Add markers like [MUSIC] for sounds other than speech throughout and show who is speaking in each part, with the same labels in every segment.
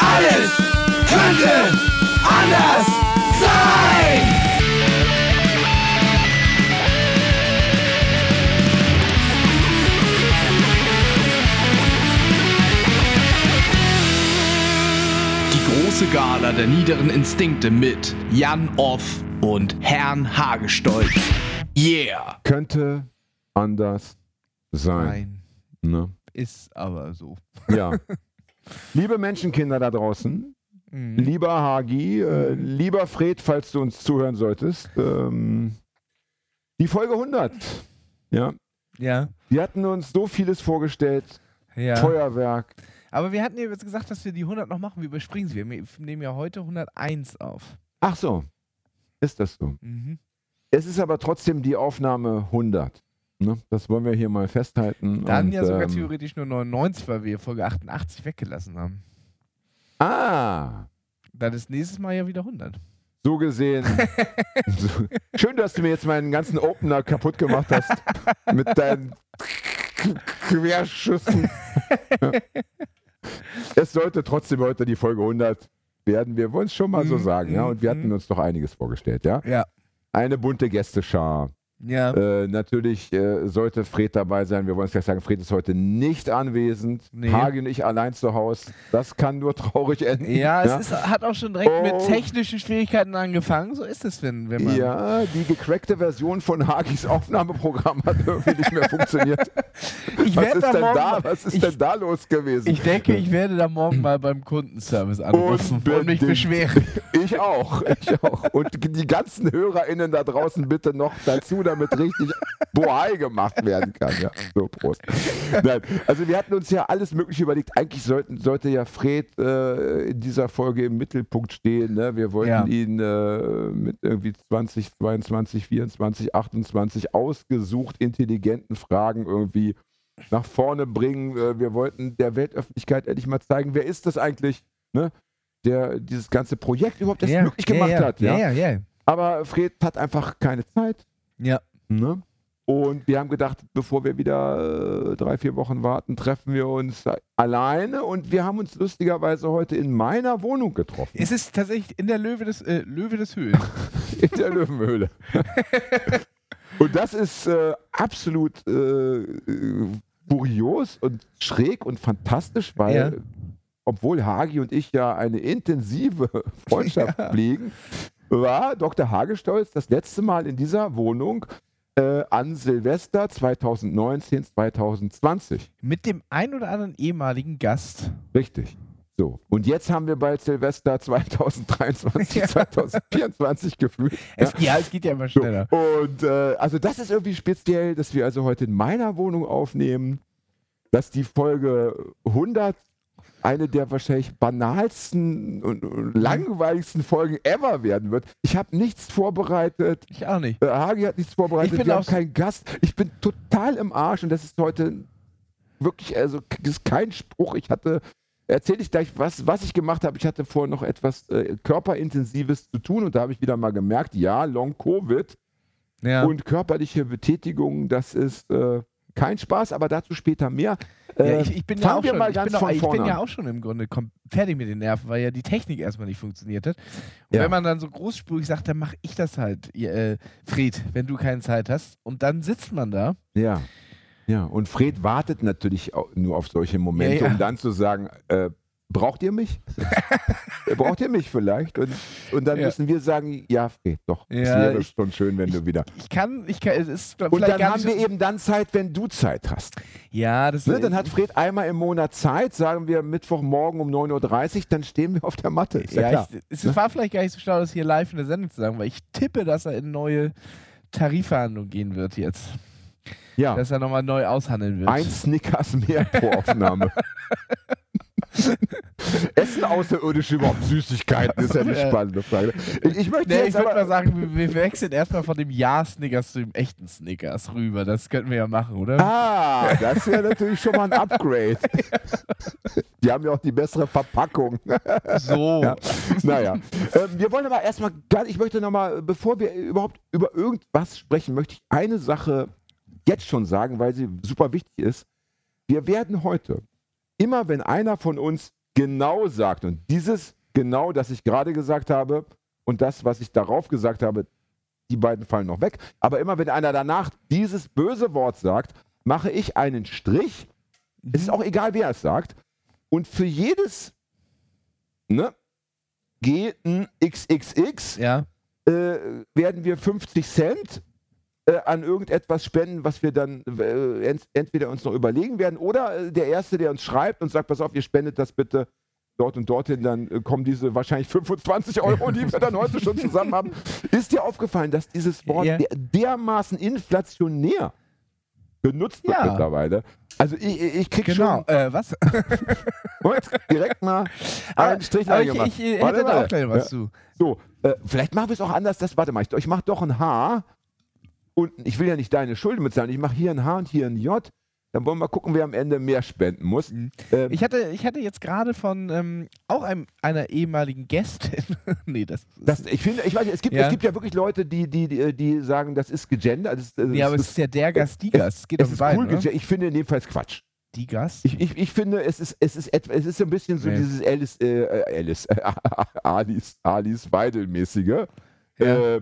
Speaker 1: Alles könnte anders sein. Die große Gala der niederen Instinkte mit Jan Off und Herrn Hagestolz. Yeah!
Speaker 2: Könnte anders sein.
Speaker 3: Nein,
Speaker 2: Ne?
Speaker 3: ist aber so.
Speaker 2: Ja. [LAUGHS] Liebe Menschenkinder da draußen,
Speaker 3: Mhm.
Speaker 2: lieber Hagi, äh, lieber Fred, falls du uns zuhören solltest, ähm, die Folge 100. Ja,
Speaker 3: Ja,
Speaker 2: wir hatten uns so vieles vorgestellt,
Speaker 3: ja.
Speaker 2: Feuerwerk.
Speaker 3: Aber wir hatten ja jetzt gesagt, dass wir die 100 noch machen. Wir überspringen sie. Wir nehmen ja heute 101 auf.
Speaker 2: Ach so, ist das so.
Speaker 3: Mhm.
Speaker 2: Es ist aber trotzdem die Aufnahme 100. Ne? Das wollen wir hier mal festhalten.
Speaker 3: Dann
Speaker 2: Und,
Speaker 3: ja sogar
Speaker 2: ähm,
Speaker 3: theoretisch nur 99, weil wir Folge 88 weggelassen haben.
Speaker 2: Ah,
Speaker 3: Dann ist nächstes Mal ja wieder 100.
Speaker 2: so gesehen. [LAUGHS] so. Schön, dass du mir jetzt meinen ganzen Opener kaputt gemacht hast. mit deinen Querschüssen. Ja. Es sollte trotzdem heute die Folge 100 werden. Wir wollen es schon mal so
Speaker 3: Mhm,
Speaker 2: sagen. Ja? Und wir hatten
Speaker 3: mhm.
Speaker 2: uns doch einiges vorgestellt. Ja?
Speaker 3: Ja.
Speaker 2: Eine bunte Gästeschar.
Speaker 3: Ja.
Speaker 2: Äh, natürlich äh, sollte Fred dabei sein. Wir wollen es gleich sagen, Fred ist heute nicht anwesend.
Speaker 3: Nee.
Speaker 2: Hagi und ich allein zu Hause. Das kann nur traurig enden.
Speaker 3: Ja, es Ist, hat auch schon direkt mit
Speaker 2: Oh.
Speaker 3: technischen Schwierigkeiten angefangen. So ist es, wenn, wenn man.
Speaker 2: Ja, die gecrackte Version von Hagis Aufnahmeprogramm hat irgendwie nicht mehr funktioniert. [LAUGHS]
Speaker 3: Ich
Speaker 2: Was ist
Speaker 3: da
Speaker 2: denn da? Was ist
Speaker 3: ich,
Speaker 2: denn da los gewesen?
Speaker 3: ich denke, ich werde da morgen mal beim Kundenservice anrufen und mich
Speaker 2: Unbedingt.
Speaker 3: beschweren.
Speaker 2: Ich auch, ich auch. Und die ganzen HörerInnen da draußen bitte noch dazu, damit richtig Bohai gemacht werden kann. Ja, so, Prost. Nein, also wir hatten uns ja alles Mögliche überlegt. Eigentlich sollten, sollte ja Fred äh, in dieser Folge im Mittelpunkt stehen. Ne? Wir wollten
Speaker 3: Ja.
Speaker 2: ihn äh, mit irgendwie 20, 22, 24, 28 ausgesucht intelligenten Fragen irgendwie nach vorne bringen. Äh, Wir wollten der Weltöffentlichkeit endlich mal zeigen, wer ist das eigentlich, ne? der dieses ganze Projekt überhaupt erst
Speaker 3: Ja,
Speaker 2: möglich gemacht
Speaker 3: ja.
Speaker 2: hat. Ja,
Speaker 3: ja.
Speaker 2: Aber Fred hat einfach keine Zeit.
Speaker 3: Ja.
Speaker 2: Ne? Und wir haben gedacht, bevor wir wieder äh, drei, vier Wochen warten, treffen wir uns alleine. Und wir haben uns lustigerweise heute in meiner Wohnung getroffen.
Speaker 3: Es ist tatsächlich in der Löwe des, äh, Löwe des Höhlen. [LAUGHS]
Speaker 2: In der Löwenhöhle. [LAUGHS] und das ist äh, absolut äh, kurios und schräg und fantastisch, weil,
Speaker 3: Ja.
Speaker 2: obwohl Hagi und ich ja eine intensive Freundschaft [LAUGHS]
Speaker 3: Ja.
Speaker 2: pflegen, war Dr. Hagestolz das letzte Mal in dieser Wohnung äh, an Silvester 2019, 2020.
Speaker 3: Mit dem ein oder anderen ehemaligen Gast.
Speaker 2: Richtig. So. Und jetzt haben wir bald Silvester 2023, [LAUGHS]
Speaker 3: Ja.
Speaker 2: 2024 gefühlt.
Speaker 3: Es, ja. es geht ja immer
Speaker 2: So,
Speaker 3: schneller.
Speaker 2: und äh, also das ist irgendwie speziell, dass wir also heute in meiner Wohnung aufnehmen, dass die Folge 100 eine der wahrscheinlich banalsten und, langweiligsten Folgen ever werden wird. Ich habe nichts vorbereitet.
Speaker 3: Ich auch nicht.
Speaker 2: Äh, Hagi hat nichts vorbereitet.
Speaker 3: Ich bin
Speaker 2: wir haben
Speaker 3: auch-
Speaker 2: keinen Gast. Ich bin total im Arsch und das ist heute wirklich, also das ist kein Spruch. Ich hatte, erzähle ich gleich, was, was ich gemacht habe. Ich hatte vorher noch etwas äh, körperintensives zu tun und da habe ich wieder mal gemerkt, ja, Long Covid
Speaker 3: Ja.
Speaker 2: und körperliche Betätigung, das ist äh, kein Spaß, aber dazu später mehr.
Speaker 3: ja,
Speaker 2: Äh,
Speaker 3: ich, ich bin ja auch schon,
Speaker 2: mal
Speaker 3: ich
Speaker 2: ganz
Speaker 3: bin, auch,
Speaker 2: von
Speaker 3: ich
Speaker 2: vorne
Speaker 3: bin ja
Speaker 2: an.
Speaker 3: auch schon im Grunde fertig mit den Nerven, weil ja die Technik erstmal nicht funktioniert hat. Und
Speaker 2: Ja.
Speaker 3: wenn man dann so großspurig sagt, dann mache ich das halt, äh, Fred, wenn du keine Zeit hast. Und dann sitzt man da.
Speaker 2: Ja. Ja, und Fred wartet natürlich nur auf solche Momente,
Speaker 3: ja.
Speaker 2: um dann zu sagen, äh, braucht ihr mich? [LAUGHS] braucht ihr mich vielleicht? Und, und dann
Speaker 3: Ja.
Speaker 2: müssen wir sagen, ja, Fred, doch. es
Speaker 3: Ja,
Speaker 2: wäre
Speaker 3: ich-
Speaker 2: schon schön, wenn du wieder.
Speaker 3: Ich kann, ich kann, es ist
Speaker 2: Und dann haben wir
Speaker 3: so,
Speaker 2: eben dann Zeit, wenn du Zeit hast.
Speaker 3: Ja, das
Speaker 2: Ne? Dann hat Fred einmal im Monat Zeit, sagen wir Mittwochmorgen um 9.30 Uhr, dann stehen wir auf der Matte. Ist ja,
Speaker 3: ja,
Speaker 2: klar.
Speaker 3: ich, es war vielleicht gar nicht so schlau, das hier live in der Sendung zu sagen, weil ich tippe, dass er in neue Tarifverhandlungen gehen wird jetzt.
Speaker 2: ja.
Speaker 3: Dass er nochmal neu aushandeln wird.
Speaker 2: Ein Snickers mehr pro Aufnahme. [LAUGHS] [LAUGHS] Essen Außerirdische überhaupt Süßigkeiten? Ist ja [LAUGHS]
Speaker 3: Ja.
Speaker 2: spannende Frage. Ich, ich möchte
Speaker 3: Nee,
Speaker 2: jetzt
Speaker 3: ich würde mal sagen, wir, wechseln erstmal von dem Ja-Snickers zu dem echten Snickers rüber. Das könnten wir ja machen, oder?
Speaker 2: Ah, das wäre natürlich schon mal ein Upgrade. [LAUGHS] Die haben ja auch die bessere Verpackung.
Speaker 3: So.
Speaker 2: Ja. Naja, ähm, wir wollen aber erstmal, ich möchte nochmal, bevor wir überhaupt über irgendwas sprechen, möchte ich eine Sache jetzt schon sagen, weil sie super wichtig ist. Wir werden heute, immer wenn einer von uns genau sagt. Und dieses genau, das ich gerade gesagt habe und das, was ich darauf gesagt habe, die beiden fallen noch weg. Aber immer wenn einer danach dieses böse Wort sagt, mache ich einen Strich. Es ist auch egal, wer es sagt. Und für jedes ne, G, N, XXX
Speaker 3: Ja.
Speaker 2: äh, werden wir 50 Cent an irgendetwas spenden, was wir dann äh, ent entweder uns noch überlegen werden oder äh, der Erste, der uns schreibt und sagt, pass auf, ihr spendet das bitte dort und dorthin, dann äh, kommen diese wahrscheinlich [LAUGHS] 25 Euro, die wir dann heute schon zusammen haben. [LAUGHS] Ist dir aufgefallen, dass dieses Wort
Speaker 3: Ja.
Speaker 2: der, dermaßen inflationär benutzt wird
Speaker 3: Ja.
Speaker 2: mittlerweile? Also ich, ich krieg
Speaker 3: Genau.
Speaker 2: schon
Speaker 3: Äh, was? [LAUGHS]
Speaker 2: und direkt mal einen Strich
Speaker 3: aber ich, ich äh,
Speaker 2: Warte,
Speaker 3: hätte da auch gleich was
Speaker 2: Ja.
Speaker 3: zu.
Speaker 2: So, äh, vielleicht machen wir es auch anders. Das, warte mal, ich, ich mache doch ein H und ich will ja nicht deine Schulden bezahlen. Ich mache hier ein H und hier ein J. Dann wollen wir mal gucken, wer am Ende mehr spenden muss.
Speaker 3: Mhm.
Speaker 2: Ähm,
Speaker 3: Ich hatte, ich hatte jetzt gerade von ähm, auch einem, einer ehemaligen Gästin. [LAUGHS] nee, das,
Speaker 2: das, ich finde, ich weiß, nicht, es gibt,
Speaker 3: Ja.
Speaker 2: es gibt ja wirklich Leute, die, die, die, die sagen, das ist gegendert. Das, das,
Speaker 3: nee, aber es
Speaker 2: ist,
Speaker 3: ist ja der Gast, die Gast. Es geht
Speaker 2: es
Speaker 3: auf
Speaker 2: ist
Speaker 3: beiden,
Speaker 2: cool gegendert. Ich finde in dem Fall Quatsch.
Speaker 3: Die Gast?
Speaker 2: Ich, ich, ich finde, es ist, es ist, etwa, es ist so ein bisschen so
Speaker 3: Nee.
Speaker 2: dieses Alice, äh, äh, Alice, [LAUGHS] Alice, Alice Weidel-mäßige.
Speaker 3: Ja.
Speaker 2: Äh,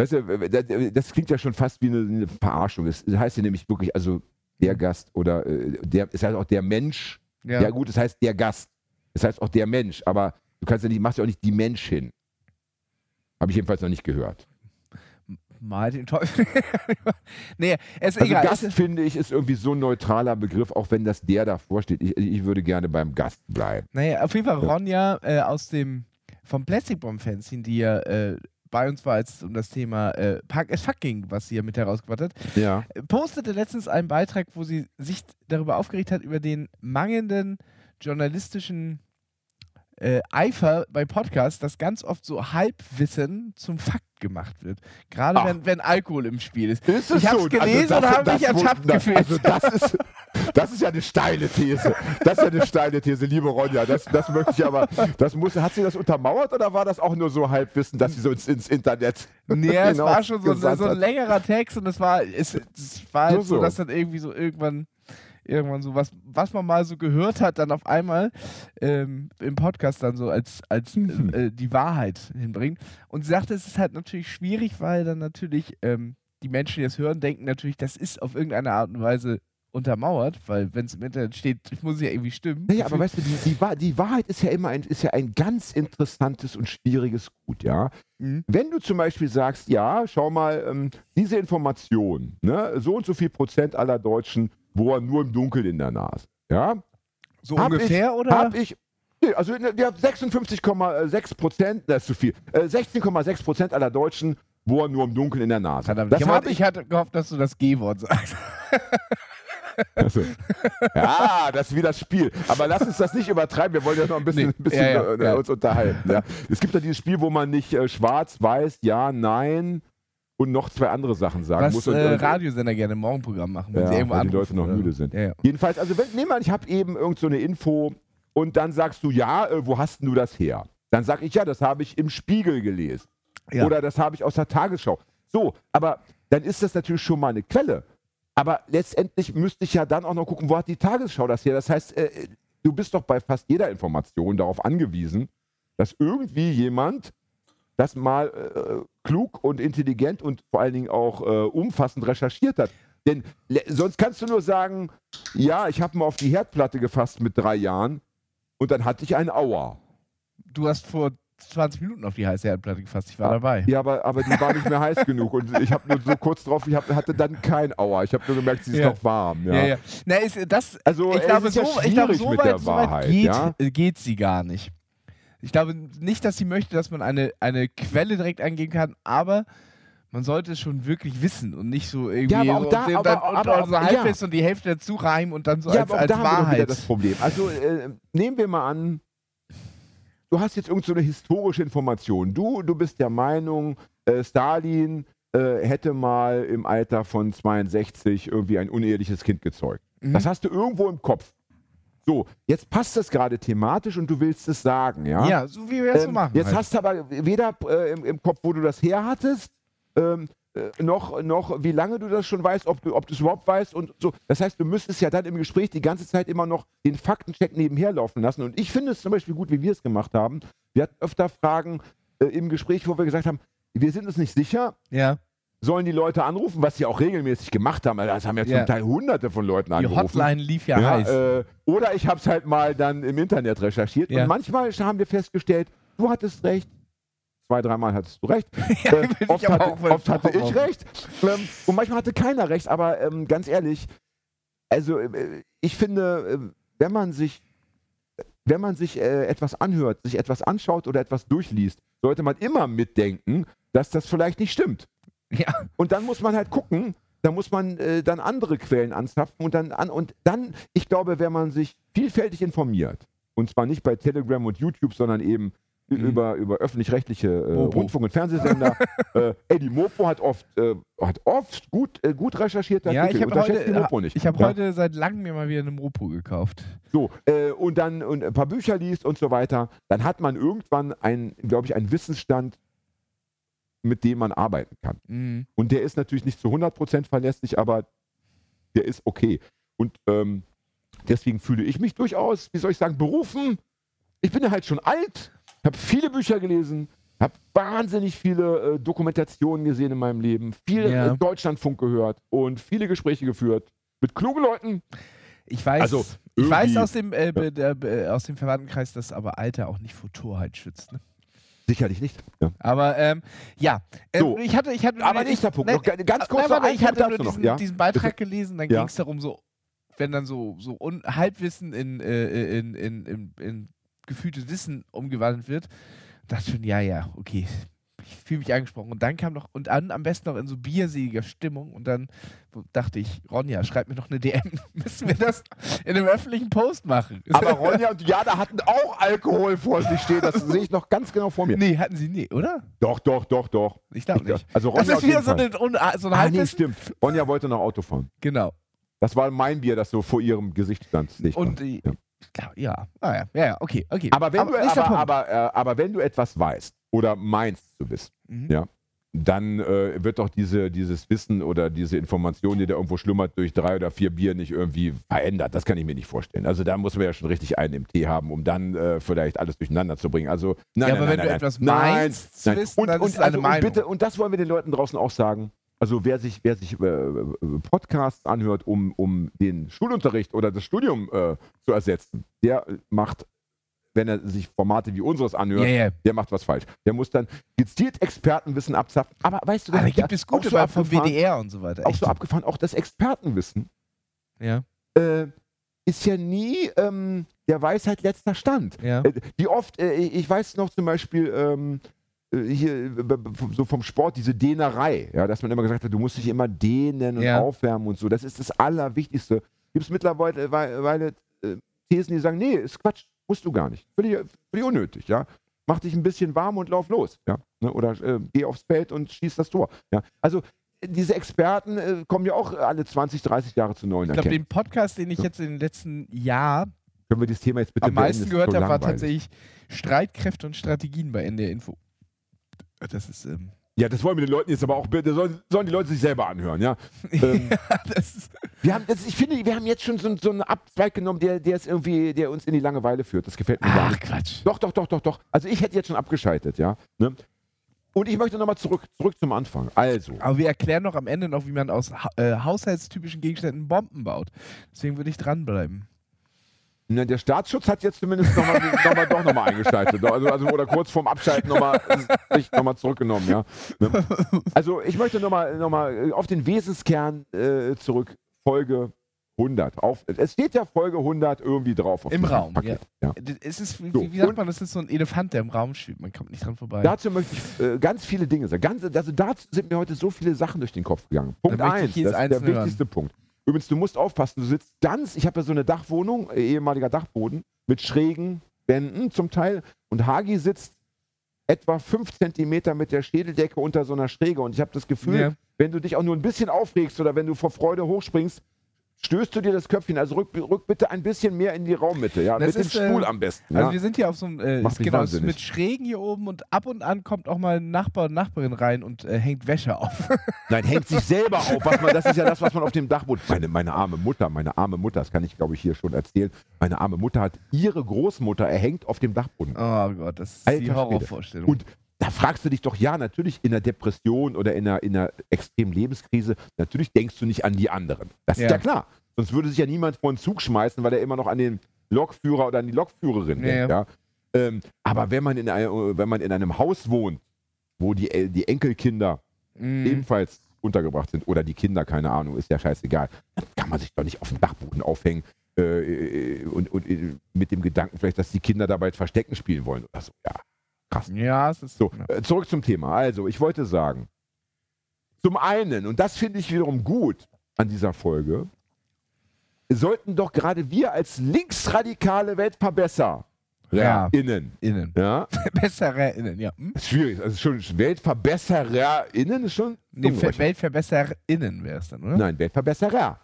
Speaker 2: weißt du, das, das klingt ja schon fast wie eine, eine Verarschung. Es heißt ja nämlich wirklich, also der Gast oder äh, der, es heißt auch der Mensch.
Speaker 3: ja.
Speaker 2: Ja. gut, es heißt der Gast. Es heißt auch der Mensch, aber du kannst ja nicht, machst ja auch nicht die Mensch hin. Habe ich jedenfalls noch nicht gehört.
Speaker 3: Mal den Teufel. [LAUGHS] nee, es ist
Speaker 2: Also
Speaker 3: egal.
Speaker 2: Gast, finde ich, ist irgendwie so ein neutraler Begriff, auch wenn das der davor steht. Ich, ich würde gerne beim Gast bleiben.
Speaker 3: Naja, auf jeden Fall Ronja äh, aus dem vom Plastic Bomb Fanzine, die ja äh, bei uns war, als es um das Thema äh, Park as Fuck ging, was sie ja mit herausgebracht hat,
Speaker 2: Ja.
Speaker 3: äh, postete letztens einen Beitrag, wo sie sich darüber aufgeregt hat, über den mangelnden journalistischen äh, Eifer bei Podcasts, dass ganz oft so Halbwissen zum Fakt gemacht wird. Gerade
Speaker 2: Ach.
Speaker 3: wenn, wenn Alkohol im Spiel ist.
Speaker 2: Ist es
Speaker 3: Ich hab's
Speaker 2: so?
Speaker 3: gelesen
Speaker 2: das-
Speaker 3: und habe mich ertappt gefühlt.
Speaker 2: Also das ist, [LAUGHS] das ist ja eine steile These. Das ist ja eine steile These, liebe Ronja. Das, das möchte ich aber. Das muss, hat sie das untermauert oder war das auch nur so Halbwissen, dass sie so ins, ins Internet.
Speaker 3: Nee, [LAUGHS] es war schon so, so ein längerer Text und es war, es, es war halt so,
Speaker 2: so.
Speaker 3: dass dann irgendwie so irgendwann, irgendwann so was, was man mal so gehört hat, dann auf einmal ähm, im Podcast dann so als, als
Speaker 2: Mhm.
Speaker 3: äh, die Wahrheit hinbringt. Und sie sagte, es ist halt natürlich schwierig, weil dann natürlich ähm, die Menschen, die es hören, denken natürlich, das ist auf irgendeine Art und Weise untermauert, weil wenn es im Internet steht, [LAUGHS] muss es ja irgendwie stimmen.
Speaker 2: Naja, aber weißt du, die, die, Wahr- die Wahrheit ist ja immer ein, ist ja ein ganz interessantes und schwieriges Gut, ja.
Speaker 3: Mhm.
Speaker 2: Wenn du zum Beispiel sagst, ja, schau mal, ähm, diese Information, ne, so und so viel Prozent aller Deutschen bohren nur im Dunkeln in der Nase, ja,
Speaker 3: So
Speaker 2: Hab
Speaker 3: ungefähr,
Speaker 2: ich,
Speaker 3: oder?
Speaker 2: Hab ich. Nee, also ne, die haben 56,6 Prozent, das ist zu viel. Äh, 16,6 Prozent aller Deutschen bohren nur im Dunkeln in der Nase.
Speaker 3: Verdammt,
Speaker 2: das
Speaker 3: ich,
Speaker 2: habe
Speaker 3: hatte, ich hatte gehofft, dass du das G-Wort sagst. [LAUGHS]
Speaker 2: Also, ja, das ist wie das Spiel. Aber lass uns das nicht übertreiben. Wir wollen ja noch ein bisschen,
Speaker 3: Nee,
Speaker 2: ein bisschen
Speaker 3: ja, ja,
Speaker 2: äh, uns unterhalten. Ja. Es gibt ja dieses Spiel, wo man nicht äh, schwarz, weiß, ja, nein und noch zwei andere Sachen sagen
Speaker 3: Was
Speaker 2: muss. Und,
Speaker 3: äh,
Speaker 2: und-
Speaker 3: Radiosender gerne im Morgenprogramm machen, wenn sie irgendwo
Speaker 2: weil die Leute noch
Speaker 3: oder?
Speaker 2: müde sind. Jedenfalls, also wenn, nehmen wir an, ich habe eben irgend so eine Info und dann sagst du, ja, äh, wo hast denn du das her? Dann sag ich, ja, das habe ich im Spiegel gelesen. Oder das habe ich aus der Tagesschau. So, aber dann ist das natürlich schon mal eine Quelle. Aber letztendlich müsste ich ja dann auch noch gucken, wo hat die Tagesschau das her? Das heißt, äh, du bist doch bei fast jeder Information darauf angewiesen, dass irgendwie jemand das mal äh, klug und intelligent und vor allen Dingen auch äh, umfassend recherchiert hat. Denn sonst kannst du nur sagen, ja, ich habe mal auf die Herdplatte gefasst mit drei Jahren und dann hatte ich einen Auer.
Speaker 3: Du hast vor 20 Minuten auf die heiße Herdplatte gefasst, ich war
Speaker 2: Ah,
Speaker 3: dabei.
Speaker 2: Ja, aber, aber die war nicht mehr heiß genug und ich habe nur so kurz drauf, ich hab, hatte dann kein Auer. Ich habe nur gemerkt, sie ist
Speaker 3: Ja.
Speaker 2: noch warm. Ja.
Speaker 3: Ja, ja. Na, ist, das,
Speaker 2: Also
Speaker 3: ich glaube,
Speaker 2: ist ja
Speaker 3: so, ich glaube, so
Speaker 2: mit
Speaker 3: weit,
Speaker 2: der
Speaker 3: so weit
Speaker 2: Wahrheit.
Speaker 3: geht,
Speaker 2: ja?
Speaker 3: äh, geht sie gar nicht. Ich glaube nicht, dass sie möchte, dass man eine, eine Quelle direkt angeben kann, aber man sollte es schon wirklich wissen und nicht so irgendwie
Speaker 2: Ja, aber auch
Speaker 3: so,
Speaker 2: da- aber-
Speaker 3: dann,
Speaker 2: aber-
Speaker 3: und, und so
Speaker 2: ja.
Speaker 3: halbwissen und die Hälfte dazu reimen und dann so
Speaker 2: ja,
Speaker 3: als,
Speaker 2: aber auch
Speaker 3: als
Speaker 2: da haben wir
Speaker 3: Wahrheit.
Speaker 2: das Problem. Also äh, nehmen wir mal an, du hast jetzt irgend so eine historische Information. Du, du bist der Meinung, äh, Stalin äh, hätte mal im Alter von 62 irgendwie ein uneheliches Kind gezeugt.
Speaker 3: Mhm.
Speaker 2: Das hast du irgendwo im Kopf. So, jetzt passt das gerade thematisch und du willst es sagen, ja?
Speaker 3: Ja, so wie wir es so
Speaker 2: Ähm,
Speaker 3: machen.
Speaker 2: Jetzt
Speaker 3: halt.
Speaker 2: hast du aber weder äh, im, im Kopf, wo du das her hattest, ähm, äh, noch, noch, wie lange du das schon weißt, ob du ob du es überhaupt weißt und so. Das heißt, du müsstest ja dann im Gespräch die ganze Zeit immer noch den Faktencheck nebenher laufen lassen. Und ich finde es zum Beispiel gut, wie wir es gemacht haben. Wir hatten öfter Fragen äh, im Gespräch, wo wir gesagt haben, wir sind uns nicht sicher,
Speaker 3: Ja.
Speaker 2: sollen die Leute anrufen, was sie auch regelmäßig gemacht haben. Also Das haben ja zum
Speaker 3: Ja.
Speaker 2: Teil hunderte von Leuten
Speaker 3: Die
Speaker 2: angerufen.
Speaker 3: Hotline lief ja,
Speaker 2: Ja,
Speaker 3: heiß.
Speaker 2: äh, oder ich habe es halt mal dann im Internet recherchiert.
Speaker 3: Ja.
Speaker 2: Und manchmal haben wir festgestellt, du hattest recht. Zwei, dreimal hattest du recht. [LAUGHS]
Speaker 3: Ja,
Speaker 2: äh, oft hatte, oft hatte ich recht. Ähm, und manchmal hatte keiner recht. Aber ähm, ganz ehrlich, also äh, ich finde, äh, wenn man sich, wenn man sich äh, etwas anhört, sich etwas anschaut oder etwas durchliest, sollte man immer mitdenken, dass das vielleicht nicht stimmt.
Speaker 3: ja.
Speaker 2: Und dann muss man halt gucken, da muss man äh, dann andere Quellen anzapfen und dann an und dann, ich glaube, wenn man sich vielfältig informiert, und zwar nicht bei Telegram und YouTube, sondern eben
Speaker 3: Mhm.
Speaker 2: über, über öffentlich-rechtliche äh. Rundfunk- und Fernsehsender. [LAUGHS] äh, ey, die Mopo hat oft, äh, hat oft gut, äh, gut recherchierte
Speaker 3: Ja,
Speaker 2: Artikel.
Speaker 3: ich habe heute,
Speaker 2: Mopo nicht.
Speaker 3: ich hab
Speaker 2: ja?
Speaker 3: heute seit langem mir mal wieder eine Mopo gekauft.
Speaker 2: So, äh, und dann und ein paar Bücher liest und so weiter, dann hat man irgendwann glaube ich, einen Wissensstand, mit dem man arbeiten kann.
Speaker 3: Mhm.
Speaker 2: Und der ist natürlich nicht zu 100% verlässlich, aber der ist okay. Und ähm, deswegen fühle ich mich durchaus, wie soll ich sagen, berufen. Ich bin ja halt schon alt, habe viele Bücher gelesen, habe wahnsinnig viele äh, Dokumentationen gesehen in meinem Leben, viel
Speaker 3: Ja.
Speaker 2: äh, Deutschlandfunk gehört und viele Gespräche geführt mit klugen Leuten.
Speaker 3: Ich weiß,
Speaker 2: Also,
Speaker 3: ich weiß aus dem, äh, der, be- aus dem Verwandtenkreis, dass aber Alter auch nicht vor Torheit schützt. Ne?
Speaker 2: Sicherlich nicht. Ja.
Speaker 3: Aber ähm, ja, ähm,
Speaker 2: So.
Speaker 3: ich hatte, ich hatte,
Speaker 2: Aber
Speaker 3: ich,
Speaker 2: nächster Punkt,
Speaker 3: nein,
Speaker 2: noch ga- ganz kurz
Speaker 3: nein,
Speaker 2: einen
Speaker 3: ich hatte nur diesen,
Speaker 2: ja?
Speaker 3: diesen Beitrag gelesen, dann
Speaker 2: Ja.
Speaker 3: ging es darum, so, wenn dann so, so un Halbwissen in, äh, in, in, in, in gefühltes Wissen umgewandelt wird, dachte ich schon, ja, ja, okay. Ich fühle mich angesprochen. Und dann kam noch, und dann am besten noch in so bierseliger Stimmung. Und dann dachte ich, Ronja, schreib mir noch eine DM. [LAUGHS] Müssen wir das in einem öffentlichen Post machen? [LAUGHS]
Speaker 2: Aber Ronja und Jana hatten auch Alkohol vor sich stehen. Das sehe ich noch ganz genau vor mir.
Speaker 3: nee, hatten sie nie, oder?
Speaker 2: Doch, doch, doch, doch.
Speaker 3: Ich glaube nicht.
Speaker 2: Also
Speaker 3: Das
Speaker 2: Ronja
Speaker 3: ist
Speaker 2: auf jeden
Speaker 3: wieder so eine, so ein
Speaker 2: Ah, nee, stimmt. Ronja wollte noch Auto fahren.
Speaker 3: Genau.
Speaker 2: Das war mein Bier, das so vor ihrem Gesicht stand.
Speaker 3: Und
Speaker 2: ja.
Speaker 3: Ja, ja, ah, ja, ja, okay, okay.
Speaker 2: aber, wenn du,
Speaker 3: nächster
Speaker 2: aber, aber, äh, aber wenn du etwas weißt oder meinst zu wissen,
Speaker 3: Mhm.
Speaker 2: ja, dann äh, wird doch diese, dieses Wissen oder diese Information, die da irgendwo schlummert, durch drei oder vier Bier nicht irgendwie verändert. Das kann ich mir nicht vorstellen. Also da muss man ja schon richtig einen im Tee haben, um dann äh, vielleicht alles durcheinander zu bringen. Also nein,
Speaker 3: Ja,
Speaker 2: nein,
Speaker 3: aber
Speaker 2: nein,
Speaker 3: wenn
Speaker 2: nein,
Speaker 3: du
Speaker 2: nein.
Speaker 3: etwas
Speaker 2: nein,
Speaker 3: meinst
Speaker 2: nein.
Speaker 3: wissen,
Speaker 2: und,
Speaker 3: dann
Speaker 2: und, also, und bitte, und das wollen wir den Leuten draußen auch sagen. Also wer sich, wer sich äh, Podcasts anhört, um, um den Schulunterricht oder das Studium äh, zu ersetzen, der macht, wenn er sich Formate wie unseres anhört,
Speaker 3: Ja, ja.
Speaker 2: der macht was falsch. Der muss dann gezielt Expertenwissen abzapfen. Aber weißt du,
Speaker 3: Ah, da gibt es gute
Speaker 2: so
Speaker 3: vom WDR und so weiter.
Speaker 2: Auch
Speaker 3: Echt.
Speaker 2: so abgefahren, auch das Expertenwissen
Speaker 3: Ja,
Speaker 2: äh, ist ja nie ähm, der Weisheit letzter Stand.
Speaker 3: ja.
Speaker 2: Äh, wie oft, äh, ich weiß noch zum Beispiel, ähm, äh, hier äh, b- b- so vom Sport, diese Dehnerei, ja, dass man immer gesagt hat, du musst dich immer dehnen und
Speaker 3: Ja.
Speaker 2: aufwärmen und so. Das ist das Allerwichtigste. Gibt es mittlerweile äh, äh, Thesen, die sagen, nee, ist Quatsch, musst du gar nicht. Völlig, völlig unnötig, ja. Mach dich ein bisschen warm und lauf los, ja. Ne? Oder äh, geh aufs Feld und schieß das Tor. Ja. Also äh, diese Experten äh, kommen ja auch alle 20, 30 Jahre zu neuen
Speaker 3: Ich glaube, den Podcast, den ich jetzt in den letzten Jahr
Speaker 2: Können wir dieses Thema jetzt bitte
Speaker 3: am meisten gehört habe, war tatsächlich Streitkräfte und Strategien bei NDR Info. Das ist, ähm,
Speaker 2: Ja, das wollen wir den Leuten jetzt aber auch bitte, sollen, sollen die Leute sich selber anhören, ja. [LAUGHS] Ähm,
Speaker 3: das
Speaker 2: wir haben, das, ich finde, wir haben jetzt schon so, so einen Abzweig genommen, der, der, ist irgendwie, der uns in die Langeweile führt. Das gefällt mir gar
Speaker 3: Ach,
Speaker 2: nicht.
Speaker 3: Quatsch.
Speaker 2: Doch, doch, doch, doch, doch. Also ich hätte jetzt schon abgeschaltet, ja. Ne? Und ich möchte nochmal zurück, zurück zum Anfang. Also,
Speaker 3: Aber wir erklären noch am Ende noch, wie man aus ha äh, haushaltstypischen Gegenständen Bomben baut. Deswegen würde ich dranbleiben.
Speaker 2: Na, der Staatsschutz hat jetzt zumindest nochmal noch mal, doch nochmal eingeschaltet. Also, also, oder kurz vorm Abschalten nochmal sich nochmal zurückgenommen, ja. Also ich möchte nochmal noch mal auf den Wesenskern äh, zurück. Folge 100. Auf, es steht ja Folge 100 irgendwie drauf. Auf
Speaker 3: Im Raum,
Speaker 2: Paket, ja.
Speaker 3: Es ist, wie,
Speaker 2: So,
Speaker 3: wie sagt man, das ist so ein Elefant, der im Raum schwebt. Man kommt nicht dran vorbei.
Speaker 2: Dazu möchte ich äh, ganz viele Dinge sagen. Ganz, also dazu sind mir heute so viele Sachen durch den Kopf gegangen. Punkt
Speaker 3: möchte ich
Speaker 2: 1,
Speaker 3: jedes
Speaker 2: das ist der
Speaker 3: hören.
Speaker 2: wichtigste Punkt. Übrigens, du musst aufpassen, du sitzt ganz, ich habe ja so eine Dachwohnung, äh, ehemaliger Dachboden, mit schrägen Wänden zum Teil und Hagi sitzt etwa 5 Zentimeter mit der Schädeldecke unter so einer Schräge und ich habe das Gefühl,
Speaker 3: Ja.
Speaker 2: wenn du dich auch nur ein bisschen aufregst oder wenn du vor Freude hochspringst, stößt du dir das Köpfchen, also rück, rück bitte ein bisschen mehr in die Raummitte, ja,
Speaker 3: Das
Speaker 2: mit
Speaker 3: ist,
Speaker 2: dem
Speaker 3: äh,
Speaker 2: Stuhl am besten.
Speaker 3: Also
Speaker 2: ja.
Speaker 3: wir sind hier auf so einem, äh, genau, mit Schrägen hier oben und ab und an kommt auch mal ein Nachbar und Nachbarin rein und äh, hängt Wäsche auf. [LAUGHS]
Speaker 2: Nein, hängt sich selber auf. Man, das ist ja das, was man auf dem Dachboden. Meine, meine arme Mutter, meine arme Mutter, das kann ich, glaube ich, hier schon erzählen. Meine arme Mutter hat ihre Großmutter erhängt auf dem Dachboden.
Speaker 3: oh Gott, das ist
Speaker 2: Alter
Speaker 3: die. Horrorvorstellung.
Speaker 2: Und da fragst du dich doch, ja, natürlich in einer Depression oder in einer, in einer extremen Lebenskrise, natürlich denkst du nicht an die anderen. Das ist
Speaker 3: Ja.
Speaker 2: ja klar. Sonst würde sich ja niemand vor den Zug schmeißen, weil er immer noch an den Lokführer oder an die Lokführerin
Speaker 3: Ja,
Speaker 2: denkt. Ja. Ähm, aber wenn man, in einem, wenn man in einem Haus wohnt, wo die, El- die Enkelkinder
Speaker 3: Mhm.
Speaker 2: ebenfalls untergebracht sind oder die Kinder, keine Ahnung, ist ja scheißegal, dann kann man sich doch nicht auf den Dachboden aufhängen äh, und, und äh, mit dem Gedanken vielleicht, dass die Kinder dabei Verstecken spielen wollen oder so. Ja, krass.
Speaker 3: Ja, es ist
Speaker 2: So,
Speaker 3: ja.
Speaker 2: äh, zurück zum Thema. Also, ich wollte sagen, zum einen, und das finde ich wiederum gut an dieser Folge, sollten doch gerade wir als linksradikale Weltverbesserer
Speaker 3: Ja.
Speaker 2: innen,
Speaker 3: innen.
Speaker 2: ja, [LAUGHS]
Speaker 3: Bessere innen, ja. Hm?
Speaker 2: schwierig, also schon WeltverbessererInnen ist schon
Speaker 3: Nee? WeltverbesserInnen wäre es dann, oder?
Speaker 2: Nein, Weltverbesserer.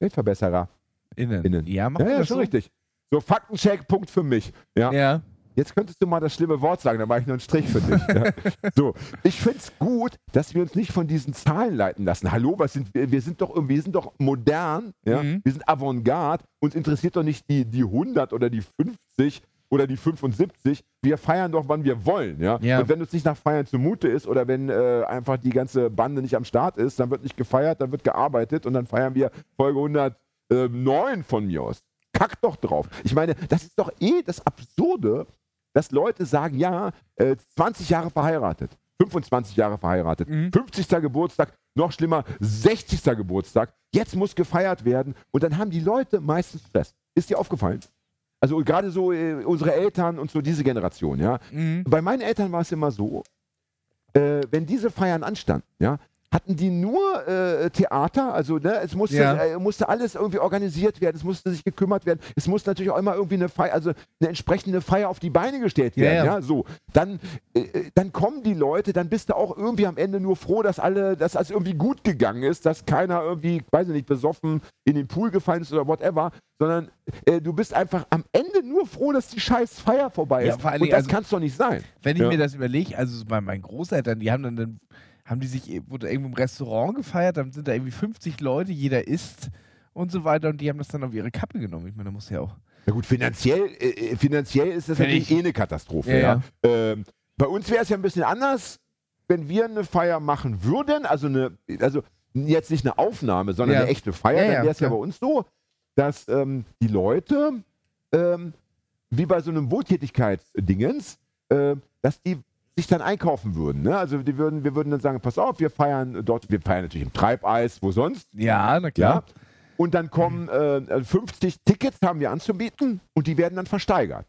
Speaker 2: Weltverbesserer.
Speaker 3: Innen.
Speaker 2: Innen.
Speaker 3: Ja, machen
Speaker 2: Ja, ja,
Speaker 3: das
Speaker 2: schon
Speaker 3: so?
Speaker 2: richtig. So, Faktencheck, Punkt für mich. Ja.
Speaker 3: Ja.
Speaker 2: Jetzt könntest du mal das schlimme Wort sagen, dann mache ich nur einen Strich für dich. ja. [LAUGHS] So, ich finde es gut, dass wir uns nicht von diesen Zahlen leiten lassen. Hallo, was sind wir? Wir sind doch, wir sind doch modern, ja?
Speaker 3: Mhm.
Speaker 2: wir sind Avantgarde. Uns interessiert doch nicht die, die 100 oder die 50 oder die 75. Wir feiern doch, wann wir wollen. Ja?
Speaker 3: Ja.
Speaker 2: Und wenn uns nicht nach Feiern zumute ist oder wenn äh, einfach die ganze Bande nicht am Start ist, dann wird nicht gefeiert, dann wird gearbeitet und dann feiern wir Folge 109 von mir aus. Kack doch drauf. Ich meine, das ist doch eh das Absurde, dass Leute sagen, ja, äh, 20 Jahre verheiratet, 25 Jahre verheiratet,
Speaker 3: Mhm.
Speaker 2: 50. Geburtstag, noch schlimmer, 60. Geburtstag, jetzt muss gefeiert werden und dann haben die Leute meistens Stress. Ist dir aufgefallen? Also gerade so äh, unsere Eltern und so diese Generation, ja.
Speaker 3: Mhm.
Speaker 2: Bei meinen Eltern war es immer so, äh, wenn diese Feiern anstanden, ja, hatten die nur äh, Theater, also ne, es musste,
Speaker 3: Ja.
Speaker 2: äh, musste alles irgendwie organisiert werden, es musste sich gekümmert werden, es musste natürlich auch immer irgendwie eine Feier, also eine entsprechende Feier auf die Beine gestellt
Speaker 3: Ja,
Speaker 2: werden,
Speaker 3: ja.
Speaker 2: ja, so. Dann, äh, äh, dann kommen die Leute, dann bist du auch irgendwie am Ende nur froh, dass alle, dass es irgendwie gut gegangen ist, dass keiner irgendwie, weiß ich nicht, besoffen in den Pool gefallen ist oder whatever, sondern äh, du bist einfach am Ende nur froh, dass die scheiß Feier vorbei
Speaker 3: Ja,
Speaker 2: ist. Und das
Speaker 3: also-
Speaker 2: kann es doch nicht sein.
Speaker 3: Wenn ich
Speaker 2: Ja.
Speaker 3: mir das überlege, also so bei meinen Großeltern, die haben dann, dann haben die sich, eh- wurde irgendwo im Restaurant gefeiert, dann sind da irgendwie 50 Leute, jeder isst und so weiter und die haben das dann auf ihre Kappe genommen. Ich meine, da muss ja auch.
Speaker 2: Ja gut, finanziell, äh, äh, finanziell ist das natürlich
Speaker 3: ich-
Speaker 2: eh eine Katastrophe.
Speaker 3: Ja,
Speaker 2: Ja, Ähm, bei uns wäre es ja ein bisschen anders, wenn wir eine Feier machen würden, also eine, also jetzt nicht eine Aufnahme, sondern
Speaker 3: Ja.
Speaker 2: eine echte Feier,
Speaker 3: Ja,
Speaker 2: dann
Speaker 3: ja,
Speaker 2: wäre es ja bei uns so, dass ähm, die Leute, ähm, wie bei so einem Wohltätigkeitsdingens, äh, dass die sich dann einkaufen würden. Ne? Also die würden, wir würden dann sagen, pass auf, wir feiern dort, wir feiern natürlich im Treibeis, wo sonst,
Speaker 3: Ja, na
Speaker 2: ja.
Speaker 3: klar.
Speaker 2: Und dann kommen äh, 50 Tickets haben wir anzubieten und die werden dann versteigert.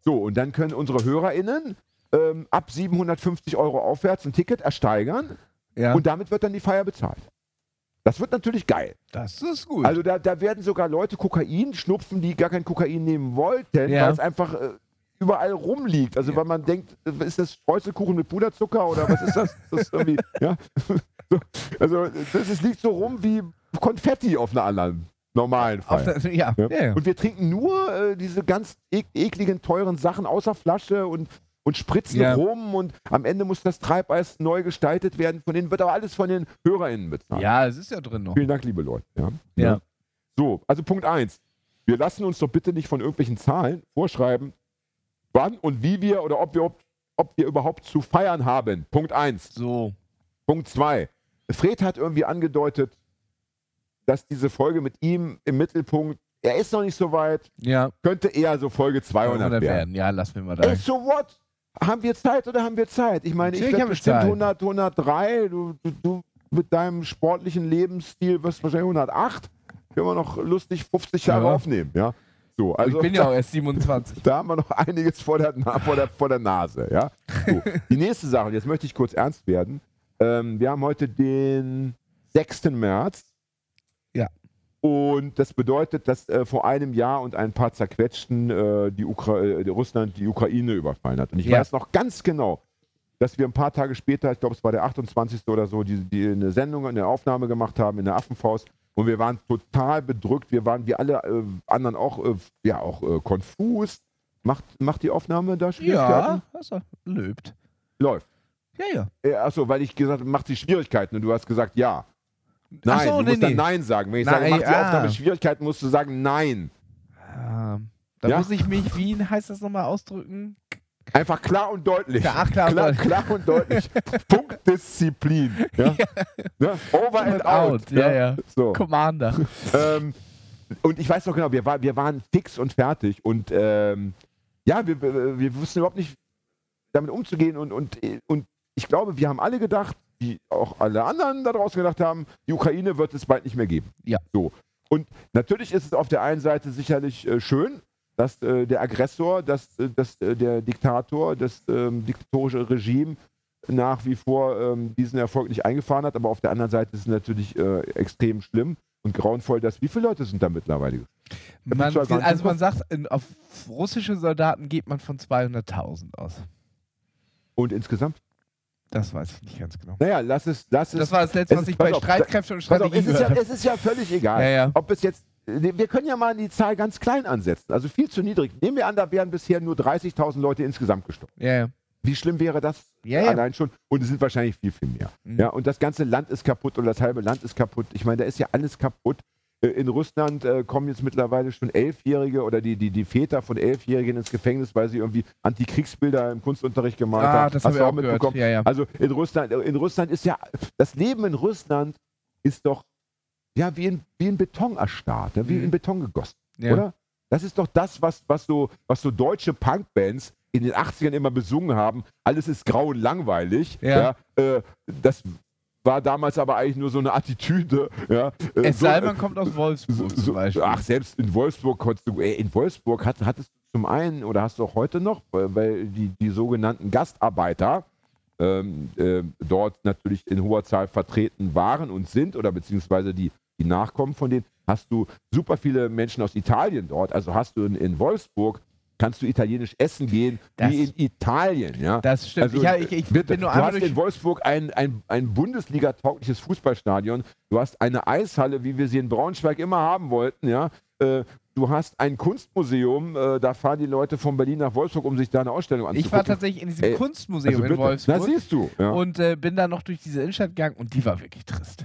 Speaker 2: So, und dann können unsere HörerInnen ähm, ab 750 Euro aufwärts ein Ticket ersteigern
Speaker 3: Ja,
Speaker 2: und damit wird dann die Feier bezahlt. Das wird natürlich geil.
Speaker 3: das ist gut.
Speaker 2: Also da, da werden sogar Leute Kokain schnupfen, die gar kein Kokain nehmen wollten,
Speaker 3: Ja.
Speaker 2: weil es einfach äh, überall rumliegt. Also weil man denkt, äh, ist das Streuselkuchen mit Puderzucker oder was ist das? das ist [LAUGHS] ja? [LAUGHS] so, also das, es liegt so rum wie Konfetti auf einer anderen normalen Feier.
Speaker 3: der, ja,
Speaker 2: Ja.
Speaker 3: ja, ja.
Speaker 2: Und wir trinken nur äh, diese ganz ek ekligen, teuren Sachen außer Flasche und, und spritzen
Speaker 3: Ja.
Speaker 2: rum und am Ende muss das Treibeis neu gestaltet werden. Von denen wird aber alles von den HörerInnen bezahlt.
Speaker 3: ja, es ist ja drin noch.
Speaker 2: Vielen Dank, liebe Leute. Ja.
Speaker 3: Ja.
Speaker 2: So, also Punkt 1. Wir lassen uns doch bitte nicht von irgendwelchen Zahlen vorschreiben, wann und wie wir oder ob wir, ob, ob wir überhaupt zu feiern haben. Punkt 1.
Speaker 3: So.
Speaker 2: Punkt 2. Fred hat irgendwie angedeutet, dass diese Folge mit ihm im Mittelpunkt, er ist noch nicht so weit,
Speaker 3: Ja,
Speaker 2: könnte eher so Folge 200
Speaker 3: 100
Speaker 2: werden.
Speaker 3: werden. Ja, lass mir mal da.
Speaker 2: Ey, so what? Haben wir Zeit oder haben wir Zeit? Ich meine, ich
Speaker 3: Natürlich
Speaker 2: werde bestimmt
Speaker 3: Zeit.
Speaker 2: 100, 103. Du, du, du mit deinem sportlichen Lebensstil wirst wahrscheinlich 108. Können wir noch lustig 50 Jahre
Speaker 3: Ja.
Speaker 2: aufnehmen, ja? So,
Speaker 3: Also
Speaker 2: also
Speaker 3: ich bin ja auch erst 27. [LAUGHS]
Speaker 2: da haben wir noch einiges vor der, vor der, vor der Nase, ja? So, [LAUGHS] die nächste Sache, jetzt möchte ich kurz ernst werden. Ähm, wir haben heute den 6. März.
Speaker 3: Ja.
Speaker 2: Und das bedeutet, dass äh, vor einem Jahr und ein paar zerquetschten äh, die Ukra äh, Russland die Ukraine überfallen hat. Und ich
Speaker 3: Ja.
Speaker 2: weiß noch ganz genau, dass wir ein paar Tage später, ich glaube es war der 28. oder so, die, die eine Sendung, eine Aufnahme gemacht haben in der Affenfaust, und wir waren total bedrückt. Wir waren, wir alle äh, anderen auch, äh, ja, auch äh, konfus. Macht, macht die Aufnahme da Schwierigkeiten?
Speaker 3: Ja, also, löbt.
Speaker 2: Läuft.
Speaker 3: Ja, ja.
Speaker 2: Äh, achso, weil ich gesagt habe, macht sie Schwierigkeiten und du hast gesagt ja. Nein,
Speaker 3: so,
Speaker 2: du
Speaker 3: nee,
Speaker 2: musst dann
Speaker 3: nee.
Speaker 2: Nein sagen. Wenn ich
Speaker 3: Nein,
Speaker 2: sage, macht die
Speaker 3: ah.
Speaker 2: Aufnahme Schwierigkeiten, musst du sagen Nein.
Speaker 3: Ähm, da
Speaker 2: Ja?
Speaker 3: muss ich mich, wie heißt das nochmal ausdrücken?
Speaker 2: Einfach klar und deutlich.
Speaker 3: Ja, ach, klar und
Speaker 2: klar,
Speaker 3: deutlich.
Speaker 2: klar und deutlich. [LAUGHS] Punktdisziplin. Ja? Ja? Over and out.
Speaker 3: Ja, ja.
Speaker 2: So.
Speaker 3: Commander. [LAUGHS]
Speaker 2: Ähm, und ich weiß noch genau, wir, war, wir waren fix und fertig und ähm, ja, wir, wir wir wussten überhaupt nicht, damit umzugehen und, und, und ich glaube, wir haben alle gedacht, wie auch alle anderen da draußen gedacht haben, die Ukraine wird es bald nicht mehr geben.
Speaker 3: Ja.
Speaker 2: So. Und natürlich ist es auf der einen Seite sicherlich äh, schön, dass äh, der Aggressor, dass, äh, dass äh, der Diktator, das ähm, diktatorische Regime nach wie vor ähm, diesen Erfolg nicht eingefahren hat, aber auf der anderen Seite ist es natürlich äh, extrem schlimm und grauenvoll, dass wie viele Leute sind da mittlerweile?
Speaker 3: Man, also man sagt, in, auf russische Soldaten geht man von 200.000 aus.
Speaker 2: Und insgesamt?
Speaker 3: Das weiß ich nicht ganz genau.
Speaker 2: Naja, lass es, lass es.
Speaker 3: Das war das letzte,
Speaker 2: es
Speaker 3: was ich bei
Speaker 2: auf,
Speaker 3: Streitkräften und
Speaker 2: Pass auf,
Speaker 3: Strategie
Speaker 2: es, ist ja, es ist ja völlig egal,
Speaker 3: Ja, ja.
Speaker 2: ob es jetzt. Wir können ja mal die Zahl ganz klein ansetzen, also viel zu niedrig. Nehmen wir an, da wären bisher nur 30.000 Leute insgesamt gestorben.
Speaker 3: Ja, ja.
Speaker 2: Wie schlimm wäre das
Speaker 3: Ja,
Speaker 2: allein schon? Und es sind wahrscheinlich viel, viel mehr.
Speaker 3: Mhm.
Speaker 2: Ja, und das ganze Land ist kaputt oder das halbe Land ist kaputt. Ich meine, da ist ja alles kaputt. Äh, In Russland äh, kommen jetzt mittlerweile schon Elfjährige oder die, die, die Väter von Elfjährigen ins Gefängnis, weil sie irgendwie Antikriegsbilder im Kunstunterricht gemalt
Speaker 3: Ah,
Speaker 2: haben.
Speaker 3: das
Speaker 2: Hast du
Speaker 3: auch gehört.
Speaker 2: mitbekommen?
Speaker 3: Ja, ja.
Speaker 2: Also in Russland, in Russland ist ja, das Leben in Russland ist doch ja wie in, wie in Beton erstarrt, ja, wie
Speaker 3: Mhm.
Speaker 2: in Beton gegossen,
Speaker 3: Ja.
Speaker 2: oder? Das ist doch das, was, was, so, was so deutsche Punkbands in den 80ern immer besungen haben. Alles ist grau und langweilig.
Speaker 3: Ja.
Speaker 2: äh, das war damals aber eigentlich nur so eine Attitüde. Ja, äh,
Speaker 3: Es
Speaker 2: so,
Speaker 3: sei,
Speaker 2: äh,
Speaker 3: man kommt aus Wolfsburg
Speaker 2: so,
Speaker 3: zum Beispiel.
Speaker 2: ach, selbst in Wolfsburg konntest du, ey, in Wolfsburg hat, hattest du zum einen, oder hast du auch heute noch, weil, die, die sogenannten Gastarbeiter ähm, ähm, dort natürlich in hoher Zahl vertreten waren und sind, oder beziehungsweise die, die Nachkommen von denen, hast du super viele Menschen aus Italien dort. Also hast du in, in Wolfsburg, kannst du italienisch essen gehen,
Speaker 3: Das-
Speaker 2: wie in Italien. Ja?
Speaker 3: Das stimmt.
Speaker 2: Also,
Speaker 3: ich, ich, ich
Speaker 2: bitte,
Speaker 3: bin nur
Speaker 2: du hast in Wolfsburg ein, ein, ein Bundesliga-taugliches Fußballstadion. Du hast eine Eishalle, wie wir sie in Braunschweig immer haben wollten. Ja? Äh, du hast ein Kunstmuseum. Äh, da fahren die Leute von Berlin nach Wolfsburg, um sich da eine Ausstellung anzugucken.
Speaker 3: Ich war tatsächlich in diesem
Speaker 2: Ey,
Speaker 3: Kunstmuseum
Speaker 2: also
Speaker 3: in. Wolfsburg
Speaker 2: Na, siehst du. Ja,
Speaker 3: und äh, bin dann noch durch diese Innenstadt gegangen und die war wirklich trist.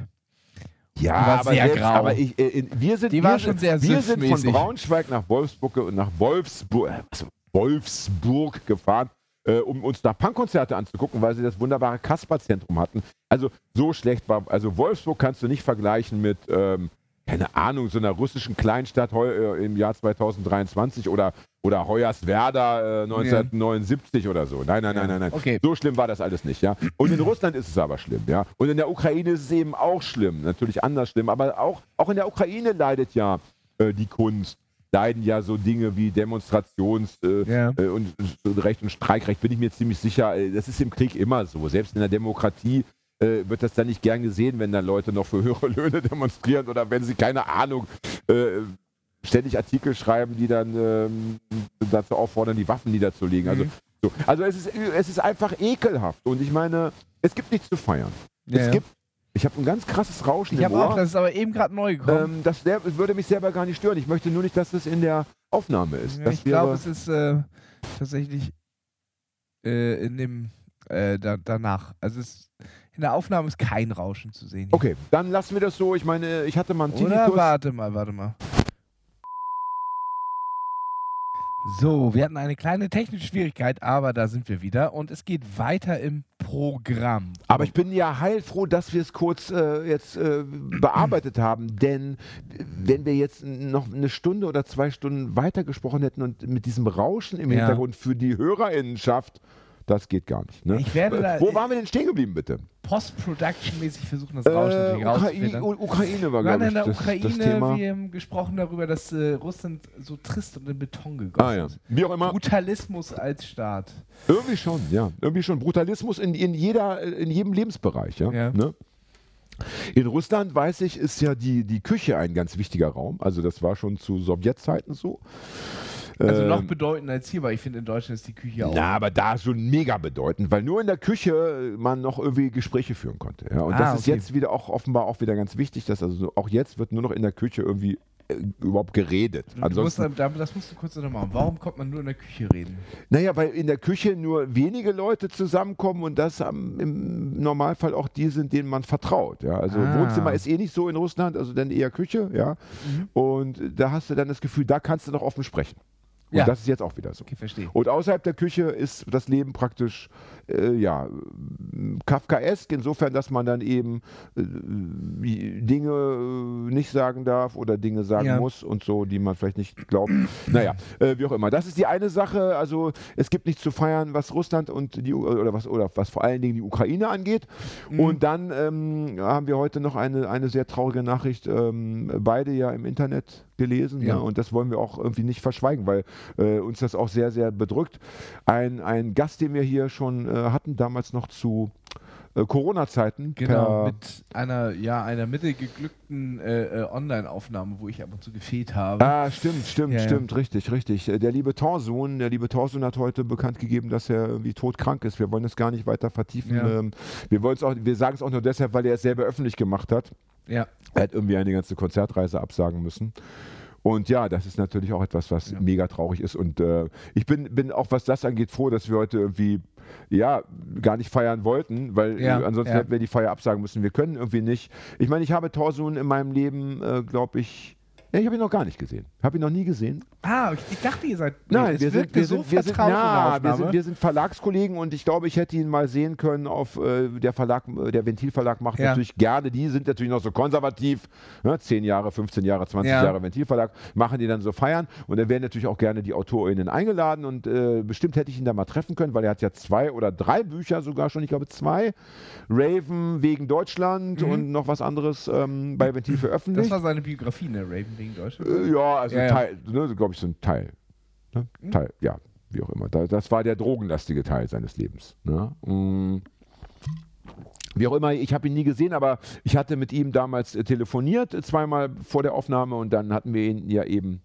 Speaker 2: Ja aber,
Speaker 3: grau.
Speaker 2: aber ich, äh, in, wir sind, wir sind, wir sind von. Braunschweig nach Wolfsburg nach Wolfsburg, äh, also Wolfsburg gefahren. Äh, um uns da Punkkonzerte anzugucken, weil sie das wunderbare Kasper-Zentrum hatten. Also so schlecht war, also Wolfsburg kannst du nicht vergleichen mit, ähm, keine Ahnung, so einer russischen Kleinstadt äh, im Jahr 2023 oder, oder Hoyerswerda äh, 1979 oder so. Nein, nein, nein, nein, nein.
Speaker 3: Okay.
Speaker 2: So schlimm war das alles nicht, ja. Und in Russland ist es aber schlimm, ja. Und in der Ukraine ist es eben auch schlimm, natürlich anders schlimm, aber auch, auch in der Ukraine leidet ja äh, die Kunst, leiden ja so Dinge wie Demonstrations- äh,
Speaker 3: Ja.
Speaker 2: äh, und so Recht und Streikrecht, bin ich mir ziemlich sicher. äh, Das ist im Krieg immer so. Selbst in der Demokratie äh, wird das dann nicht gern gesehen, wenn dann Leute noch für höhere Löhne [LAUGHS] demonstrieren oder wenn sie, keine Ahnung, äh, ständig Artikel schreiben, die dann ähm, dazu auffordern, die Waffen niederzulegen. Also,
Speaker 3: Mhm.
Speaker 2: so. also es, ist, es ist einfach ekelhaft. Und ich meine, es gibt nichts zu feiern.
Speaker 3: Ja,
Speaker 2: es
Speaker 3: ja.
Speaker 2: gibt, ich habe ein ganz krasses Rauschen
Speaker 3: Ich
Speaker 2: im
Speaker 3: habe
Speaker 2: Ohr.
Speaker 3: auch, das ist aber eben gerade neu gekommen.
Speaker 2: ähm, das sehr- würde mich selber gar nicht stören. Ich möchte nur nicht, dass es in der Aufnahme ist.
Speaker 3: Ja, ich glaube, es ist äh, tatsächlich äh, in dem äh, da, danach. Also es, in der Aufnahme ist kein Rauschen zu sehen. hier.
Speaker 2: Okay, dann lassen wir das so. Ich meine, ich hatte mal einen
Speaker 3: Oder
Speaker 2: Tinnitus.
Speaker 3: warte mal, warte mal. So, wir hatten eine kleine technische Schwierigkeit, aber da sind wir wieder und es geht weiter im Programm.
Speaker 2: Aber ich bin ja heilfroh, dass wir es kurz äh, jetzt äh, bearbeitet haben, denn äh, wenn wir jetzt noch eine Stunde oder zwei Stunden weitergesprochen hätten und mit diesem Rauschen im
Speaker 3: Ja.
Speaker 2: Hintergrund für die Hörerinnenschaft, das geht gar nicht. Ne?
Speaker 3: Ich werde da-
Speaker 2: Wo waren wir denn stehen geblieben, bitte?
Speaker 3: Post-Production-mäßig versuchen, das Rauschen
Speaker 2: Äh,
Speaker 3: natürlich
Speaker 2: Ukraine, Ukraine war,
Speaker 3: Wir
Speaker 2: glaube ich,
Speaker 3: in der
Speaker 2: das,
Speaker 3: Ukraine,
Speaker 2: das Thema.
Speaker 3: wir haben gesprochen darüber, dass äh, Russland so trist und in Beton gegossen
Speaker 2: Ah ja,
Speaker 3: ist.
Speaker 2: wie auch immer.
Speaker 3: Brutalismus als Staat.
Speaker 2: Irgendwie schon, ja. Irgendwie schon. Brutalismus in, in, jeder, in jedem Lebensbereich, ja.
Speaker 3: Ja.
Speaker 2: Ne? In Russland, weiß ich, ist ja die, die Küche ein ganz wichtiger Raum. Also das war schon zu Sowjetzeiten so.
Speaker 3: Also noch
Speaker 2: Ähm,
Speaker 3: bedeutender als hier, weil ich finde, in Deutschland ist die Küche auch.
Speaker 2: Na, aber da schon mega bedeutend, weil nur in der Küche man noch irgendwie Gespräche führen konnte. Ja? Und
Speaker 3: Ah,
Speaker 2: das ist
Speaker 3: okay.
Speaker 2: jetzt wieder auch offenbar auch wieder ganz wichtig, dass also auch jetzt wird nur noch in der Küche irgendwie äh, überhaupt geredet.
Speaker 3: Musst,
Speaker 2: Ansonsten,
Speaker 3: da- das musst du kurz noch machen. Warum kommt man nur in der Küche reden?
Speaker 2: naja, weil in der Küche nur wenige Leute zusammenkommen und das am, im Normalfall auch die sind, denen man vertraut. Ja? Also
Speaker 3: Ah.
Speaker 2: Wohnzimmer ist eh nicht so in Russland, also dann eher Küche, ja.
Speaker 3: Mhm.
Speaker 2: Und da hast du dann das Gefühl, da kannst du noch offen sprechen. Und
Speaker 3: Ja.
Speaker 2: das ist jetzt auch wieder so.
Speaker 3: Okay, verstehe.
Speaker 2: Und außerhalb der Küche ist das Leben praktisch äh, ja, Kafkaesk, insofern, dass man dann eben äh, Dinge äh, nicht sagen darf oder Dinge sagen
Speaker 3: Ja.
Speaker 2: muss und so, die man vielleicht nicht glaubt. naja, äh, wie auch immer. Das ist die eine Sache. Also es gibt nichts zu feiern, was Russland und die oder was oder was vor allen Dingen die Ukraine angeht.
Speaker 3: Mhm.
Speaker 2: Und dann ähm, haben wir heute noch eine, eine sehr traurige Nachricht, ähm, beide ja im Internet gelesen.
Speaker 3: Ja.
Speaker 2: Ne? Und das wollen wir auch irgendwie nicht verschweigen, weil äh, uns das auch sehr, sehr bedrückt. Ein, ein Gast, den wir hier schon hatten, damals noch zu äh, Corona-Zeiten.
Speaker 3: Genau, mit einer, ja, einer mittelgeglückten äh, äh, Online-Aufnahme, wo ich ab und zu gefehlt habe.
Speaker 2: Ah, stimmt, stimmt,
Speaker 3: Ja, ja.
Speaker 2: stimmt, richtig, richtig. Äh, Der liebe Torsun, der liebe Torsun hat heute bekannt gegeben, dass er irgendwie todkrank ist. Wir wollen es gar nicht weiter vertiefen.
Speaker 3: Ja.
Speaker 2: Ähm, wir auch, wir sagen es auch nur deshalb, weil er es selber öffentlich gemacht hat.
Speaker 3: Ja,
Speaker 2: Er hat irgendwie eine ganze Konzertreise absagen müssen. Und ja, das ist natürlich auch etwas, was
Speaker 3: Ja.
Speaker 2: mega traurig ist. Und äh, ich bin, bin auch, was das angeht, froh, dass wir heute irgendwie ja gar nicht feiern wollten, weil
Speaker 3: Ja,
Speaker 2: äh, ansonsten
Speaker 3: ja.
Speaker 2: hätten wir die Feier absagen müssen. Wir können irgendwie nicht. Ich meine, ich habe Torsun in meinem Leben, äh, glaube ich, ja, ich habe ihn noch gar nicht gesehen. Habe ihn noch nie gesehen.
Speaker 3: Ah, ich, ich dachte, ihr seid.
Speaker 2: Nein, wir sind, wir,
Speaker 3: so
Speaker 2: sind, wir, sind, ja, wir, sind, wir sind Verlagskollegen und ich glaube, ich hätte ihn mal sehen können auf äh, der Verlag, äh, der Ventilverlag macht
Speaker 3: Ja.
Speaker 2: natürlich gerne, die sind natürlich noch so konservativ, ne, 10 Jahre, 15 Jahre, 20
Speaker 3: Ja.
Speaker 2: Jahre Ventilverlag, machen die dann so feiern und dann werden natürlich auch gerne die AutorInnen eingeladen und äh, bestimmt hätte ich ihn da mal treffen können, weil er hat ja zwei oder drei Bücher sogar schon, ich glaube zwei, Raven wegen Deutschland
Speaker 3: Mhm.
Speaker 2: und noch was anderes ähm, bei Ventil veröffentlicht.
Speaker 3: das war seine Biografie, ne? Raven wegen Deutschland.
Speaker 2: Äh, ja, also
Speaker 3: Ja.
Speaker 2: Teil, ne, glaube ich, so ein Teil. Ne?
Speaker 3: Mhm.
Speaker 2: Teil, ja, wie auch immer. Da, das war der drogenlastige Teil seines Lebens. Ne? Mm. Wie auch immer, ich habe ihn nie gesehen, aber ich hatte mit ihm damals äh, telefoniert, äh, zweimal vor der Aufnahme und dann hatten wir ihn ja eben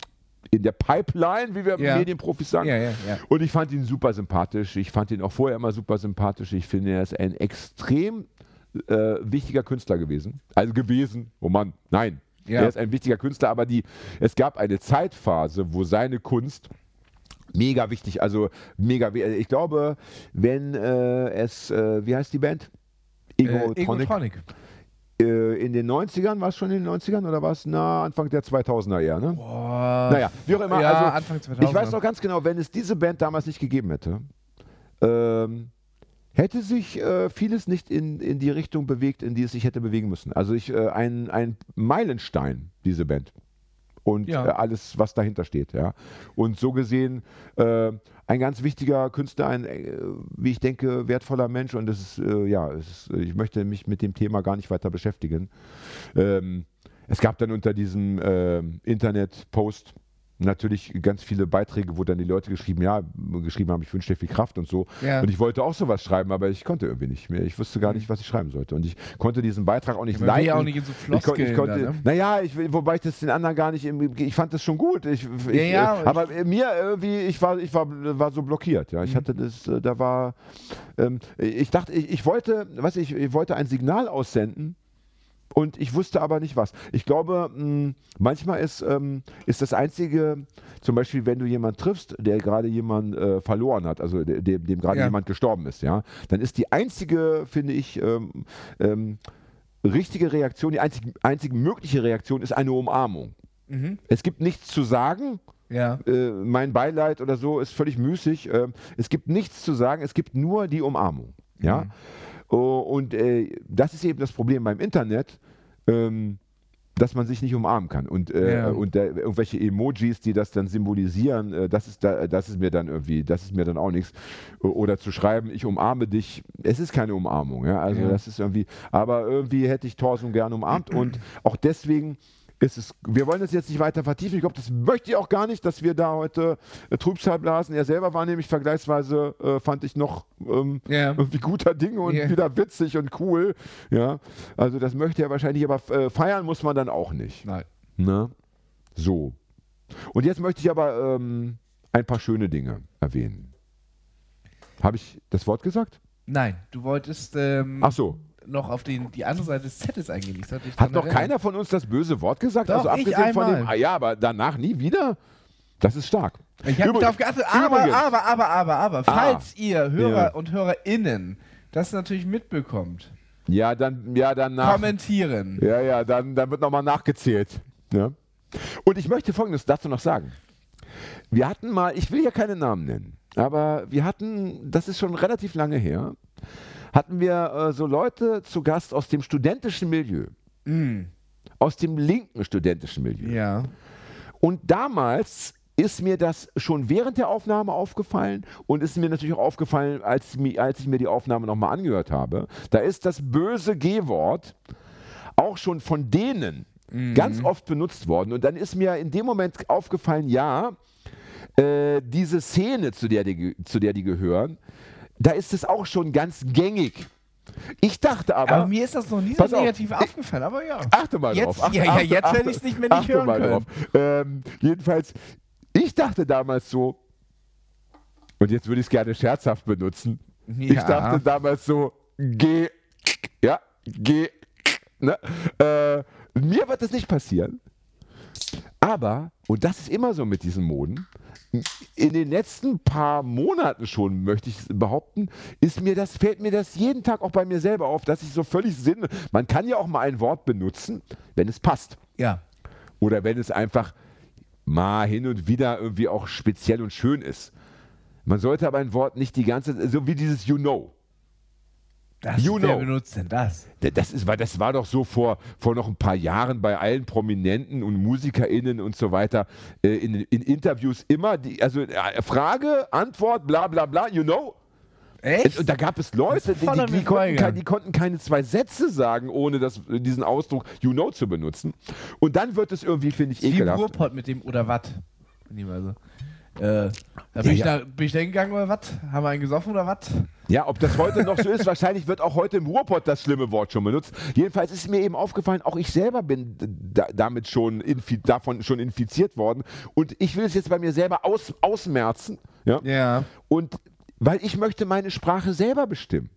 Speaker 2: in der Pipeline, wie wir
Speaker 3: Ja.
Speaker 2: Medienprofis sagen.
Speaker 3: Ja, ja.
Speaker 2: Und ich fand ihn super sympathisch. Ich fand ihn auch vorher immer super sympathisch. Ich finde, er ist ein extrem äh, wichtiger Künstler gewesen. Also gewesen, oh Mann, nein.
Speaker 3: Ja.
Speaker 2: Er ist ein wichtiger Künstler, aber die, es gab eine Zeitphase, wo seine Kunst mega wichtig, also mega, wi- ich glaube, wenn äh, es, äh, wie heißt die Band?
Speaker 3: Äh, Egotronic.
Speaker 2: Äh, in den 90ern, war es schon in den 90ern oder war es na, Anfang der 2000er eher, ne?
Speaker 3: Boah.
Speaker 2: Naja, wie auch immer.
Speaker 3: ja,
Speaker 2: also,
Speaker 3: Anfang 2000.
Speaker 2: ich weiß noch ganz genau, wenn es diese Band damals nicht gegeben hätte, ähm, hätte sich äh, vieles nicht in, in die Richtung bewegt, in die es sich hätte bewegen müssen. Also ich, äh, ein, ein Meilenstein, diese Band. Und
Speaker 3: Ja.
Speaker 2: äh, alles, was dahinter steht. Ja. Und so gesehen äh, ein ganz wichtiger Künstler, ein, äh, wie ich denke, wertvoller Mensch. Und das ist, äh, ja, es ist, ich möchte mich mit dem Thema gar nicht weiter beschäftigen. Ähm, es gab dann unter diesem Internet-Post natürlich ganz viele Beiträge, wo dann die Leute geschrieben, ja, geschrieben haben, ich wünsche dir viel Kraft und so.
Speaker 3: Ja.
Speaker 2: Und ich wollte auch sowas schreiben, aber ich konnte irgendwie nicht mehr. Ich wusste gar nicht, was ich schreiben sollte. Und ich konnte diesen Beitrag auch nicht
Speaker 3: will
Speaker 2: leiten.
Speaker 3: ja auch nicht in so
Speaker 2: ich, kon, ich
Speaker 3: Floskeln
Speaker 2: konnte,
Speaker 3: da, ne?
Speaker 2: naja, ich, wobei ich das den anderen gar nicht, ich fand das schon gut. Ich, ich,
Speaker 3: Ja, ja,
Speaker 2: äh, aber mir irgendwie, ich war, ich war, war so blockiert. Ja, ich
Speaker 3: Mhm.
Speaker 2: hatte das, äh, da war, ähm, ich dachte, ich, ich wollte, was ich, ich wollte ein Signal aussenden. Und ich wusste aber nicht was. Ich glaube, mh, manchmal ist, ähm, ist das Einzige, zum Beispiel, wenn du jemanden triffst, der gerade jemanden äh, verloren hat, also de- dem, dem gerade
Speaker 3: Ja.
Speaker 2: jemand gestorben ist, ja, dann ist die einzige, finde ich, ähm, ähm, richtige Reaktion, die einzige, einzige mögliche Reaktion ist eine Umarmung.
Speaker 3: Mhm.
Speaker 2: Es gibt nichts zu sagen,
Speaker 3: Ja.
Speaker 2: äh, mein Beileid oder so ist völlig müßig. Ähm, es gibt nichts zu sagen, es gibt nur die Umarmung. Ja?
Speaker 3: Mhm.
Speaker 2: Oh, und äh, das ist eben das Problem beim Internet. Ähm, dass man sich nicht umarmen kann. Und, äh,
Speaker 3: Ja.
Speaker 2: und da, irgendwelche Emojis, die das dann symbolisieren, äh, das, ist da, das ist mir dann irgendwie, das ist mir dann auch nichts. Oder zu schreiben, ich umarme dich, es ist keine Umarmung. Ja? Also
Speaker 3: Ja.
Speaker 2: das ist irgendwie, aber irgendwie hätte ich Thorsten gerne umarmt und auch deswegen es, wir wollen das jetzt nicht weiter vertiefen. Ich glaube, das möchte ich auch gar nicht, dass wir da heute äh, Trübsal blasen. Er selber war nämlich vergleichsweise, äh, fand ich noch ähm,
Speaker 3: Ja.
Speaker 2: irgendwie guter Dinge und
Speaker 3: Ja.
Speaker 2: wieder witzig und cool. Ja, also das möchte er wahrscheinlich, aber äh, feiern muss man dann auch nicht.
Speaker 3: Nein.
Speaker 2: Ne? So. Und jetzt möchte ich aber ähm, ein paar schöne Dinge erwähnen. Habe ich das Wort gesagt?
Speaker 3: Nein, du wolltest ähm,
Speaker 2: Ach so.
Speaker 3: Noch auf den, die andere Seite des Zettels dich
Speaker 2: Hat
Speaker 3: dran
Speaker 2: noch keiner von uns das böse Wort gesagt?
Speaker 3: Doch,
Speaker 2: also
Speaker 3: ich
Speaker 2: abgesehen von dem. Ah, ja, aber danach nie wieder? Das ist stark.
Speaker 3: Ich habe darauf geachtet, aber,
Speaker 2: übrigens-
Speaker 3: aber, aber, aber, aber,
Speaker 2: Ah.
Speaker 3: falls ihr Hörer
Speaker 2: Ja.
Speaker 3: und HörerInnen das natürlich mitbekommt,
Speaker 2: Ja, dann, ja, dann nach.
Speaker 3: kommentieren.
Speaker 2: Ja, ja, dann, dann wird nochmal nachgezählt. Ja? Und ich möchte Folgendes dazu noch sagen. Wir hatten mal, ich will ja keine Namen nennen, aber wir hatten, das ist schon relativ lange her, hatten wir äh, so Leute zu Gast aus dem studentischen Milieu,
Speaker 3: Mm,
Speaker 2: aus dem linken studentischen Milieu.
Speaker 3: ja.
Speaker 2: Und damals ist mir das schon während der Aufnahme aufgefallen und ist mir natürlich auch aufgefallen, als, als ich mir die Aufnahme nochmal angehört habe. Da ist das böse G-Wort auch schon von denen ganz oft benutzt worden. Und dann ist mir in dem Moment aufgefallen, ja, äh, diese Szene, zu der, die, zu der die gehören, da ist es auch schon ganz gängig. Ich dachte aber,
Speaker 3: Aber mir ist das noch nie so
Speaker 2: auf,
Speaker 3: negativ
Speaker 2: ich-
Speaker 3: aufgefallen, aber ja.
Speaker 2: Achte mal
Speaker 3: Jetzt-
Speaker 2: drauf. Ach-
Speaker 3: ja, ja,
Speaker 2: achte-
Speaker 3: jetzt
Speaker 2: achte-
Speaker 3: werde ich's nicht mehr nicht
Speaker 2: achte
Speaker 3: hören
Speaker 2: mal
Speaker 3: können.
Speaker 2: Drauf. Ähm, jedenfalls, ich dachte damals so, und jetzt würde ich es gerne scherzhaft benutzen. Ich
Speaker 3: Ja.
Speaker 2: dachte damals so, geh, ja, geh, ne? Äh, mir wird das nicht passieren. Aber, und das ist immer so mit diesen Moden, in den letzten paar Monaten schon, möchte ich behaupten, ist mir das, fällt mir das jeden Tag auch bei mir selber auf, dass ich so völlig Sinn. Man kann ja auch mal ein Wort benutzen, wenn es passt.
Speaker 3: Ja.
Speaker 2: Oder wenn es einfach mal hin und wieder irgendwie auch speziell und schön ist. Man sollte aber ein Wort nicht die ganze so wie dieses You know.
Speaker 3: Das,
Speaker 2: You
Speaker 3: wer
Speaker 2: know.
Speaker 3: benutzt denn das?
Speaker 2: Das, ist, war- das war doch so vor, vor noch ein paar Jahren bei allen Prominenten und MusikerInnen und so weiter äh, in, in Interviews immer, die, also äh, Frage, Antwort, bla bla bla, you know.
Speaker 3: Echt?
Speaker 2: Und da gab es Leute, die, die, die, konnten, die konnten keine zwei Sätze sagen, ohne das, diesen Ausdruck you know zu benutzen. Und dann wird es irgendwie, finde ich,
Speaker 3: Wie
Speaker 2: ekelhaft.
Speaker 3: Ruhrpott mit dem oder wat? So. Äh, da bin,
Speaker 2: Ja,
Speaker 3: ich. Da, bin ich da hingegangen oder was? Haben wir einen gesoffen oder was?
Speaker 2: Ja, ob das heute noch so ist, wahrscheinlich wird auch heute im Ruhrpott das schlimme Wort schon benutzt. Jedenfalls ist mir eben aufgefallen, auch ich selber bin da, damit schon davon schon infiziert worden. Und ich will es jetzt bei mir selber aus, ausmerzen. Ja?
Speaker 3: Ja.
Speaker 2: Und weil ich möchte meine Sprache selber bestimmen.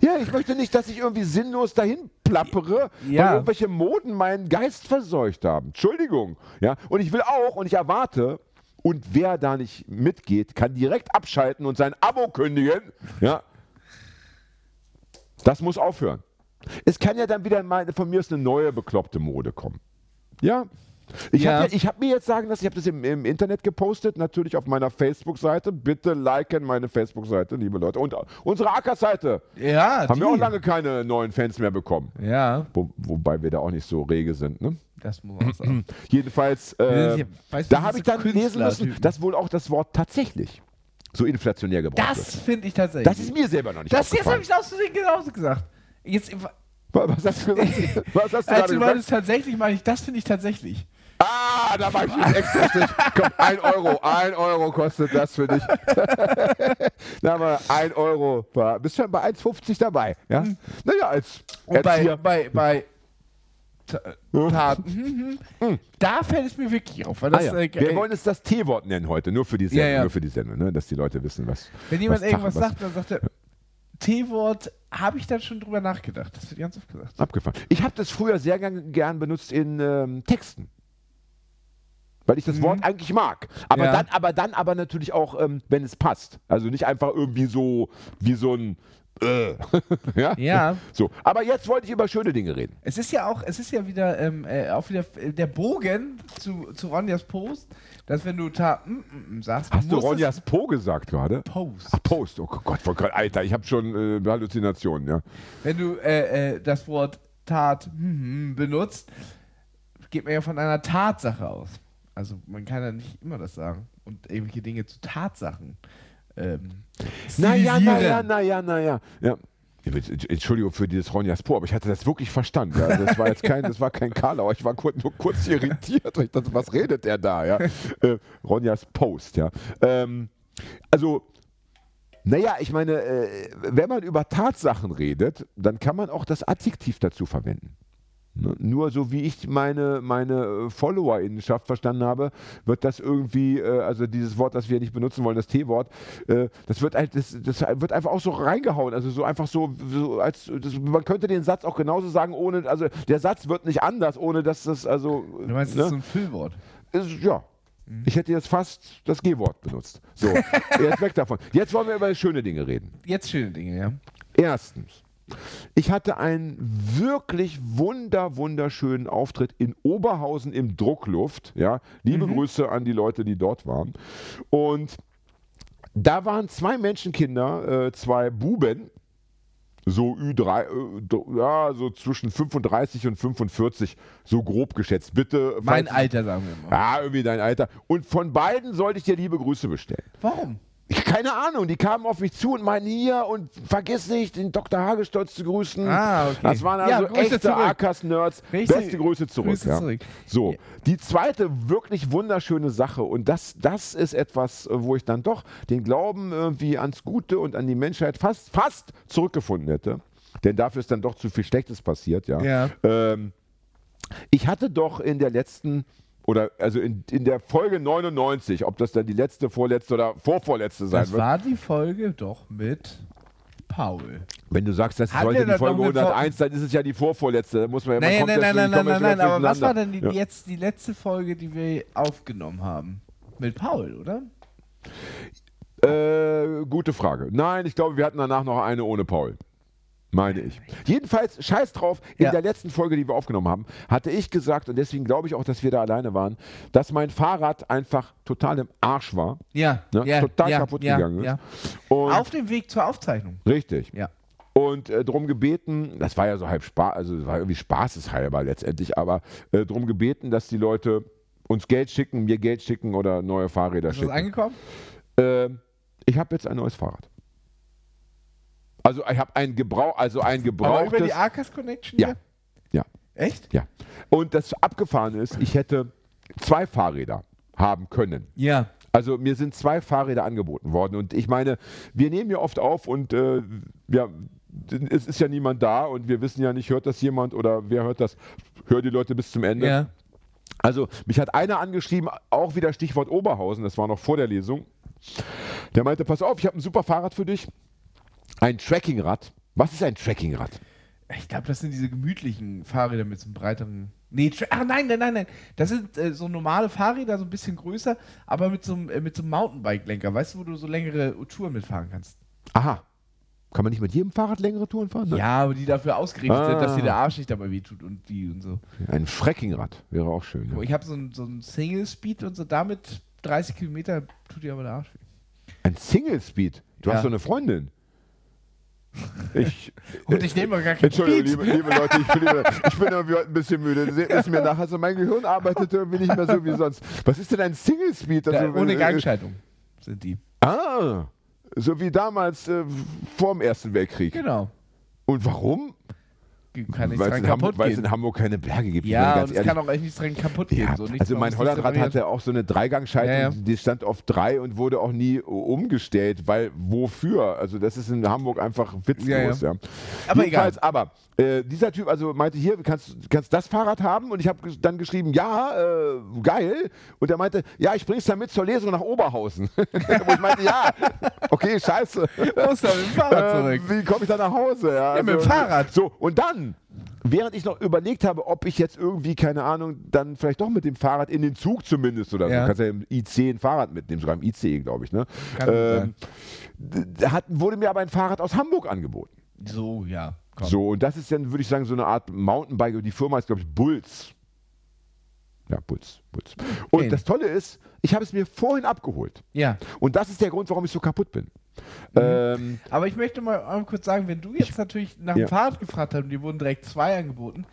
Speaker 2: ja, ich möchte nicht, dass ich irgendwie sinnlos dahin plappere,
Speaker 3: Ja.
Speaker 2: weil irgendwelche Moden meinen Geist verseucht haben. Entschuldigung. Ja? Und ich will auch und ich erwarte, und wer da nicht mitgeht, kann direkt abschalten und sein Abo kündigen. Ja? Das muss aufhören. Es kann ja dann wieder mal von mir aus eine neue bekloppte Mode kommen. Ja. Ich
Speaker 3: Ja.
Speaker 2: habe ja, hab mir jetzt sagen lassen, ich habe das im, im Internet gepostet, natürlich auf meiner Facebook-Seite. Bitte liken meine Facebook-Seite, liebe Leute. Und unsere Acker-Seite
Speaker 3: Ja,
Speaker 2: haben wir
Speaker 3: die.
Speaker 2: auch lange keine neuen Fans mehr bekommen.
Speaker 3: Ja,
Speaker 2: Wo, wobei wir da auch nicht so rege sind. Ne?
Speaker 3: Das muss man sagen. [CLEARS THROAT]
Speaker 2: Jedenfalls, äh,
Speaker 3: weißt
Speaker 2: da habe ich dann lesen müssen, dass wohl auch das Wort tatsächlich so inflationär gebraucht
Speaker 3: Das
Speaker 2: wird.
Speaker 3: finde ich tatsächlich.
Speaker 2: Das ist mir selber noch nicht
Speaker 3: das jetzt habe ich aus Versehen genauso gesagt. Jetzt,
Speaker 2: Was hast du gesagt? [LAUGHS] Was hast du
Speaker 3: als du meintest tatsächlich, meine ich, das finde ich tatsächlich.
Speaker 2: Ah, da war ich jetzt extra Stich. Komm, ein Euro, ein Euro kostet das für dich. [LAUGHS] da haben wir ein Euro. Bist schon bei 1,50 dabei. Ja? Naja, als
Speaker 3: Hm. Und bei, bei, bei Taten, mhm, da fällt es mir wirklich auf. Weil
Speaker 2: Ah,
Speaker 3: das,
Speaker 2: ja.
Speaker 3: äh,
Speaker 2: Wir
Speaker 3: äh,
Speaker 2: wollen es das T-Wort nennen heute, nur für die Sendung,
Speaker 3: Ja, ja.
Speaker 2: Nur für die Sendung ne? dass die Leute wissen, was.
Speaker 3: wenn jemand
Speaker 2: was
Speaker 3: irgendwas sagt, dann sagt er, T-Wort, habe ich dann schon drüber nachgedacht. Das wird ganz oft gesagt.
Speaker 2: Abgefahren. Ich habe das früher sehr gern, gern benutzt in ähm, Texten. Weil ich das Wort eigentlich mag. Aber,
Speaker 3: Mhm. Ja.
Speaker 2: dann, aber dann aber natürlich auch, ähm, wenn es passt. Also nicht einfach irgendwie so wie so ein äh. [LAUGHS] ja?
Speaker 3: Ja.
Speaker 2: So. Aber jetzt wollte ich über schöne Dinge reden.
Speaker 3: Es ist ja auch, es ist ja wieder, ähm, äh, auch wieder der Bogen zu, zu Ronjas Post, dass wenn du ta mm, mm, mm, sagst,
Speaker 2: Hast du Ronjas Po gesagt gerade?
Speaker 3: Post.
Speaker 2: Ach, Post. Oh Gott, oh Gott, Alter, ich habe schon äh, Halluzinationen, ja.
Speaker 3: Wenn du äh, äh, das Wort Tat mm, benutzt, geht man ja von einer Tatsache aus. Also man kann ja nicht immer das sagen und irgendwelche Dinge zu Tatsachen. Ähm,
Speaker 2: Naja, naja, naja, naja. Ja. Entschuldigung für dieses Ronjas Po, aber ich hatte das wirklich verstanden. Ja. Das war jetzt kein, das war kein Karlauer, ich war kurz, nur kurz irritiert. Ich dachte, was redet der da? Ja? Äh, Ronjas Post, ja. Ähm, also, naja, ich meine, äh, wenn man über Tatsachen redet, dann kann man auch das Adjektiv dazu verwenden. Ne? Nur so wie ich meine, meine äh, Follower-Innenschaft verstanden habe, wird das irgendwie, äh, also dieses Wort, das wir nicht benutzen wollen, das T-Wort, äh, das, wird halt, das, das wird einfach auch so reingehauen. Also so einfach so, so als das, man könnte den Satz auch genauso sagen, ohne, also der Satz wird nicht anders, ohne dass das, also.
Speaker 3: Du meinst,
Speaker 2: ne?
Speaker 3: das ist so ein Füllwort.
Speaker 2: Ist, ja. Ich hätte jetzt fast das G-Wort benutzt. So, [LAUGHS] jetzt weg davon. Jetzt wollen wir über schöne Dinge reden.
Speaker 3: Jetzt schöne Dinge, ja.
Speaker 2: Erstens, ich hatte einen wirklich wunder, wunderschönen Auftritt in Oberhausen im Druckluft. Ja, liebe Grüße an die Leute, die dort waren. Und da waren zwei Menschenkinder, äh, zwei Buben, so Ü3, äh, ja, so zwischen 35 und 45, so grob geschätzt. Bitte.
Speaker 3: Mein Alter, sagen wir mal.
Speaker 2: Ja, irgendwie dein Alter. Und von beiden sollte ich dir liebe Grüße bestellen.
Speaker 3: Warum?
Speaker 2: Ich, keine Ahnung, die kamen auf mich zu und meinten hier und vergiss nicht, den Dr. Hagestolz zu grüßen.
Speaker 3: Ah, okay.
Speaker 2: Das waren
Speaker 3: Ja,
Speaker 2: also
Speaker 3: Grüße
Speaker 2: echte. Arkas-Nerds.
Speaker 3: Richtig.
Speaker 2: Beste Grüße zurück.
Speaker 3: Grüße
Speaker 2: ja.
Speaker 3: zurück.
Speaker 2: So,
Speaker 3: Ja.
Speaker 2: die zweite wirklich wunderschöne Sache und das, das ist etwas, äh, wo ich dann doch den Glauben irgendwie ans Gute und an die Menschheit fast, fast zurückgefunden hätte. Denn dafür ist dann doch zu viel Schlechtes passiert, ja.
Speaker 3: Ja.
Speaker 2: Ähm, ich hatte doch in der letzten, oder also in, in der Folge 99, ob das dann die letzte, vorletzte oder vorvorletzte sein
Speaker 3: Das
Speaker 2: wird.
Speaker 3: war die Folge doch mit Paul.
Speaker 2: Wenn du sagst, das sollte
Speaker 3: wir
Speaker 2: die Folge
Speaker 3: noch eine
Speaker 2: 101, dann ist es ja die vorvorletzte. Da muss man, ja-
Speaker 3: Nein, nein,
Speaker 2: ja
Speaker 3: nein, nein, nein,
Speaker 2: ja
Speaker 3: nein, nein, aber was war denn die, jetzt die letzte Folge, die wir aufgenommen haben? Mit Paul, oder?
Speaker 2: Äh, gute Frage. Nein, ich glaube, wir hatten danach noch eine ohne Paul. Meine ich. Jedenfalls, scheiß drauf, in
Speaker 3: Ja.
Speaker 2: der letzten Folge, die wir aufgenommen haben, hatte ich gesagt, und deswegen glaube ich auch, dass wir da alleine waren, dass mein Fahrrad einfach total im Arsch war.
Speaker 3: Ja,
Speaker 2: Ne?
Speaker 3: ja
Speaker 2: total
Speaker 3: ja,
Speaker 2: kaputt gegangen ist.
Speaker 3: Auf dem Weg zur Aufzeichnung.
Speaker 2: richtig.
Speaker 3: Ja.
Speaker 2: Und äh, drum gebeten, das war ja so halb Spaß, also es war irgendwie spaßeshalber letztendlich, aber äh, drum gebeten, dass die Leute uns Geld schicken, mir Geld schicken oder neue Fahrräder
Speaker 3: Ist das
Speaker 2: schicken.
Speaker 3: angekommen?
Speaker 2: Ähm, ich habe jetzt ein neues Fahrrad. Also ich habe ein Gebrauch, also ein
Speaker 3: Aber
Speaker 2: gebrauchtes.
Speaker 3: über die Arcas Connection?
Speaker 2: Ja.
Speaker 3: hier?
Speaker 2: Ja.
Speaker 3: Echt?
Speaker 2: ja. Und das abgefahren ist, ich hätte zwei Fahrräder haben können.
Speaker 3: Ja.
Speaker 2: Also mir sind zwei Fahrräder angeboten worden und ich meine, wir nehmen ja oft auf und äh, ja, es ist ja niemand da und wir wissen ja nicht, hört das jemand oder wer hört das, hört die Leute bis zum Ende.
Speaker 3: Ja.
Speaker 2: Also mich hat einer angeschrieben, auch wieder Stichwort Oberhausen, das war noch vor der Lesung. Der meinte, pass auf, ich habe ein super Fahrrad für dich. Ein Trekkingrad. Was ist ein Trekkingrad?
Speaker 3: Ich glaube, das sind diese gemütlichen Fahrräder mit so einem breiteren. Nee, ah, nein, nein, nein, nein. Das sind äh, so normale Fahrräder, so ein bisschen größer, aber mit so einem, äh, mit so einem Mountainbike-Lenker. Weißt du, wo du so längere Touren mitfahren kannst?
Speaker 2: Aha. Kann man nicht mit jedem Fahrrad längere Touren fahren? Ne?
Speaker 3: Ja, aber die dafür ausgerichtet sind, dass dir
Speaker 2: Ah.
Speaker 3: der Arsch nicht dabei wehtut und die und so.
Speaker 2: Ein Trekkingrad wäre auch schön. Ja.
Speaker 3: Ich habe so ein, so ein Single-Speed und so damit 30 Kilometer tut dir aber der Arsch weh.
Speaker 2: Ein Single Speed. Du
Speaker 3: Ja.
Speaker 2: hast so eine Freundin. Ich,
Speaker 3: Und ich nehme gar keinen
Speaker 2: Entschuldigung, liebe, liebe Leute, ich bin, ich bin irgendwie heute ein bisschen müde. Seht es mir nach. Also mein Gehirn arbeitet irgendwie nicht mehr so wie sonst. Was ist denn ein Single Speed?
Speaker 3: Ja,
Speaker 2: Also,
Speaker 3: ohne
Speaker 2: äh,
Speaker 3: Gangschaltung sind die.
Speaker 2: Ah, so wie damals äh, vor dem Ersten Weltkrieg.
Speaker 3: Genau.
Speaker 2: Und warum?
Speaker 3: Kann nichts
Speaker 2: Weil es
Speaker 3: dran
Speaker 2: in, Hamburg,
Speaker 3: kaputt
Speaker 2: weil es
Speaker 3: gehen.
Speaker 2: in Hamburg keine Berge gibt.
Speaker 3: Ja, und es
Speaker 2: ehrlich,
Speaker 3: kann auch echt nichts dran kaputt gehen.
Speaker 2: ja,
Speaker 3: so. Nichts,
Speaker 2: also mein Hollandrad hatte auch so eine Dreigangschaltung,
Speaker 3: Ja, ja.
Speaker 2: die stand auf drei und wurde auch nie umgestellt, weil wofür? Also das ist in Hamburg einfach witzlos. Ja,
Speaker 3: Aber
Speaker 2: Jedenfalls, aber äh, dieser Typ also meinte hier, du kannst, kannst das Fahrrad haben und ich habe dann geschrieben, ja, äh, geil. Und er meinte, ja, ich bring's dann mit zur Lesung nach Oberhausen. [LAUGHS] Wo ich meinte, ja, okay, scheiße.
Speaker 3: Muss da mit dem Fahrrad
Speaker 2: Äh,
Speaker 3: zurück.
Speaker 2: wie komme ich da nach Hause? Ja,
Speaker 3: Ja, mit dem Fahrrad.
Speaker 2: So, und dann, während ich noch überlegt habe, ob ich jetzt irgendwie, keine Ahnung, dann vielleicht doch mit dem Fahrrad in den Zug zumindest oder so.
Speaker 3: Ja.
Speaker 2: Du kannst ja im IC ein Fahrrad mitnehmen, sogar im ICE, glaube ich. Ne? Ähm, hat, wurde mir aber ein Fahrrad aus Hamburg angeboten.
Speaker 3: So, ja. Komm.
Speaker 2: So, und das ist dann, würde ich sagen, so eine Art Mountainbike. Die Firma ist, glaube ich, Bulls. Ja, Bulls. Bulls. Und
Speaker 3: Okay.
Speaker 2: das Tolle ist, ich habe es mir vorhin abgeholt.
Speaker 3: Ja.
Speaker 2: Und das ist der Grund, warum ich so kaputt bin.
Speaker 3: Mhm.
Speaker 2: Ähm,
Speaker 3: Aber ich möchte mal kurz sagen, wenn du jetzt natürlich nach dem
Speaker 2: Ja.
Speaker 3: Fahrrad gefragt hast und dir wurden direkt zwei angeboten,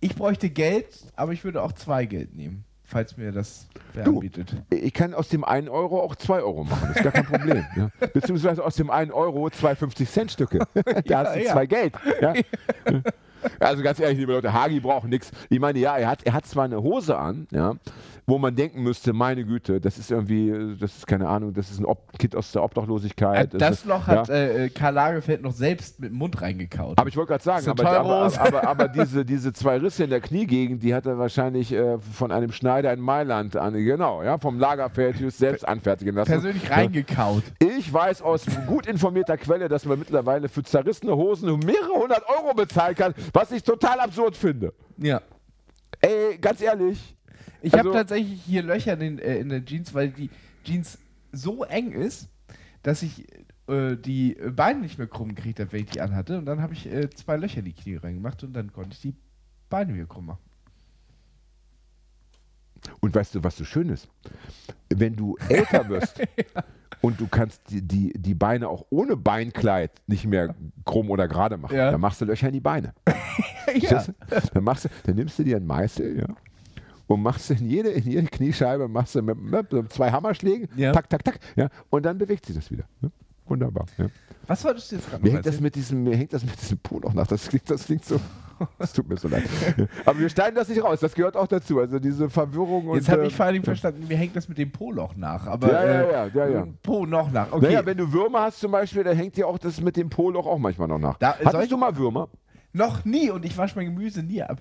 Speaker 3: ich bräuchte Geld, aber ich würde auch zwei Geld nehmen, falls mir das wer
Speaker 2: Du.
Speaker 3: anbietet.
Speaker 2: Ich kann aus dem 1 Euro auch 2 Euro machen, das ist gar kein Problem. [LAUGHS] ja. Beziehungsweise aus dem 1 Euro zwei 50-Cent-Stücke. [LAUGHS] da
Speaker 3: Ja,
Speaker 2: hast du
Speaker 3: ja.
Speaker 2: zwei Geld. Ja. [LAUGHS] Also ganz ehrlich, liebe Leute, Hagi braucht nichts. Ich meine, ja, er hat, er hat zwar eine Hose an, ja, wo man denken müsste, meine Güte, das ist irgendwie, das ist keine Ahnung, das ist ein Ob Kind aus der Obdachlosigkeit.
Speaker 3: das
Speaker 2: ist,
Speaker 3: Loch
Speaker 2: ja.
Speaker 3: hat äh, Karl Lagerfeld noch selbst mit dem Mund reingekaut.
Speaker 2: Aber ich wollte gerade sagen, aber, aber, aber, aber [LAUGHS] diese, diese zwei Risse in der Kniegegend, die hat er wahrscheinlich äh, von einem Schneider in Mailand an, genau, ja, vom Lagerfeld selbst anfertigen lassen.
Speaker 3: Persönlich reingekaut.
Speaker 2: Ich weiß aus gut informierter Quelle, dass man mittlerweile für zerrissene Hosen mehrere hundert Euro bezahlen kann, was ich total absurd finde.
Speaker 3: Ja.
Speaker 2: Ey, ganz ehrlich.
Speaker 3: Ich
Speaker 2: Also-
Speaker 3: habe tatsächlich hier Löcher in den, äh, in den Jeans, weil die Jeans so eng ist, dass ich äh, die Beine nicht mehr krumm gekriegt habe, wenn ich die anhatte. Und dann habe ich äh, zwei Löcher in die Knie reingemacht und dann konnte ich die Beine wieder krumm machen.
Speaker 2: Und weißt du, was so schön ist? Wenn du älter wirst [LAUGHS] und du kannst die, die, die Beine auch ohne Beinkleid nicht mehr krumm oder gerade machen,
Speaker 3: Ja.
Speaker 2: dann machst du Löcher in die Beine. [LAUGHS]
Speaker 3: ja.
Speaker 2: Dann, machst du, dann nimmst du dir einen Meißel, ja. Und machst in jede, in jede Kniescheibe machst du mit, mit zwei Hammerschlägen,
Speaker 3: Ja.
Speaker 2: tak, tak, tak, ja, und dann bewegt sich das wieder. Ne? Wunderbar. Ja.
Speaker 3: Was wolltest du jetzt gerade
Speaker 2: Mir
Speaker 3: noch
Speaker 2: hängt, das
Speaker 3: erzählen?
Speaker 2: mit diesem, mir hängt das mit diesem Po noch nach. Das klingt, das klingt so. [LAUGHS] Das tut mir so leid. Aber wir schneiden das nicht raus. Das gehört auch dazu. Also diese Verwirrung und.
Speaker 3: Jetzt habe ich vor allem verstanden, mir hängt das mit dem Po-Loch nach. Aber
Speaker 2: Ja, ja,
Speaker 3: äh,
Speaker 2: ja, ja, ja.
Speaker 3: Po noch nach. Okay.
Speaker 2: Naja, wenn du Würmer hast zum Beispiel, dann hängt dir auch das mit dem Poloch auch manchmal noch nach.
Speaker 3: Da-
Speaker 2: Hattest
Speaker 3: ich-
Speaker 2: du mal Würmer?
Speaker 3: noch nie und ich wasche mein Gemüse nie ab.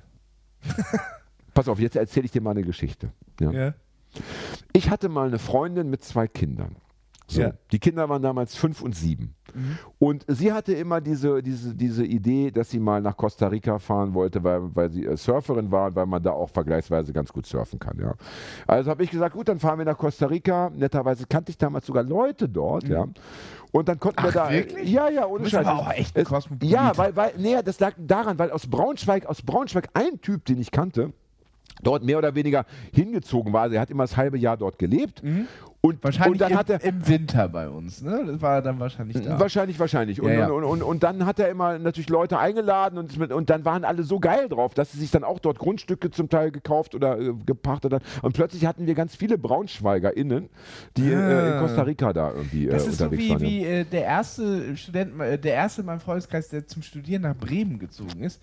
Speaker 3: [LAUGHS]
Speaker 2: Pass auf, jetzt erzähle ich dir mal eine Geschichte. Ja.
Speaker 3: Ja.
Speaker 2: Ich hatte mal eine Freundin mit zwei Kindern. So.
Speaker 3: Ja.
Speaker 2: Die Kinder waren damals fünf und sieben. Und sie hatte immer diese, diese, diese Idee, dass sie mal nach Costa Rica fahren wollte, weil, weil sie äh, Surferin war und weil man da auch vergleichsweise ganz gut surfen kann. Ja. Also habe ich gesagt, gut, dann fahren wir nach Costa Rica. Netterweise kannte ich damals sogar Leute dort. Ja. Und dann konnten wir
Speaker 3: Ach,
Speaker 2: da.
Speaker 3: wirklich?
Speaker 2: Ja, ja, ohne Scheiß.
Speaker 3: auch echt ein
Speaker 2: Es-. Ja, weil, weil, nee, das lag daran, weil aus Braunschweig, aus Braunschweig ein Typ, den ich kannte, dort mehr oder weniger hingezogen war. Also er hat immer das halbe Jahr dort gelebt. Und,
Speaker 3: Wahrscheinlich
Speaker 2: und dann
Speaker 3: im,
Speaker 2: hat er.
Speaker 3: im Winter bei uns, ne? Das war dann wahrscheinlich da.
Speaker 2: Wahrscheinlich, wahrscheinlich. Und,
Speaker 3: Ja, ja.
Speaker 2: Und, und, und dann hat er immer natürlich Leute eingeladen und, und dann waren alle so geil drauf, dass sie sich dann auch dort Grundstücke zum Teil gekauft oder äh, gepachtet haben. Und plötzlich hatten wir ganz viele BraunschweigerInnen, die äh, in
Speaker 3: Ah.
Speaker 2: Costa Rica da irgendwie äh,
Speaker 3: Das ist so
Speaker 2: unterwegs
Speaker 3: wie,
Speaker 2: waren.
Speaker 3: wie äh, der erste Student, äh, der erste in meinem Freundeskreis, der zum Studieren nach Bremen gezogen ist.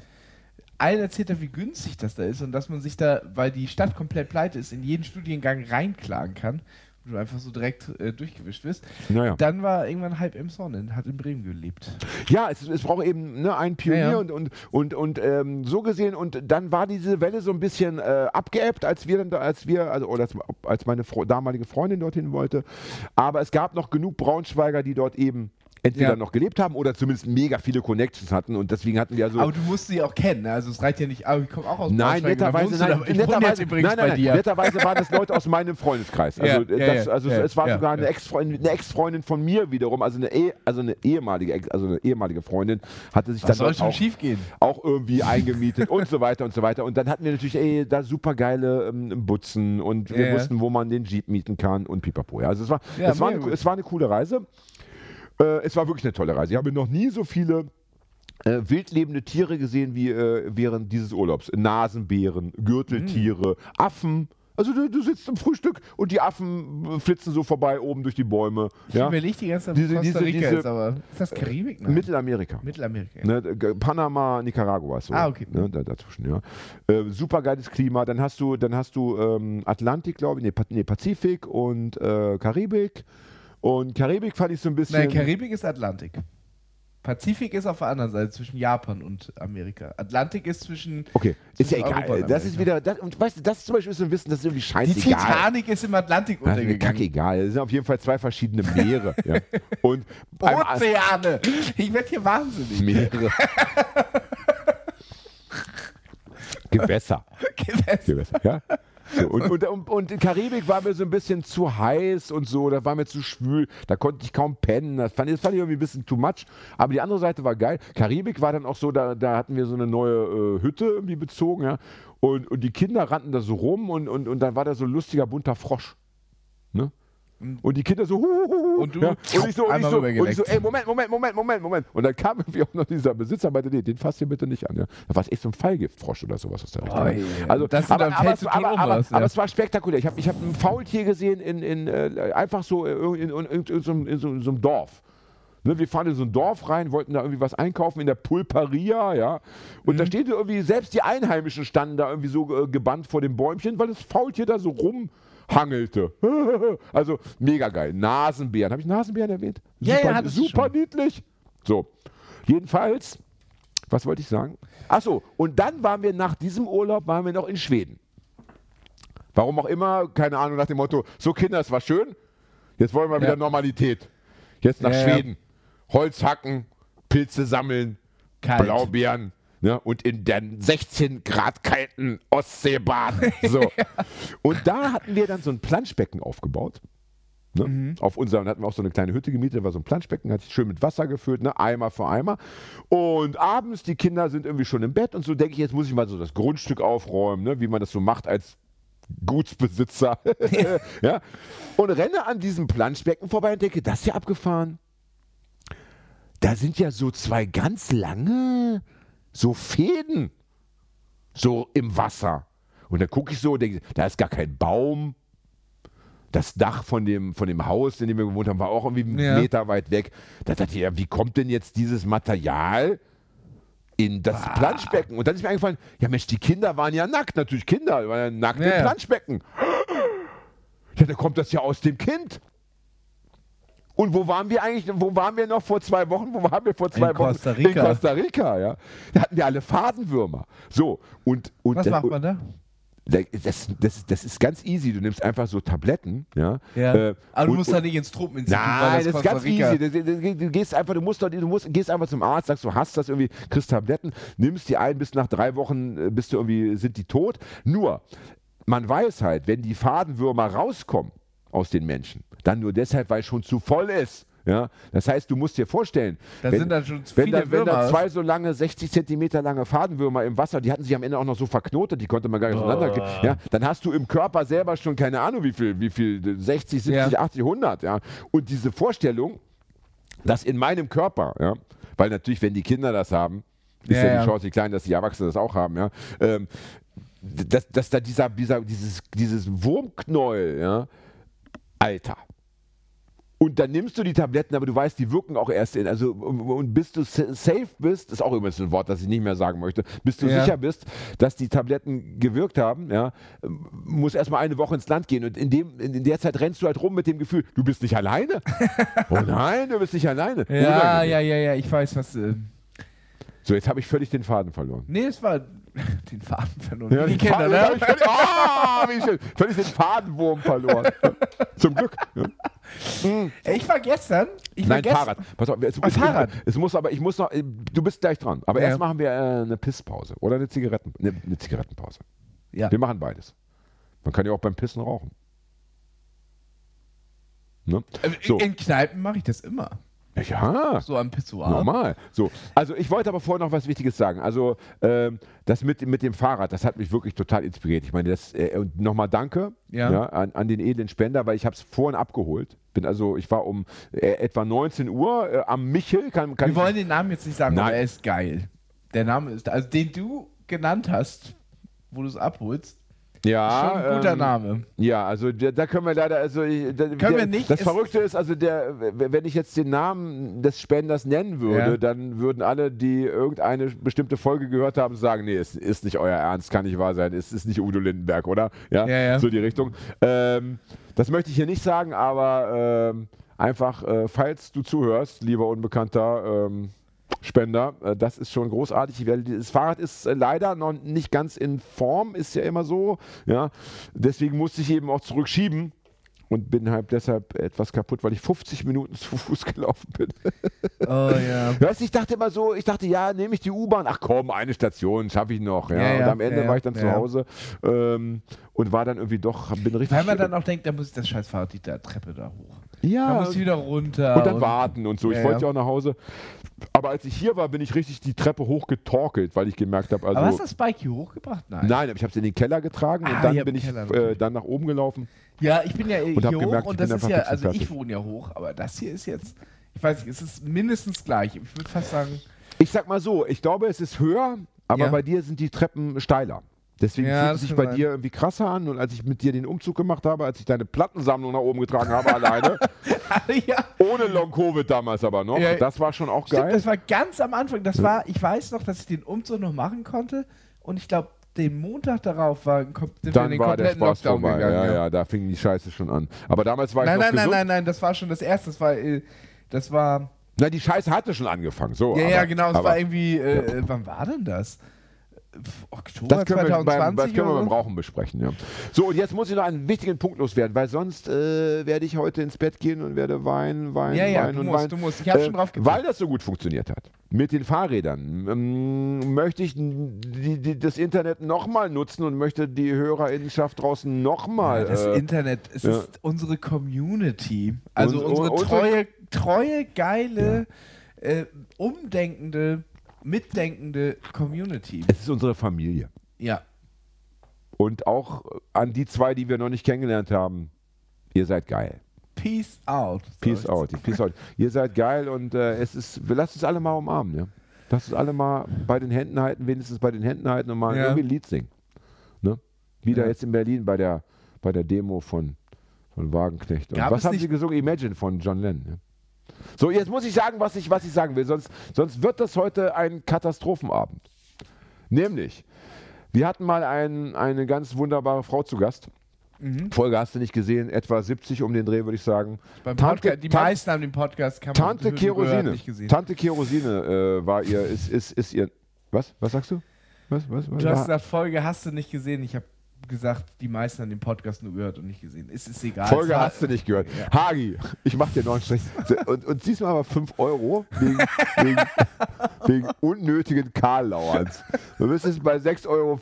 Speaker 3: Allen erzählt er, wie günstig das da ist und dass man sich da, weil die Stadt komplett pleite ist, in jeden Studiengang reinklagen kann du einfach so direkt äh, durchgewischt wirst.
Speaker 2: Naja.
Speaker 3: Dann war irgendwann halb im Sonnen, hat in Bremen gelebt.
Speaker 2: Ja, es, es braucht eben ne, einen Pionier
Speaker 3: Ja, ja.
Speaker 2: und, und, und, und ähm, so gesehen und dann war diese Welle so ein bisschen äh, abgeebbt, als wir dann da, als wir, also oder als, als meine Fro damalige Freundin dorthin wollte. Aber es gab noch genug Braunschweiger, die dort eben entweder
Speaker 3: Ja.
Speaker 2: noch gelebt haben oder zumindest mega viele Connections hatten und deswegen hatten wir so.
Speaker 3: Aber du musst sie auch kennen, ne? also es reicht ja nicht, aber ich komme auch aus
Speaker 2: Nein, netterweise, nein,
Speaker 3: da- ich
Speaker 2: netterweise, nein, nein, nein, netterweise waren das Leute aus meinem Freundeskreis. Also,
Speaker 3: Ja,
Speaker 2: das, also
Speaker 3: ja,
Speaker 2: es war sogar eine. Ex-Freundin, Ex-Freundin von mir wiederum, also eine, eh, also eine ehemalige, Ex- also eine ehemalige Freundin, hatte sich
Speaker 3: Was
Speaker 2: dann
Speaker 3: soll
Speaker 2: dort
Speaker 3: schon
Speaker 2: auch,
Speaker 3: schief gehen?
Speaker 2: auch irgendwie eingemietet und so weiter und so weiter. Und dann hatten wir natürlich ey, da super geile ähm, Butzen und wir wussten, wo man den Jeep mieten kann und pipapo. Ja, also es war, es war, eine, es war eine coole Reise. Äh, es war wirklich eine tolle Reise. Ich habe noch nie so viele äh, wildlebende Tiere gesehen wie äh, während dieses Urlaubs. Nasenbären, Gürteltiere, Affen. Also du, du sitzt im Frühstück und die Affen äh, flitzen so vorbei oben durch die Bäume.
Speaker 3: Ich
Speaker 2: Ja?
Speaker 3: überlege die ganze Zeit,
Speaker 2: Diese-
Speaker 3: Costa
Speaker 2: diese-
Speaker 3: Rica
Speaker 2: diese-
Speaker 3: ist, aber ist das Karibik? Nein.
Speaker 2: Mittelamerika.
Speaker 3: Mittelamerika. ja.
Speaker 2: Ne, Panama, Nicaragua so.
Speaker 3: Ah, okay.
Speaker 2: Ne, da, dazwischen, ja. Äh, super geiles Klima. Dann hast du, dann hast du ähm, Atlantik, glaube ich, nee, Pazifik und äh, Karibik. Und Karibik fand ich so ein bisschen.
Speaker 3: Nein, Karibik ist Atlantik. Pazifik ist auf der anderen Seite zwischen Japan und Amerika. Atlantik ist zwischen.
Speaker 2: okay, ist ja egal. Das ist wieder. Das, und weißt du, das ist zum Beispiel so ein Wissen, das ist irgendwie
Speaker 3: Die
Speaker 2: scheißegal.
Speaker 3: Titanic ist im Atlantik
Speaker 2: Das
Speaker 3: untergegangen.
Speaker 2: kackegal. Das sind auf jeden Fall zwei verschiedene Meere. [LAUGHS] ja. Und
Speaker 3: Ozeane! Ich werde hier wahnsinnig.
Speaker 2: Meere. [LAUGHS] Gewässer.
Speaker 3: Gewässer.
Speaker 2: Gewässer, ja. So, und, und, und, und in Karibik war mir so ein bisschen zu heiß und so, da war mir zu schwül, da konnte ich kaum pennen, das fand, ich- das fand ich irgendwie ein bisschen too much, aber die andere Seite war geil. Karibik war dann auch so, da, da hatten wir so eine neue äh, Hütte irgendwie bezogen, ja, und, und die Kinder rannten da so rum und, und, und dann war da so ein lustiger bunter Frosch. Und die Kinder so, hu, hu, hu,
Speaker 3: Und du
Speaker 2: ja. und ich so, und ich so, und ich so, ey, Moment, Moment, Moment, Moment, Moment. Und dann kam irgendwie auch noch dieser Besitzer, meinte, nee, den fasst ihr bitte nicht an. Ja. Da war es echt so ein Fallgiftfrosch oder sowas aus der Richtung.
Speaker 3: Oi,
Speaker 2: also,
Speaker 3: das-
Speaker 2: aber, aber, aber,
Speaker 3: um,
Speaker 2: aber,
Speaker 3: was, ja.
Speaker 2: aber es war spektakulär. Ich habe ich hab ein Faultier gesehen in, in äh, einfach so äh, in, in, in, in, so, einem- in, so, so einem Dorf. Ne, wir fahren in so ein Dorf rein, wollten da irgendwie was einkaufen in der Pulperia, ja. Und da steht irgendwie, selbst die Einheimischen standen da irgendwie so äh, gebannt vor dem Bäumchen, weil das Faultier da so rumhangelte. [LAUGHS] also mega geil. Nasenbären. Habe ich Nasenbären erwähnt?
Speaker 3: Ja,
Speaker 2: super,
Speaker 3: ja, du
Speaker 2: super niedlich. So. Jedenfalls, was wollte ich sagen? Achso, und dann waren wir nach diesem Urlaub, waren wir noch in Schweden. Warum auch immer, keine Ahnung, nach dem Motto, so Kinder, es war schön, jetzt wollen wir wieder
Speaker 3: Ja.
Speaker 2: Normalität. Jetzt nach
Speaker 3: Ja, ja.
Speaker 2: Schweden. Holz hacken, Pilze sammeln,
Speaker 3: Kalt.
Speaker 2: Blaubeeren. Ne, und in den 16 Grad kalten Ostsee baden. So. [LAUGHS] Und da hatten wir dann so ein Planschbecken aufgebaut. Ne?
Speaker 3: Mhm.
Speaker 2: Auf unserem hatten wir auch so eine kleine Hütte gemietet, da war so ein Planschbecken, hat sich schön mit Wasser gefüllt, ne? Eimer für Eimer. Und abends, die Kinder sind irgendwie schon im Bett und so denke ich, jetzt muss ich mal so das Grundstück aufräumen, ne? wie man das so macht als Gutsbesitzer. ja? [LAUGHS] Und renne an diesem Planschbecken vorbei und denke, das ist ja abgefahren. Da sind ja so zwei ganz lange, so Fäden, so im Wasser. Und dann gucke ich so und denke, da ist gar kein Baum. Das Dach von dem, von dem Haus, in dem wir gewohnt haben, war auch irgendwie einen
Speaker 3: Ja.
Speaker 2: Meter weit weg. Da dachte ich, ja, wie kommt denn jetzt dieses Material in das Planschbecken? Und dann ist mir eingefallen, ja Mensch, die Kinder waren ja nackt. Natürlich Kinder, waren ja nackt
Speaker 3: Ja,
Speaker 2: im. Planschbecken. Ja, da kommt das ja aus dem Kind. Und wo waren wir eigentlich, wo waren wir noch vor zwei Wochen? Wo waren wir vor zwei
Speaker 3: In
Speaker 2: Wochen?
Speaker 3: Costa Rica.
Speaker 2: In Costa Rica, ja. Da hatten wir alle Fadenwürmer. So, und, und
Speaker 3: Was
Speaker 2: das,
Speaker 3: macht man da?
Speaker 2: das, das, das ist ganz easy. Du nimmst einfach so Tabletten, ja.
Speaker 3: Ja.
Speaker 2: äh,
Speaker 3: Aber du
Speaker 2: und-
Speaker 3: musst da nicht ins Tropeninstitut,
Speaker 2: Nein, das ist
Speaker 3: Costa
Speaker 2: ganz easy. Das- das- das- Du gehst einfach, du musst du musst, gehst einfach zum Arzt, sagst, du hast das irgendwie, kriegst Tabletten, nimmst die ein, bis nach drei Wochen äh, bist du irgendwie, sind die tot. Nur, man weiß halt, wenn die Fadenwürmer rauskommen aus den Menschen, dann nur deshalb, weil es schon zu voll ist. Ja, das heißt, du musst dir vorstellen,
Speaker 3: Da
Speaker 2: wenn,
Speaker 3: sind dann schon
Speaker 2: wenn,
Speaker 3: viele
Speaker 2: da, wenn da zwei so lange, 60 Zentimeter lange Fadenwürmer im Wasser, die hatten sich am Ende auch noch so verknotet, die konnte man gar nicht auseinander. Ja, dann hast du im Körper selber schon keine Ahnung, wie viel, wie viel, 60, 70,
Speaker 3: Ja.
Speaker 2: 80, 100. Ja. Und diese Vorstellung, dass in meinem Körper, ja, weil natürlich, wenn die Kinder das haben, ist
Speaker 3: Ja,
Speaker 2: ja, die. Chance klein, dass die Erwachsenen das auch haben, ja. Ähm, dass, dass da dieser, dieser, dieses, dieses Wurmknäuel, ja, Alter. Und dann nimmst du die Tabletten, aber du weißt, die wirken auch erst in, also und bis du sa- safe bist, ist auch übrigens ein Wort, das ich nicht mehr sagen möchte, bis du
Speaker 3: Ja.
Speaker 2: sicher bist, dass die Tabletten gewirkt haben, ja, muss erstmal eine Woche ins Land gehen und in, dem, in, der Zeit rennst du halt rum mit dem Gefühl, du bist nicht alleine. [LAUGHS] oh nein, du bist nicht alleine.
Speaker 3: Ja, ja, ja, ja, ich weiß, was. Äh,
Speaker 2: So, jetzt habe ich völlig den Faden verloren.
Speaker 3: nee, es war [LAUGHS] den Faden verloren.
Speaker 2: Ja,
Speaker 3: die Kinder, ne?
Speaker 2: völlig, ah, wie schön, völlig den Fadenwurm verloren. [LAUGHS] Zum Glück. Ja.
Speaker 3: Ich war gestern. Ich war
Speaker 2: Nein,
Speaker 3: gestern,
Speaker 2: Fahrrad. Pass auf, es, es,
Speaker 3: Fahrrad.
Speaker 2: Es muss aber, ich muss noch, du bist gleich dran. Aber
Speaker 3: Ja.
Speaker 2: erst machen wir äh, eine Pisspause oder eine Zigaretten, eine, eine Zigarettenpause.
Speaker 3: Ja.
Speaker 2: Wir machen beides. Man kann ja auch beim Pissen rauchen. Ne?
Speaker 3: Äh,
Speaker 2: So.
Speaker 3: In Kneipen mache ich das immer.
Speaker 2: Ja,
Speaker 3: So am Pissoir.
Speaker 2: normal. So, also ich wollte aber vorher noch was Wichtiges sagen. Also ähm, das mit, mit dem Fahrrad, das hat mich wirklich total inspiriert. Ich meine, das äh, und nochmal Danke
Speaker 3: Ja.
Speaker 2: an, an den edlen Spender, weil ich habe es vorhin abgeholt. Bin also, ich war um äh, etwa 19 Uhr äh, am Michel. Kann, kann
Speaker 3: Wir wollen den Namen jetzt nicht sagen,
Speaker 2: Nein.
Speaker 3: aber er ist geil. Der Name ist, also den du genannt hast, wo du es abholst,
Speaker 2: ja,
Speaker 3: schon ein guter
Speaker 2: ähm,
Speaker 3: Name.
Speaker 2: Ja, also da, da können wir leider, also ich- da, der,
Speaker 3: wir nicht?
Speaker 2: Das Verrückte ist, also der, wenn ich jetzt den Namen des Spenders nennen würde,
Speaker 3: Ja.
Speaker 2: dann würden alle, die irgendeine bestimmte Folge gehört haben, sagen, nee, es ist nicht euer Ernst, kann nicht wahr sein, es ist nicht Udo Lindenberg, oder? Ja,
Speaker 3: Ja, ja.
Speaker 2: so die Richtung. Ähm, das möchte ich hier nicht sagen, aber ähm, einfach, äh, falls du zuhörst, lieber unbekannter ähm, Spender, äh, das ist schon großartig. Das Fahrrad ist äh, leider noch nicht ganz in Form, ist ja immer so. Ja, deswegen musste ich eben auch zurückschieben und bin halt deshalb etwas kaputt, weil ich 50 Minuten [LAUGHS] zu Fuß gelaufen bin.
Speaker 3: Oh ja. [LAUGHS]
Speaker 2: Weißt ich dachte immer so, ich dachte, ja, nehme ich die U-Bahn, ach komm, eine Station schaffe ich noch. Ja.
Speaker 3: Ja, ja,
Speaker 2: und am Ende
Speaker 3: ja,
Speaker 2: war ich dann zu Hause ähm, und war dann irgendwie doch, bin richtig.
Speaker 3: Weil man dann auch denkt, da muss ich das scheiß Fahrrad die Treppe da hoch.
Speaker 2: ja,
Speaker 3: Da muss ich wieder runter.
Speaker 2: und dann warten und so. Ich wollte
Speaker 3: ja
Speaker 2: auch nach Hause. Aber als ich hier war, bin ich richtig die Treppe hochgetorkelt, weil ich gemerkt habe, also.
Speaker 3: aber hast du das Bike hier hochgebracht? Nein.
Speaker 2: Nein, aber ich habe es in den Keller getragen
Speaker 3: Ah,
Speaker 2: und dann bin ich äh, dann nach oben gelaufen.
Speaker 3: Ja, ich bin ja hier
Speaker 2: hab
Speaker 3: hoch
Speaker 2: gemerkt, ich
Speaker 3: und das ist ja,
Speaker 2: und
Speaker 3: also ich
Speaker 2: fertig.
Speaker 3: wohne ja hoch, aber das hier ist jetzt, ich weiß nicht, es ist mindestens gleich. Ich würde fast sagen,
Speaker 2: Ich sag mal so, ich glaube, es ist höher, aber
Speaker 3: Ja.
Speaker 2: bei dir sind die Treppen steiler. Deswegen
Speaker 3: Ja,
Speaker 2: fühlt es sich bei
Speaker 3: sein.
Speaker 2: dir irgendwie krasser an. Und als ich mit dir den Umzug gemacht habe, als ich deine Plattensammlung nach oben getragen habe, alleine, [LAUGHS]
Speaker 3: ja,
Speaker 2: ohne Long-Covid damals aber noch.
Speaker 3: Ja.
Speaker 2: Das war schon auch
Speaker 3: Stimmt,
Speaker 2: geil.
Speaker 3: das war ganz am Anfang. Das war, ich weiß noch, dass ich den Umzug noch machen konnte. Und ich glaube, den Montag darauf war, sind
Speaker 2: Dann war der Spaß
Speaker 3: Lockdown
Speaker 2: vorbei.
Speaker 3: gegangen.
Speaker 2: ja, ja, da fing die Scheiße schon an. Aber damals war
Speaker 3: Nein,
Speaker 2: ich noch
Speaker 3: nein, nein,
Speaker 2: gesund.
Speaker 3: nein, nein, das war schon das erste. Das war, äh, das war,
Speaker 2: Na, die Scheiße hatte schon angefangen. So,
Speaker 3: ja,
Speaker 2: aber,
Speaker 3: ja, genau, es war irgendwie, äh, äh, wann war denn das? Oktober
Speaker 2: das können, wir
Speaker 3: 2020
Speaker 2: beim, das können wir beim? Rauchen besprechen. Ja. So, und jetzt muss ich noch einen wichtigen Punkt loswerden, weil sonst äh, werde ich heute ins Bett gehen und werde weinen, weinen,
Speaker 3: Ja, ja,
Speaker 2: weinen
Speaker 3: du
Speaker 2: und
Speaker 3: musst,
Speaker 2: weinen.
Speaker 3: du musst. Ich habe
Speaker 2: Äh,
Speaker 3: schon drauf.
Speaker 2: Weil das so gut funktioniert hat. Mit den Fahrrädern ähm, möchte ich die, die, das Internet nochmal nutzen und möchte die Hörerinnenschaft draußen nochmal.
Speaker 3: Ja, das
Speaker 2: äh,
Speaker 3: Internet, es ist unsere Community. Also
Speaker 2: Und-
Speaker 3: unsere
Speaker 2: und-
Speaker 3: treue, treue, geile, äh, umdenkende, mitdenkende Community.
Speaker 2: es ist unsere Familie.
Speaker 3: Ja.
Speaker 2: Und auch an die zwei, die wir noch nicht kennengelernt haben. Ihr seid geil.
Speaker 3: Peace out.
Speaker 2: Peace out. Peace out. [LAUGHS] Ihr seid geil und äh, es ist, wir lasst uns alle mal umarmen, ja. Lasst uns alle mal bei den Händen halten, wenigstens bei den Händen halten und mal
Speaker 3: Ja.
Speaker 2: irgendwie ein Lied singen. Ne? Wieder
Speaker 3: Ja.
Speaker 2: jetzt in Berlin bei der, bei der Demo von, von Wagenknecht. Was
Speaker 3: es
Speaker 2: haben sie gesungen? Imagine von John Lennon. Ja. So, jetzt muss ich sagen, was ich, was ich sagen will, sonst, sonst wird das heute ein Katastrophenabend. Nämlich, wir hatten mal ein, eine ganz wunderbare Frau zu Gast.
Speaker 3: Mhm.
Speaker 2: Folge hast du nicht gesehen, etwa 70 um den Dreh, würde ich sagen.
Speaker 3: Beim
Speaker 2: Tante-
Speaker 3: Podcast, die
Speaker 2: Tan-
Speaker 3: meisten haben den Podcast kann
Speaker 2: Tante Kerosine.
Speaker 3: nicht gesehen.
Speaker 2: Tante Kerosine äh, war ihr, ist, ist, ist ihr. Was? Was sagst du? Was? Was? was?
Speaker 3: Du hast gesagt, Folge hast du nicht gesehen. Ich habe gesagt, die meisten haben den Podcast nur gehört und nicht gesehen. Es ist egal.
Speaker 2: Folge
Speaker 3: Es
Speaker 2: hast du nicht gehört.
Speaker 3: Ja.
Speaker 2: Hagi, ich mach dir noch einen Strich. Und, und siehst mal aber 5 Euro wegen, [LAUGHS] wegen, wegen unnötigen Karlauerns. Du bist jetzt bei 6,50 Euro.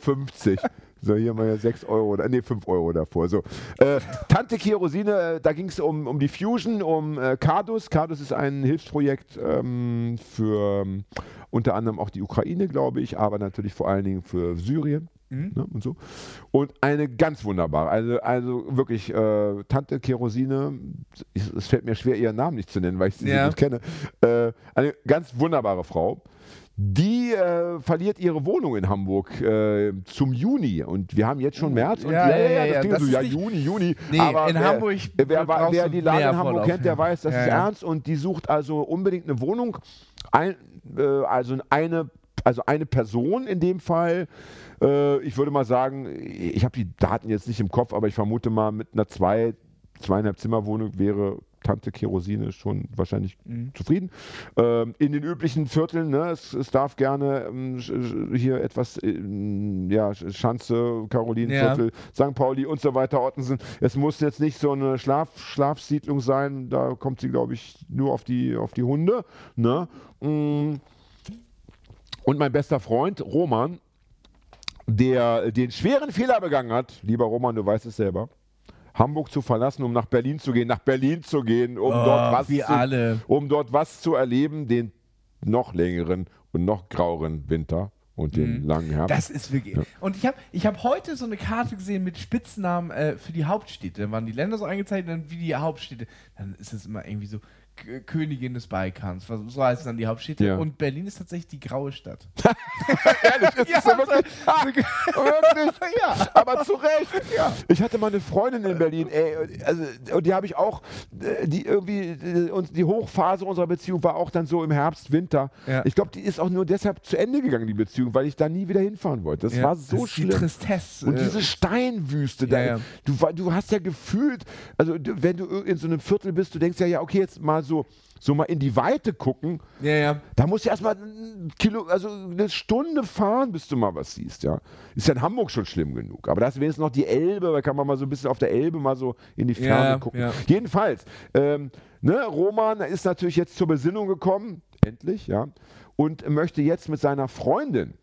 Speaker 2: So, hier mal 6 Euro, oder nee, 5 Euro davor. So. Äh, Tante Kerosine, äh, da ging es um, um die Fusion, um äh, Cardus. Cardus ist ein Hilfsprojekt ähm, für ähm, unter anderem auch die Ukraine, glaube ich, aber natürlich vor allen Dingen für Syrien.
Speaker 3: Mhm.
Speaker 2: Ne, und so. Und eine ganz wunderbare, also, also wirklich äh, Tante Kerosine, es fällt mir schwer, ihren Namen nicht zu nennen, weil ich sie
Speaker 3: Ja.
Speaker 2: gut kenne. Äh, eine ganz wunderbare Frau. Die äh, verliert ihre Wohnung in Hamburg äh, zum Juni und wir haben jetzt schon März. Und
Speaker 3: Ja, ja, ja,
Speaker 2: das
Speaker 3: ja,
Speaker 2: klingt
Speaker 3: das
Speaker 2: so, ja,
Speaker 3: nicht-
Speaker 2: Juni, Juni.
Speaker 3: Nee,
Speaker 2: aber
Speaker 3: in
Speaker 2: wer,
Speaker 3: Hamburg
Speaker 2: Wer, wer
Speaker 3: du
Speaker 2: die Lage in Hamburg kennt, der weiß, das
Speaker 3: Ja,
Speaker 2: ist ernst und die sucht also unbedingt eine Wohnung. Ein, äh, also eine, also eine Person in dem Fall. Äh, ich würde mal sagen, ich habe die Daten jetzt nicht im Kopf, aber ich vermute mal, mit einer zwei, zweieinhalb Zimmerwohnung wäre Tante Kerosine schon wahrscheinlich
Speaker 3: Mhm.
Speaker 2: zufrieden. Ähm, in den üblichen Vierteln, ne, es, es darf gerne ähm, hier etwas, ähm, ja, Sch- Schanze, Karolinenviertel, St. Pauli und so weiter, Ottensen. Es muss jetzt nicht so eine Schlaf, Schlafsiedlung sein, da kommt sie, glaube ich, nur auf die, auf die Hunde. Ne? Mm. Und mein bester Freund, Roman, der den schweren Fehler begangen hat, lieber Roman, du weißt es selber, Hamburg zu verlassen, um nach Berlin zu gehen, nach Berlin zu gehen, um
Speaker 3: Oh,
Speaker 2: dort was zu, um dort was zu erleben, den noch längeren und noch graueren Winter und den
Speaker 3: Mhm.
Speaker 2: langen Herbst.
Speaker 3: Das ist wirklich. Und ich habe ich hab heute so eine Karte gesehen mit Spitznamen äh, für die Hauptstädte. Dann waren die Länder so eingezeichnet, dann wie die Hauptstädte. Dann ist es immer irgendwie so Königin des Balkans. So heißen dann die Hauptstädte.
Speaker 2: Ja.
Speaker 3: Und Berlin ist tatsächlich die graue Stadt. [LAUGHS]
Speaker 2: Ehrlich, ist
Speaker 3: Ja,
Speaker 2: so wirklich? Ah, wirklich? [LAUGHS]
Speaker 3: ja.
Speaker 2: Aber zu Recht. Ich hatte mal eine Freundin in Berlin, ey, also, und die habe ich auch, die irgendwie, und die Hochphase unserer Beziehung war auch dann so im Herbst, Winter.
Speaker 3: Ja.
Speaker 2: Ich glaube, die ist auch nur deshalb zu Ende gegangen, die Beziehung, weil ich da nie wieder hinfahren wollte. Das
Speaker 3: Ja,
Speaker 2: war so
Speaker 3: das ist Die
Speaker 2: schlimm.
Speaker 3: Tristesse.
Speaker 2: Und diese Steinwüste, da,
Speaker 3: Ja, ja.
Speaker 2: Du, du hast ja gefühlt, also wenn du in so einem Viertel bist, du denkst ja, ja, okay, jetzt mal so, so mal in die Weite gucken,
Speaker 3: ja, ja.
Speaker 2: da musst du erstmal ein Kilo, also eine Stunde fahren, bis du mal was siehst, ja. Ist ja in Hamburg schon schlimm genug. Aber da ist wenigstens noch die Elbe, da kann man mal so ein bisschen auf der Elbe mal so in die Ferne
Speaker 3: Ja,
Speaker 2: gucken. Jedenfalls, ähm, ne, Roman ist natürlich jetzt zur Besinnung gekommen, endlich, ja, und möchte jetzt mit seiner Freundin,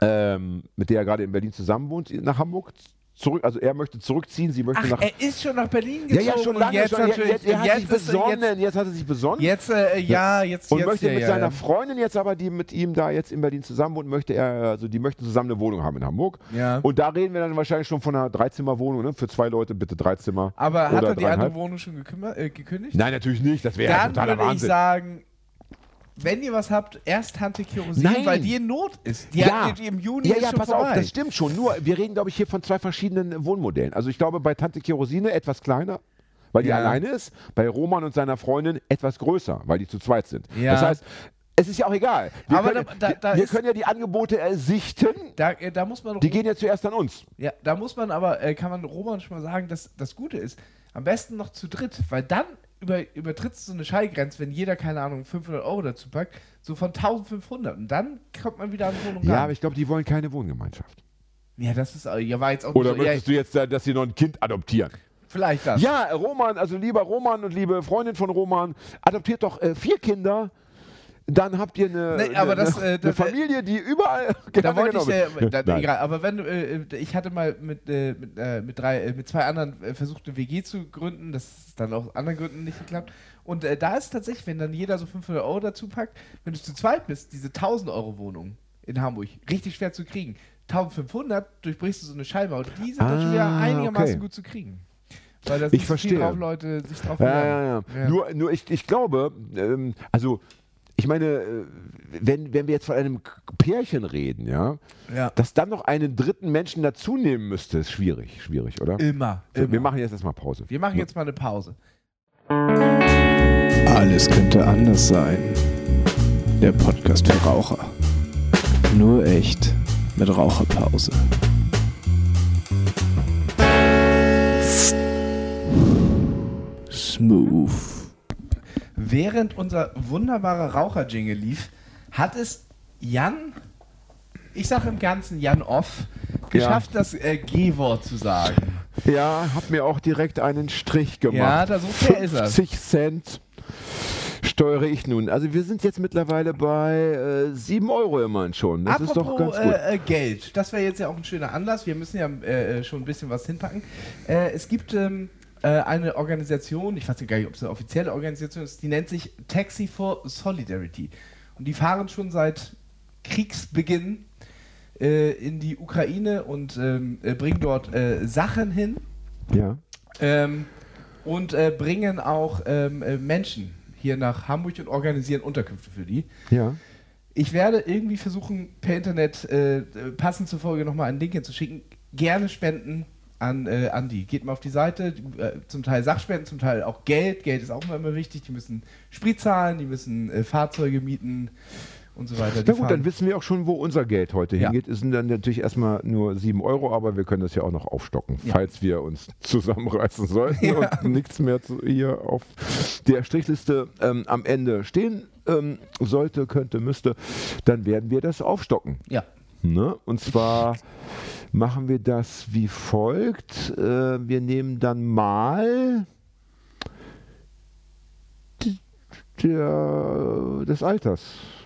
Speaker 2: ähm, mit der er gerade in Berlin zusammen wohnt, nach Hamburg zurück, also er möchte zurückziehen, sie möchte
Speaker 3: Ach,
Speaker 2: nach.
Speaker 3: er ist schon nach Berlin
Speaker 2: ja,
Speaker 3: gezogen.
Speaker 2: ja, schon
Speaker 3: und
Speaker 2: lange.
Speaker 3: jetzt
Speaker 2: schon,
Speaker 3: natürlich,
Speaker 2: jetzt, er hat
Speaker 3: jetzt
Speaker 2: sich
Speaker 3: er-
Speaker 2: besonnen,
Speaker 3: jetzt,
Speaker 2: jetzt, hat er sich besonnen.
Speaker 3: jetzt äh, ja, jetzt,
Speaker 2: Und
Speaker 3: jetzt
Speaker 2: möchte
Speaker 3: ja,
Speaker 2: mit
Speaker 3: ja,
Speaker 2: seiner
Speaker 3: ja.
Speaker 2: Freundin jetzt aber, die mit ihm da jetzt in Berlin zusammen wohnt, möchte er, also die möchten zusammen eine Wohnung haben in Hamburg.
Speaker 3: Ja.
Speaker 2: Und da reden wir dann wahrscheinlich schon von einer Dreizimmerwohnung, ne? Für zwei Leute bitte drei Zimmer.
Speaker 3: Aber hat er die andere. Wohnung schon gekümmert, äh, gekündigt?
Speaker 2: Nein, natürlich nicht. Das wäre ja
Speaker 3: Dann
Speaker 2: totaler
Speaker 3: würde ich
Speaker 2: Wahnsinn.
Speaker 3: sagen, wenn ihr was habt, erst Tante Kerosine,
Speaker 2: Nein.
Speaker 3: weil die in Not ist. Die
Speaker 2: ja,
Speaker 3: hat die im Juni
Speaker 2: ja,
Speaker 3: ist
Speaker 2: ja,
Speaker 3: schon
Speaker 2: pass
Speaker 3: vorbei.
Speaker 2: auf, das stimmt schon. Nur, wir reden, glaube ich, hier von zwei verschiedenen Wohnmodellen. Also ich glaube, bei Tante Kerosine etwas kleiner, weil die
Speaker 3: Ja.
Speaker 2: alleine ist. Bei Roman und seiner Freundin etwas größer, weil die zu zweit sind.
Speaker 3: Ja.
Speaker 2: Das heißt, es ist ja auch egal. Wir,
Speaker 3: Aber
Speaker 2: können,
Speaker 3: da- da- da
Speaker 2: wir, können ja die Angebote ersichten.
Speaker 3: Da, äh, da muss man
Speaker 2: Die gehen ja zuerst an uns.
Speaker 3: Ja, da muss man aber, äh, kann man Roman schon mal sagen, dass das Gute ist, am besten noch zu dritt, weil dann über, übertrittst du so eine Schallgrenze, wenn jeder, keine Ahnung, 500 Euro dazu packt, so von 1500 und dann kommt man wieder an Wohnung
Speaker 2: Ja,
Speaker 3: ran.
Speaker 2: aber ich glaube, die wollen keine Wohngemeinschaft.
Speaker 3: Ja, das ist, ja, war jetzt auch
Speaker 2: Oder
Speaker 3: so, ja,
Speaker 2: möchtest du jetzt, dass sie noch ein Kind adoptieren?
Speaker 3: vielleicht das.
Speaker 2: Ja, Roman, also lieber Roman und liebe Freundin von Roman, adoptiert doch äh, vier Kinder. Dann habt ihr eine,
Speaker 3: Nee,
Speaker 2: eine,
Speaker 3: das, äh,
Speaker 2: eine
Speaker 3: äh,
Speaker 2: Familie, die überall [LAUGHS]
Speaker 3: Da [LAUGHS]
Speaker 2: gerne
Speaker 3: wollte ich, äh, da, [LAUGHS]
Speaker 2: Nein.
Speaker 3: egal, aber wenn du, äh, ich hatte mal mit, äh, mit, äh, mit, drei, mit zwei anderen versucht, eine WG zu gründen, das ist dann aus anderen Gründen nicht geklappt. Und da ist tatsächlich, wenn dann jeder so 500 Euro dazu packt, wenn du zu zweit bist, diese 1000 Euro Wohnung in Hamburg, richtig schwer zu kriegen. 1500 durchbrichst du so eine Schallmauer, die sind dann schon wieder
Speaker 2: Ah,
Speaker 3: einigermaßen
Speaker 2: okay.
Speaker 3: gut zu kriegen. Weil da
Speaker 2: Ich
Speaker 3: sind viel
Speaker 2: verstehe.
Speaker 3: drauf Leute sich drauf
Speaker 2: Ja, ja, ja.
Speaker 3: Ja.
Speaker 2: Nur, nur ich, ich glaube, ähm, also ich meine, äh, wenn, wenn wir jetzt von einem Pärchen reden, ja,
Speaker 3: Ja.
Speaker 2: dass dann noch einen dritten Menschen dazu nehmen müsste, ist schwierig, schwierig, oder?
Speaker 3: Immer,
Speaker 2: So,
Speaker 3: immer.
Speaker 2: wir machen jetzt erstmal Pause.
Speaker 3: wir machen jetzt mal eine Pause.
Speaker 1: Alles könnte anders sein. Der Podcast für Raucher. Nur echt mit Raucherpause. Smooth.
Speaker 3: Während unser wunderbarer Raucher-Jingle lief, hat es Jan, ich sage im Ganzen Jan Off, geschafft, das äh, G-Wort zu sagen.
Speaker 2: Ja, hab mir auch direkt einen Strich gemacht.
Speaker 3: Ja, da so fair ist er.
Speaker 2: 50 Cent steuere ich nun. Also wir sind jetzt mittlerweile bei äh, 7 Euro immerhin schon. Das ist doch ganz gut.
Speaker 3: Äh, äh, Geld, das wäre jetzt ja auch ein schöner Anlass. Wir müssen ja äh, äh, schon ein bisschen was hinpacken. Äh, es gibt ähm, äh, eine Organisation, ich weiß gar nicht, ob es eine offizielle Organisation ist, die nennt sich Taxi for Solidarity. Und die fahren schon seit Kriegsbeginn äh, in die Ukraine und ähm, äh, bringen dort äh, Sachen hin
Speaker 2: ja.
Speaker 3: ähm, und äh, bringen auch ähm, äh, Menschen hier nach Hamburg und organisieren Unterkünfte für die.
Speaker 2: Ja.
Speaker 3: Ich werde irgendwie versuchen, per Internet äh, äh, passend zur Folge nochmal einen Link hinzuschicken. Gerne spenden an, äh, an die. Geht mal auf die Seite, die, äh, zum Teil Sachspenden, zum Teil auch Geld. Geld ist auch immer, immer wichtig. Die müssen Sprit zahlen, die müssen äh, Fahrzeuge mieten und so weiter.
Speaker 2: Na gut,
Speaker 3: fahren-
Speaker 2: dann wissen wir auch schon, wo unser Geld heute
Speaker 3: Ja.
Speaker 2: hingeht. Es sind dann natürlich erstmal nur 7 Euro, aber wir können das ja auch noch aufstocken,
Speaker 3: Ja.
Speaker 2: falls wir uns zusammenreißen sollten [LAUGHS]
Speaker 3: Ja.
Speaker 2: und nichts mehr zu, hier auf der Strichliste ähm, am Ende stehen ähm, sollte, könnte, müsste, dann werden wir das aufstocken.
Speaker 3: ja.
Speaker 2: Ne? Und zwar machen wir das wie folgt. Äh, wir nehmen dann mal der, des Alters.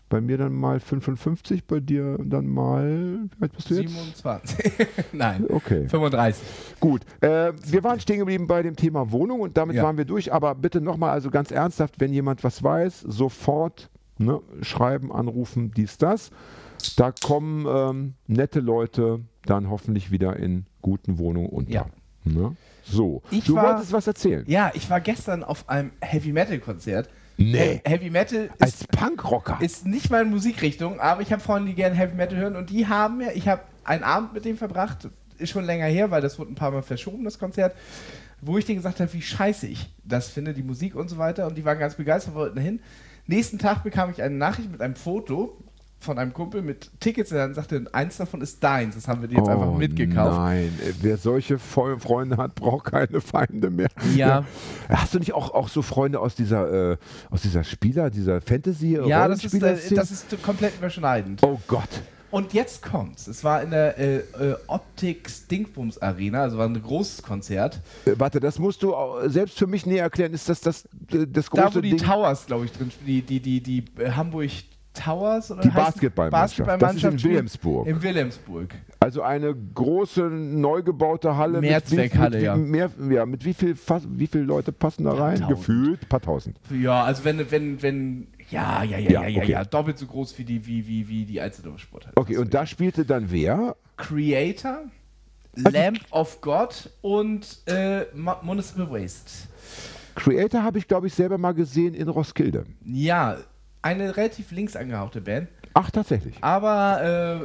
Speaker 2: Bei mir dann mal 55, bei dir dann mal, wie alt bist du jetzt?
Speaker 3: 27. [LAUGHS] Nein,
Speaker 2: Okay,
Speaker 3: 35.
Speaker 2: gut. Äh, wir waren stehen geblieben bei dem Thema Wohnung und damit
Speaker 3: Ja.
Speaker 2: waren wir durch. Aber bitte nochmal, also ganz ernsthaft, wenn jemand was weiß, sofort ne, schreiben, anrufen, dies, das. Da kommen ähm, nette Leute dann hoffentlich wieder in guten Wohnungen unter.
Speaker 3: Ja.
Speaker 2: Ne? So,
Speaker 3: Ich
Speaker 2: du
Speaker 3: war-
Speaker 2: wolltest was erzählen.
Speaker 3: Ja, ich war gestern auf einem Heavy Metal Konzert.
Speaker 2: Nee.
Speaker 3: He- Heavy Metal ist
Speaker 2: Als Punkrocker.
Speaker 3: ist nicht meine Musikrichtung, aber ich habe Freunde, die gerne Heavy Metal hören und die haben mir, ich habe einen Abend mit denen verbracht, ist schon länger her, weil das wurde ein paar Mal verschoben, das Konzert, wo ich denen gesagt habe, wie scheiße ich das finde, die Musik und so weiter und die waren ganz begeistert, wollten hin. Nächsten Tag bekam ich eine Nachricht mit einem Foto von einem Kumpel mit Tickets und dann sagte, eins davon ist deins, das haben wir dir jetzt einfach mitgekauft.
Speaker 2: Oh Nein, äh, wer solche Freunde hat, braucht keine Feinde mehr.
Speaker 3: Ja.
Speaker 2: Hast du nicht auch, auch so Freunde aus dieser, äh, aus dieser Spieler, dieser Fantasy?
Speaker 3: Ja, das ist, äh, das ist komplett überschneidend.
Speaker 2: Oh Gott.
Speaker 3: Und jetzt kommt's. Es war in der äh, äh, Optik Stinkbums Arena, also war ein großes Konzert.
Speaker 2: Äh, warte, das musst du auch selbst für mich näher erklären. Ist das das, äh, das große
Speaker 3: Da, wo die
Speaker 2: Ding?
Speaker 3: Towers, glaube ich, drin. Die, die, die, die äh, Hamburg Towers oder
Speaker 2: Die Basketballmannschaft.
Speaker 3: Basketballmannschaft
Speaker 2: Das ist in
Speaker 3: spielt
Speaker 2: Wilhelmsburg.
Speaker 3: In Wilhelmsburg.
Speaker 2: Also eine große, neu gebaute Halle.
Speaker 3: Mehrzweckhalle, ja.
Speaker 2: Mehr, ja. Mit wie viel, wie viele Leute passen da rein?
Speaker 3: tausend.
Speaker 2: Gefühlt ein paar tausend.
Speaker 3: Ja, also wenn, wenn, wenn, ja, ja, ja,
Speaker 2: Ja,
Speaker 3: ja, ja,
Speaker 2: okay.
Speaker 3: ja, doppelt so groß wie die, wie, wie, wie die Alsterdorfer Sporthalle.
Speaker 2: Okay, und da spielte dann wer?
Speaker 3: Creator,
Speaker 2: Also
Speaker 3: Lamp of God und äh, Municipal Waste.
Speaker 2: Creator habe ich, glaube ich, selber mal gesehen in Roskilde.
Speaker 3: Ja, eine relativ links angehauchte Band.
Speaker 2: Ach, tatsächlich.
Speaker 3: aber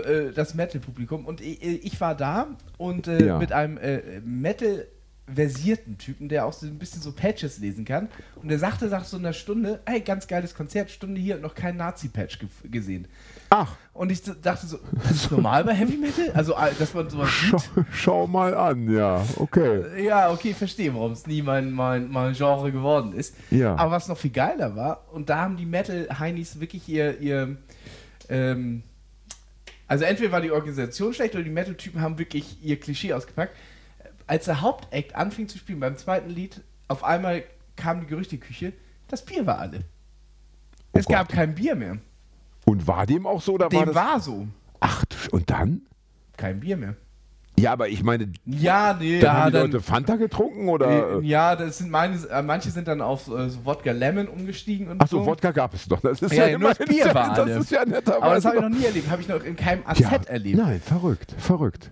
Speaker 3: äh, äh, das Metal-Publikum und ich, ich war da und äh,
Speaker 2: Ja.
Speaker 3: mit einem äh, versierten Typen, der auch so ein bisschen so Patches lesen kann. Und der sagte nach so einer Stunde, hey, ganz geiles Konzert, Stunde hier und noch kein Nazi-Patch ge gesehen.
Speaker 2: Ach,
Speaker 3: Und ich dachte so, das ist normal bei Heavy Metal? Also, äh, dass man sowas
Speaker 2: schau,
Speaker 3: sieht?
Speaker 2: schau mal an, ja, okay.
Speaker 3: Ja, okay, verstehe, warum es nie mein, mein, mein Genre geworden ist.
Speaker 2: Ja.
Speaker 3: Aber was noch viel geiler war, und da haben die Metal-Heinis wirklich ihr, ihr ähm, also entweder war die Organisation schlecht oder die Metal-Typen haben wirklich ihr Klischee ausgepackt. Als der Hauptakt anfing zu spielen beim zweiten Lied, auf einmal kam die Gerüchteküche, das Bier war alle. es
Speaker 2: Gott.
Speaker 3: gab kein Bier mehr.
Speaker 2: Und war dem auch so, oder war
Speaker 3: Dem
Speaker 2: das?
Speaker 3: war so.
Speaker 2: Ach, und dann?
Speaker 3: Kein Bier mehr.
Speaker 2: Ja, aber ich meine,
Speaker 3: Ja, nee,
Speaker 2: dann
Speaker 3: ja,
Speaker 2: haben die
Speaker 3: dann,
Speaker 2: Leute Fanta getrunken oder?
Speaker 3: äh, ja, das sind meine, äh, manche sind dann auf äh, so Wodka Lemon umgestiegen und
Speaker 2: Ach so, Wodka gab es doch. Das ist
Speaker 3: Ja,
Speaker 2: ja,
Speaker 3: nur das Bier war [LAUGHS]
Speaker 2: das
Speaker 3: alle.
Speaker 2: ist ja netterweise.
Speaker 3: Aber das habe ich
Speaker 2: noch-
Speaker 3: noch nie erlebt. Habe ich noch in keinem AZ
Speaker 2: ja,
Speaker 3: erlebt.
Speaker 2: Nein, verrückt, verrückt.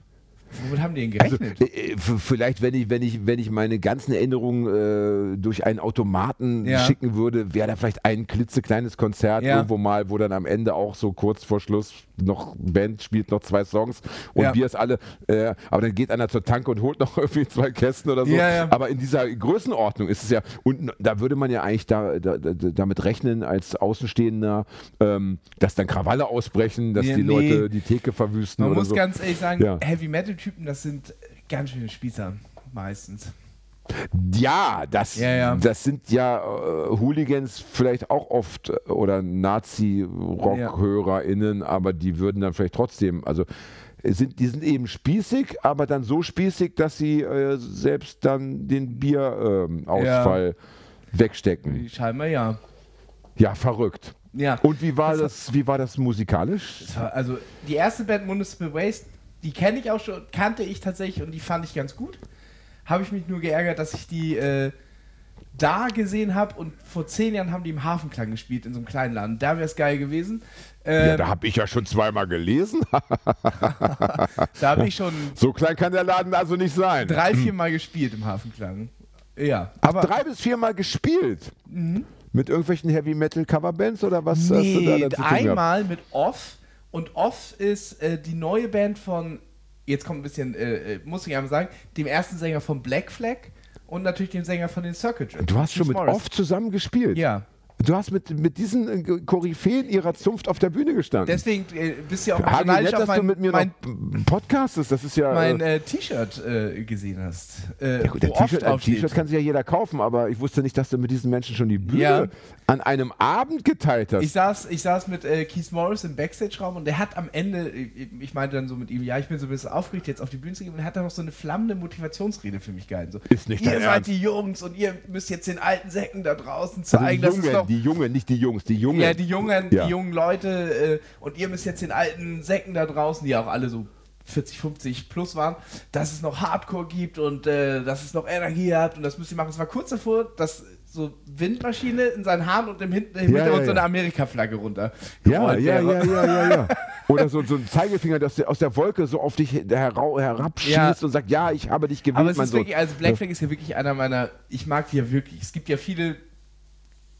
Speaker 3: Womit haben die denn
Speaker 2: Also,
Speaker 3: gerechnet?
Speaker 2: äh, v- vielleicht, wenn ich, wenn ich, wenn ich meine ganzen Erinnerungen äh, durch einen Automaten
Speaker 3: Ja.
Speaker 2: schicken würde, wäre da vielleicht ein klitzekleines Konzert
Speaker 3: Ja.
Speaker 2: irgendwo mal, wo dann am Ende auch so kurz vor Schluss noch Band spielt noch zwei Songs und
Speaker 3: Ja.
Speaker 2: wir es alle, äh, aber dann geht einer zur Tanke und holt noch [LAUGHS] irgendwie zwei Kästen oder so. Aber in dieser Größenordnung ist es ja, und da würde man ja eigentlich da, da, da, damit rechnen als Außenstehender, ähm, dass dann Krawalle ausbrechen, dass die
Speaker 3: nee.
Speaker 2: Leute die Theke verwüsten
Speaker 3: Man muss
Speaker 2: so.
Speaker 3: ganz ehrlich sagen. Heavy Metal Typen, das sind ganz schöne Spießer meistens.
Speaker 2: Ja, das,
Speaker 3: Ja, ja.
Speaker 2: das sind ja äh, Hooligans vielleicht auch oft äh, oder Nazi-Rock-HörerInnen, aber die würden dann vielleicht trotzdem, also äh, sind, die sind eben spießig, aber dann so spießig, dass sie äh, selbst dann den Bierausfall wegstecken.
Speaker 3: Scheinbar ja.
Speaker 2: Ja, verrückt.
Speaker 3: Ja.
Speaker 2: Und wie war
Speaker 3: Das
Speaker 2: das, wie war das musikalisch?
Speaker 3: Also die erste Band Municipal Waste, die kenne ich auch schon, kannte ich tatsächlich und die fand ich ganz gut. Habe ich mich nur geärgert, dass ich die äh, da gesehen habe und vor zehn Jahren haben die im Hafenklang gespielt in so einem kleinen Laden. Da wäre es geil gewesen.
Speaker 2: Ja,
Speaker 3: Ähm,
Speaker 2: da habe ich ja schon zweimal gelesen. [LAUGHS]
Speaker 3: da habe ich schon
Speaker 2: so klein kann der Laden also nicht sein.
Speaker 3: drei, vier Mal gespielt im Hafenklang. Ja,
Speaker 2: Aber
Speaker 3: aber
Speaker 2: drei bis viermal gespielt. Mit irgendwelchen Heavy Metal Coverbands oder was hast du da
Speaker 3: nee,
Speaker 2: dazu
Speaker 3: einmal mit Off und Off ist äh, die neue Band von, jetzt kommt ein bisschen, äh, äh, muss ich einmal sagen, dem ersten Sänger von Black Flag und natürlich dem Sänger von den Circuit Jerks.
Speaker 2: Du hast schon mit
Speaker 3: Morris.
Speaker 2: Off zusammen gespielt.
Speaker 3: Ja,
Speaker 2: Du hast mit, mit diesen äh, Koryphäen ihrer Zunft auf der Bühne gestanden.
Speaker 3: deswegen äh, bist du ja auch
Speaker 2: Hagi, nett, dass du
Speaker 3: mein,
Speaker 2: mit mir
Speaker 3: mein,
Speaker 2: noch podcastest. Das ist ja.
Speaker 3: mein
Speaker 2: äh,
Speaker 3: äh, T-Shirt äh, gesehen hast.
Speaker 2: Ja gut, der T-Shirt, kann sich ja jeder kaufen, aber ich wusste nicht, dass du mit diesen Menschen schon die Bühne
Speaker 3: Ja.
Speaker 2: an einem Abend geteilt hast.
Speaker 3: Ich saß, ich saß mit Keith Morris im Backstage-Raum und der hat am Ende, ich, ich meinte dann so mit ihm, ja, ich bin so ein bisschen aufgeregt, jetzt auf die Bühne zu gehen und er hat dann noch so eine flammende Motivationsrede für mich gehalten. So,
Speaker 2: Ist nicht
Speaker 3: ihr seid
Speaker 2: Ernst.
Speaker 3: die Jungs und ihr müsst jetzt den alten Säcken da draußen
Speaker 2: also
Speaker 3: zeigen,
Speaker 2: die
Speaker 3: dass es noch
Speaker 2: die Jungen, nicht die Jungs, die Jungen.
Speaker 3: Ja, die jungen,
Speaker 2: Ja.
Speaker 3: die jungen Leute äh, und ihr müsst jetzt den alten Säcken da draußen, die auch alle so 40, 50 plus waren, dass es noch Hardcore gibt und äh, dass es noch Energie hat und das müsst ihr machen. Es war kurz davor, dass so Windmaschine in seinen Haaren und im, Hin im
Speaker 2: Ja,
Speaker 3: Hintergrund
Speaker 2: ja,
Speaker 3: so eine. Amerika-Flagge runter.
Speaker 2: Ja, ja, ja, ja, ja, [LAUGHS] ja. Oder so, so ein Zeigefinger, dass der aus der Wolke so auf dich herau, herabschießt
Speaker 3: Ja.
Speaker 2: und sagt, ja, ich habe dich gewählt,
Speaker 3: Aber es
Speaker 2: mein
Speaker 3: ist
Speaker 2: Sohn.
Speaker 3: wirklich, also Black Flag ist ja wirklich einer meiner, ich mag die ja wirklich. Es gibt ja viele,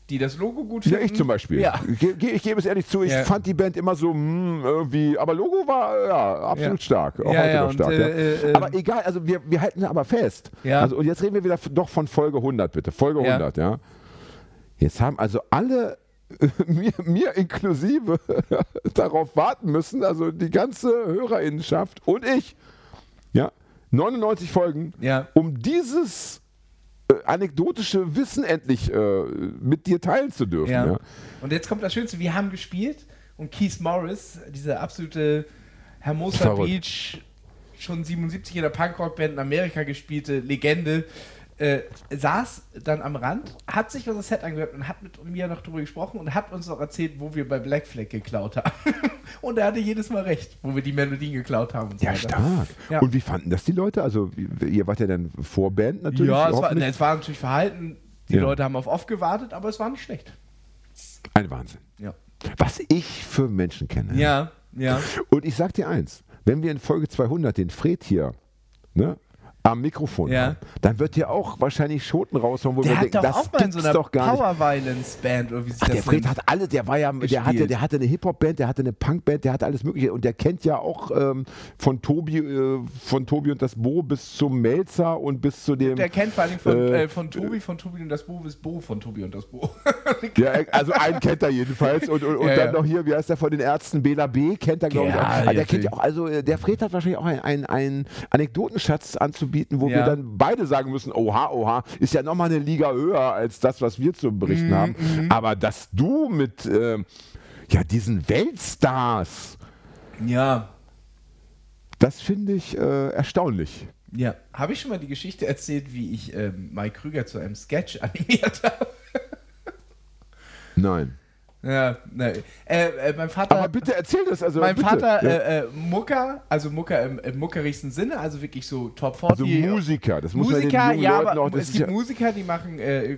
Speaker 3: die das Logo gut
Speaker 2: Ja,
Speaker 3: finden.
Speaker 2: ich zum Beispiel.
Speaker 3: Ja.
Speaker 2: Ich, ge- ich gebe es ehrlich zu, ich
Speaker 3: Ja.
Speaker 2: fand die Band immer so hm, irgendwie, aber Logo war ja absolut
Speaker 3: Ja.
Speaker 2: stark. Auch
Speaker 3: Ja,
Speaker 2: heute
Speaker 3: ja,
Speaker 2: noch
Speaker 3: und,
Speaker 2: stark. ja.
Speaker 3: äh, äh,
Speaker 2: aber egal, also wir, wir halten aber fest.
Speaker 3: Ja.
Speaker 2: Also, und jetzt reden wir wieder doch von Folge 100, bitte. Folge
Speaker 3: Ja.
Speaker 2: 100, ja. Jetzt haben also alle, [LAUGHS] mir, mir inklusive, [LAUGHS] darauf warten müssen, also die ganze Hörerinnenschaft und ich, ja, 99 Folgen,
Speaker 3: Ja.
Speaker 2: um dieses äh, anekdotische Wissen endlich äh, mit dir teilen zu dürfen.
Speaker 3: Ja.
Speaker 2: Ja.
Speaker 3: Und jetzt kommt das Schönste, wir haben gespielt und Keith Morris, diese absolute Hermosa. Beach, schon 77 in der Punkrock-Band in Amerika gespielte Legende, äh, saß dann am Rand, hat sich unser Set angehört und hat mit mir noch darüber gesprochen und hat uns noch erzählt, wo wir bei Black Flag geklaut haben. [LAUGHS] und er hatte jedes Mal recht, wo wir die Melodien geklaut haben. Und so
Speaker 2: Ja,
Speaker 3: weiter.
Speaker 2: stark.
Speaker 3: Ja.
Speaker 2: Und wie fanden das die Leute? Also, ihr wart ja dann Vorband natürlich.
Speaker 3: Ja, es war, ne, es war natürlich verhalten. Die
Speaker 2: Ja.
Speaker 3: Leute haben auf off gewartet, aber es war nicht schlecht.
Speaker 2: Ein Wahnsinn.
Speaker 3: Ja.
Speaker 2: Was ich für Menschen kenne.
Speaker 3: Ja, ja.
Speaker 2: Und ich sag dir eins: Wenn wir in Folge 200 den Fred hier ne, am Mikrofon
Speaker 3: Ja.
Speaker 2: haben, dann wird der auch wahrscheinlich Schoten raushauen, wo
Speaker 3: Der
Speaker 2: wir
Speaker 3: hat
Speaker 2: denken,
Speaker 3: doch
Speaker 2: das
Speaker 3: auch mal in so
Speaker 2: gibt's
Speaker 3: einer
Speaker 2: doch gar nicht.
Speaker 3: Power Violence Band oder wie sich
Speaker 2: Ach,
Speaker 3: das
Speaker 2: der Fred hat alle, der war ja, der
Speaker 3: Gespielt.
Speaker 2: hatte, der hatte eine Hip-Hop-Band, der hatte eine Punk-Band, der hatte alles mögliche und der kennt ja auch ähm, von Tobi, äh, von Tobi und das Bo bis zum Melzer und bis zu dem.
Speaker 3: Der kennt vor allem von,
Speaker 2: Äh,
Speaker 3: äh, von Tobi, von Tobi und das Bo bis Bo von Tobi und das Bo. [LAUGHS]
Speaker 2: Ja, also einen kennt er jedenfalls und, und, und
Speaker 3: Ja,
Speaker 2: dann
Speaker 3: ja.
Speaker 2: noch hier, wie heißt der von den Ärzten, Bela B. kennt er glaube ich auch. Ah, der kennt ja auch, also äh, der Fred hat wahrscheinlich auch einen ein, ein Anekdotenschatz anzubieten, wo wir
Speaker 3: Ja.
Speaker 2: dann beide sagen müssen, oha, oha, ist ja nochmal eine Liga höher als das, was wir zu
Speaker 3: Mhm,
Speaker 2: berichten haben. Aber dass du mit ähm, ja, diesen Weltstars,
Speaker 3: Ja.
Speaker 2: das finde ich äh, erstaunlich.
Speaker 3: Ja. Habe ich schon mal die Geschichte erzählt, wie ich ähm, Mike Krüger zu einem Sketch animiert habe?
Speaker 2: Nein.
Speaker 3: Ja, ne. Äh, äh, mein Vater.
Speaker 2: Aber bitte erzähl das. Also
Speaker 3: mein
Speaker 2: bitte.
Speaker 3: Vater,
Speaker 2: ja.
Speaker 3: äh, äh, Mucker, also Mucker im, im muckerigsten Sinne, also wirklich so Top
Speaker 2: also
Speaker 3: 40.
Speaker 2: Musiker, das muss man
Speaker 3: Musiker,
Speaker 2: den jungen
Speaker 3: ja,
Speaker 2: Leuten
Speaker 3: aber
Speaker 2: auch,
Speaker 3: es gibt
Speaker 2: ja,
Speaker 3: Musiker, die machen äh,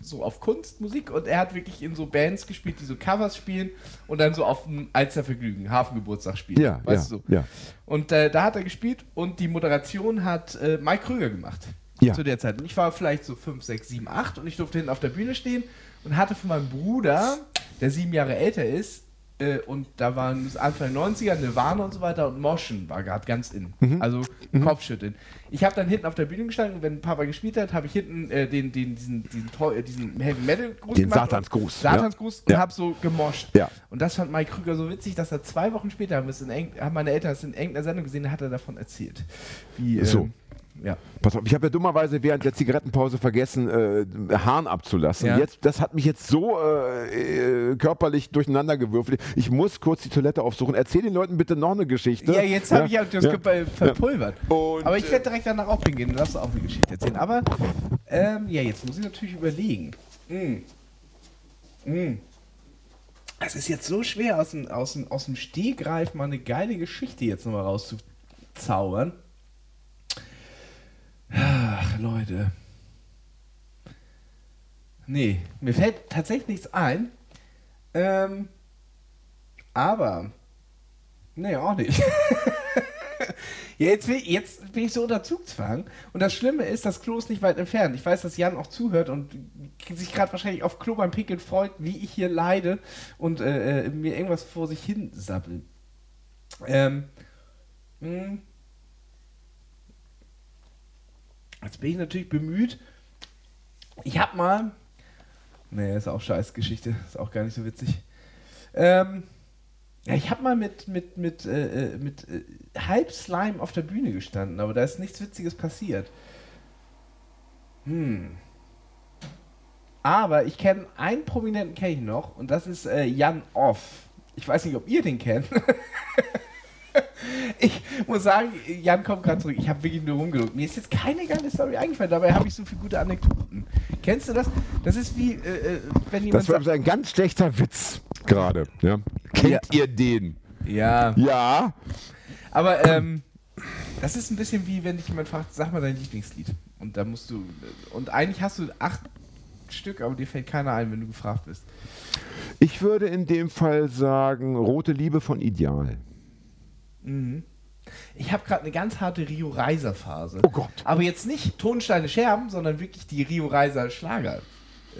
Speaker 3: so auf Kunstmusik und er hat wirklich in so Bands gespielt, die so Covers spielen und dann so auf dem Alstervergnügen, Hafengeburtstag spielen.
Speaker 2: ja,
Speaker 3: weißt
Speaker 2: ja,
Speaker 3: du?
Speaker 2: ja.
Speaker 3: Und da hat er gespielt und die Moderation hat Mike Krüger gemacht.
Speaker 2: Ja.
Speaker 3: Zu der Zeit. Und ich war vielleicht so 5, 6, 7, 8 und ich durfte hinten auf der Bühne stehen und hatte von meinem Bruder, der sieben Jahre älter ist, äh, und da waren es Anfang der 90er, Nirvana und so weiter und Moschen war gerade ganz in.
Speaker 2: Mhm.
Speaker 3: Also Kopfschütteln. Ich habe dann hinten auf der Bühne gestanden und wenn Papa gespielt hat, habe ich hinten äh, den, den, diesen, diesen, Teu- äh, diesen Heavy Metal Gruß
Speaker 2: Den
Speaker 3: gemacht.
Speaker 2: Satansgruß,
Speaker 3: Satansgruß
Speaker 2: ja.
Speaker 3: und habe so gemoscht.
Speaker 2: Ja.
Speaker 3: Und das fand Mike Krüger so witzig, dass er zwei Wochen später, haben, haben meine Eltern es in irgendeiner Sendung gesehen, hat er davon erzählt. Wie,
Speaker 2: So.
Speaker 3: Ja.
Speaker 2: Pass auf, ich habe ja dummerweise während der Zigarettenpause vergessen, äh, Hahn abzulassen.
Speaker 3: Ja.
Speaker 2: Jetzt, das hat mich jetzt so äh, äh, körperlich durcheinander gewürfelt. Ich muss kurz die Toilette aufsuchen. Erzähl den Leuten bitte noch eine Geschichte.
Speaker 3: Ja, jetzt habe ich ja das
Speaker 2: ja.
Speaker 3: ge- verpulvert.
Speaker 2: Und,
Speaker 3: Aber ich werde direkt danach auch hingehen, dann darfst du auch eine Geschichte erzählen. Aber, ähm, ja, jetzt muss ich natürlich überlegen. Mm. Mm. Es ist jetzt so schwer, aus dem, aus, dem, aus dem Stehgreif mal eine geile Geschichte jetzt nochmal rauszuzaubern. Ach, Leute. Nee, mir fällt tatsächlich nichts ein. Ähm, aber, nee, auch nicht. Ja, [LAUGHS] jetzt, will, jetzt bin ich so unter Zugzwang. Und das Schlimme ist, das Klo ist nicht weit entfernt. Ich weiß, dass Jan auch zuhört und sich gerade wahrscheinlich auf Klo beim Pinkeln freut, wie ich hier leide und äh, äh, mir irgendwas vor sich hin sabbel. Ähm, mh. Jetzt bin ich natürlich bemüht. Ich hab mal. Nee, ist auch scheiß Geschichte. Ist auch gar nicht so witzig. Ähm, ja, ich habe mal mit, mit, mit, äh, äh, mit äh, Halbslime auf der Bühne gestanden, aber da ist nichts Witziges passiert. Hm. Aber ich kenne einen Prominenten kenne ich noch und das ist äh, Jan Off. Ich weiß nicht, ob ihr den kennt. [LAUGHS] [LAUGHS] ich muss sagen, Jan kommt gerade zurück. Ich habe wirklich nur rumgedrückt. Mir ist jetzt keine geile Story eingefallen, dabei habe ich so viele gute Anekdoten. Kennst du das? Das ist wie, äh, äh, wenn jemand
Speaker 2: Das war übrigens ein ganz schlechter Witz gerade. Ja. Kennt
Speaker 3: Ja.
Speaker 2: ihr den?
Speaker 3: Ja.
Speaker 2: Ja.
Speaker 3: Aber ähm, das ist ein bisschen wie, wenn dich jemand fragt, sag mal dein Lieblingslied. Und da musst du. Und eigentlich hast du acht Stück, aber dir fällt keiner ein, wenn du gefragt bist.
Speaker 2: Ich würde in dem Fall sagen, Rote Liebe von Ideal.
Speaker 3: Mhm. Ich habe gerade eine ganz harte Rio Reiser Phase.
Speaker 2: Oh Gott.
Speaker 3: Aber jetzt nicht Tonsteine Scherben, sondern wirklich die Rio Reiser Schlager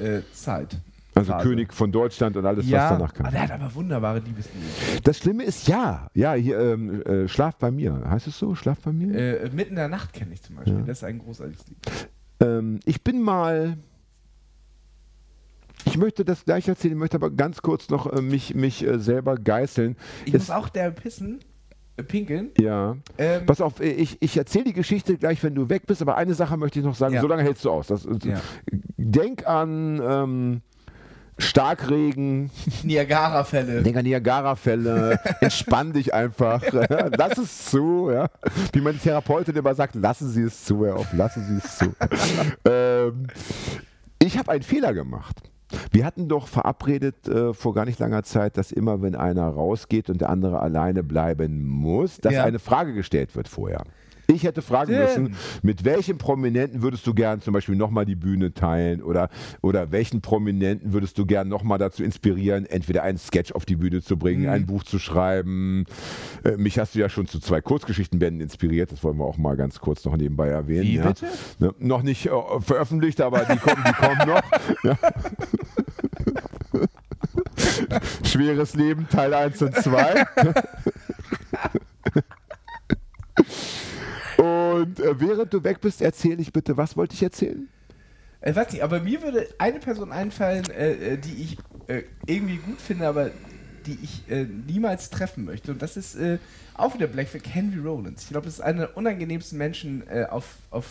Speaker 3: äh, Zeit.
Speaker 2: Also
Speaker 3: Phase.
Speaker 2: König von Deutschland und alles,
Speaker 3: Ja,
Speaker 2: was danach
Speaker 3: aber
Speaker 2: kam.
Speaker 3: der hat aber wunderbare Liebeslieder.
Speaker 2: Das Schlimme ist ja, ja, hier, ähm, äh, Schlaf bei mir. Heißt es so? Schlaf bei mir?
Speaker 3: Äh, Mitten in der Nacht kenne ich zum Beispiel.
Speaker 2: Ja.
Speaker 3: Das ist ein großartiges Lied.
Speaker 2: Ähm, ich bin mal. Ich möchte das gleich erzählen, ich möchte aber ganz kurz noch äh, mich, mich äh, selber geißeln.
Speaker 3: Ich
Speaker 2: Es-
Speaker 3: muss auch der pissen, pinkeln.
Speaker 2: Ja.
Speaker 3: Ähm,
Speaker 2: Pass auf, äh, ich, ich erzähle die Geschichte gleich, wenn du weg bist, aber eine Sache möchte ich noch sagen,
Speaker 3: Ja.
Speaker 2: so lange hältst du aus. Das,
Speaker 3: Ja.
Speaker 2: Denk an ähm, Starkregen, [LAUGHS]
Speaker 3: Niagara-Fälle.
Speaker 2: denk an Niagara-Fälle, [LAUGHS] entspann dich einfach, [LAUGHS] lass es zu. Ja? Wie meine Therapeutin immer sagt, lassen Sie es zu, Herr Off, lassen Sie es zu. ähm, ich habe einen Fehler gemacht. Wir hatten doch verabredet äh, vor gar nicht langer Zeit, dass immer, wenn einer rausgeht und der andere alleine bleiben muss, dass
Speaker 3: Ja.
Speaker 2: eine Frage gestellt wird vorher. Ich hätte fragen
Speaker 3: Denn-
Speaker 2: müssen, mit welchem Prominenten würdest du gern zum Beispiel nochmal die Bühne teilen oder, oder welchen Prominenten würdest du gern nochmal dazu inspirieren, entweder einen Sketch auf die Bühne zu bringen,
Speaker 3: Mhm.
Speaker 2: ein Buch zu schreiben. Äh, mich hast du ja schon zu zwei Kurzgeschichtenbänden inspiriert, das wollen wir auch mal ganz kurz noch nebenbei erwähnen.
Speaker 3: Wie,
Speaker 2: ja.
Speaker 3: bitte?
Speaker 2: Ne, noch nicht äh, veröffentlicht, aber die kommen, die kommen noch. [LAUGHS] Ja. Schweres Leben, Teil 1 und 2. [LAUGHS] Und äh, während du weg bist, erzähle ich bitte, was wollte ich erzählen?
Speaker 3: Ich weiß nicht, aber mir würde eine Person einfallen, äh, äh, die ich äh, irgendwie gut finde, aber die ich äh, niemals treffen möchte. Und das ist äh, auch wieder Blackflag, Henry Rollins. Ich glaube, das ist einer der unangenehmsten Menschen äh, auf, auf,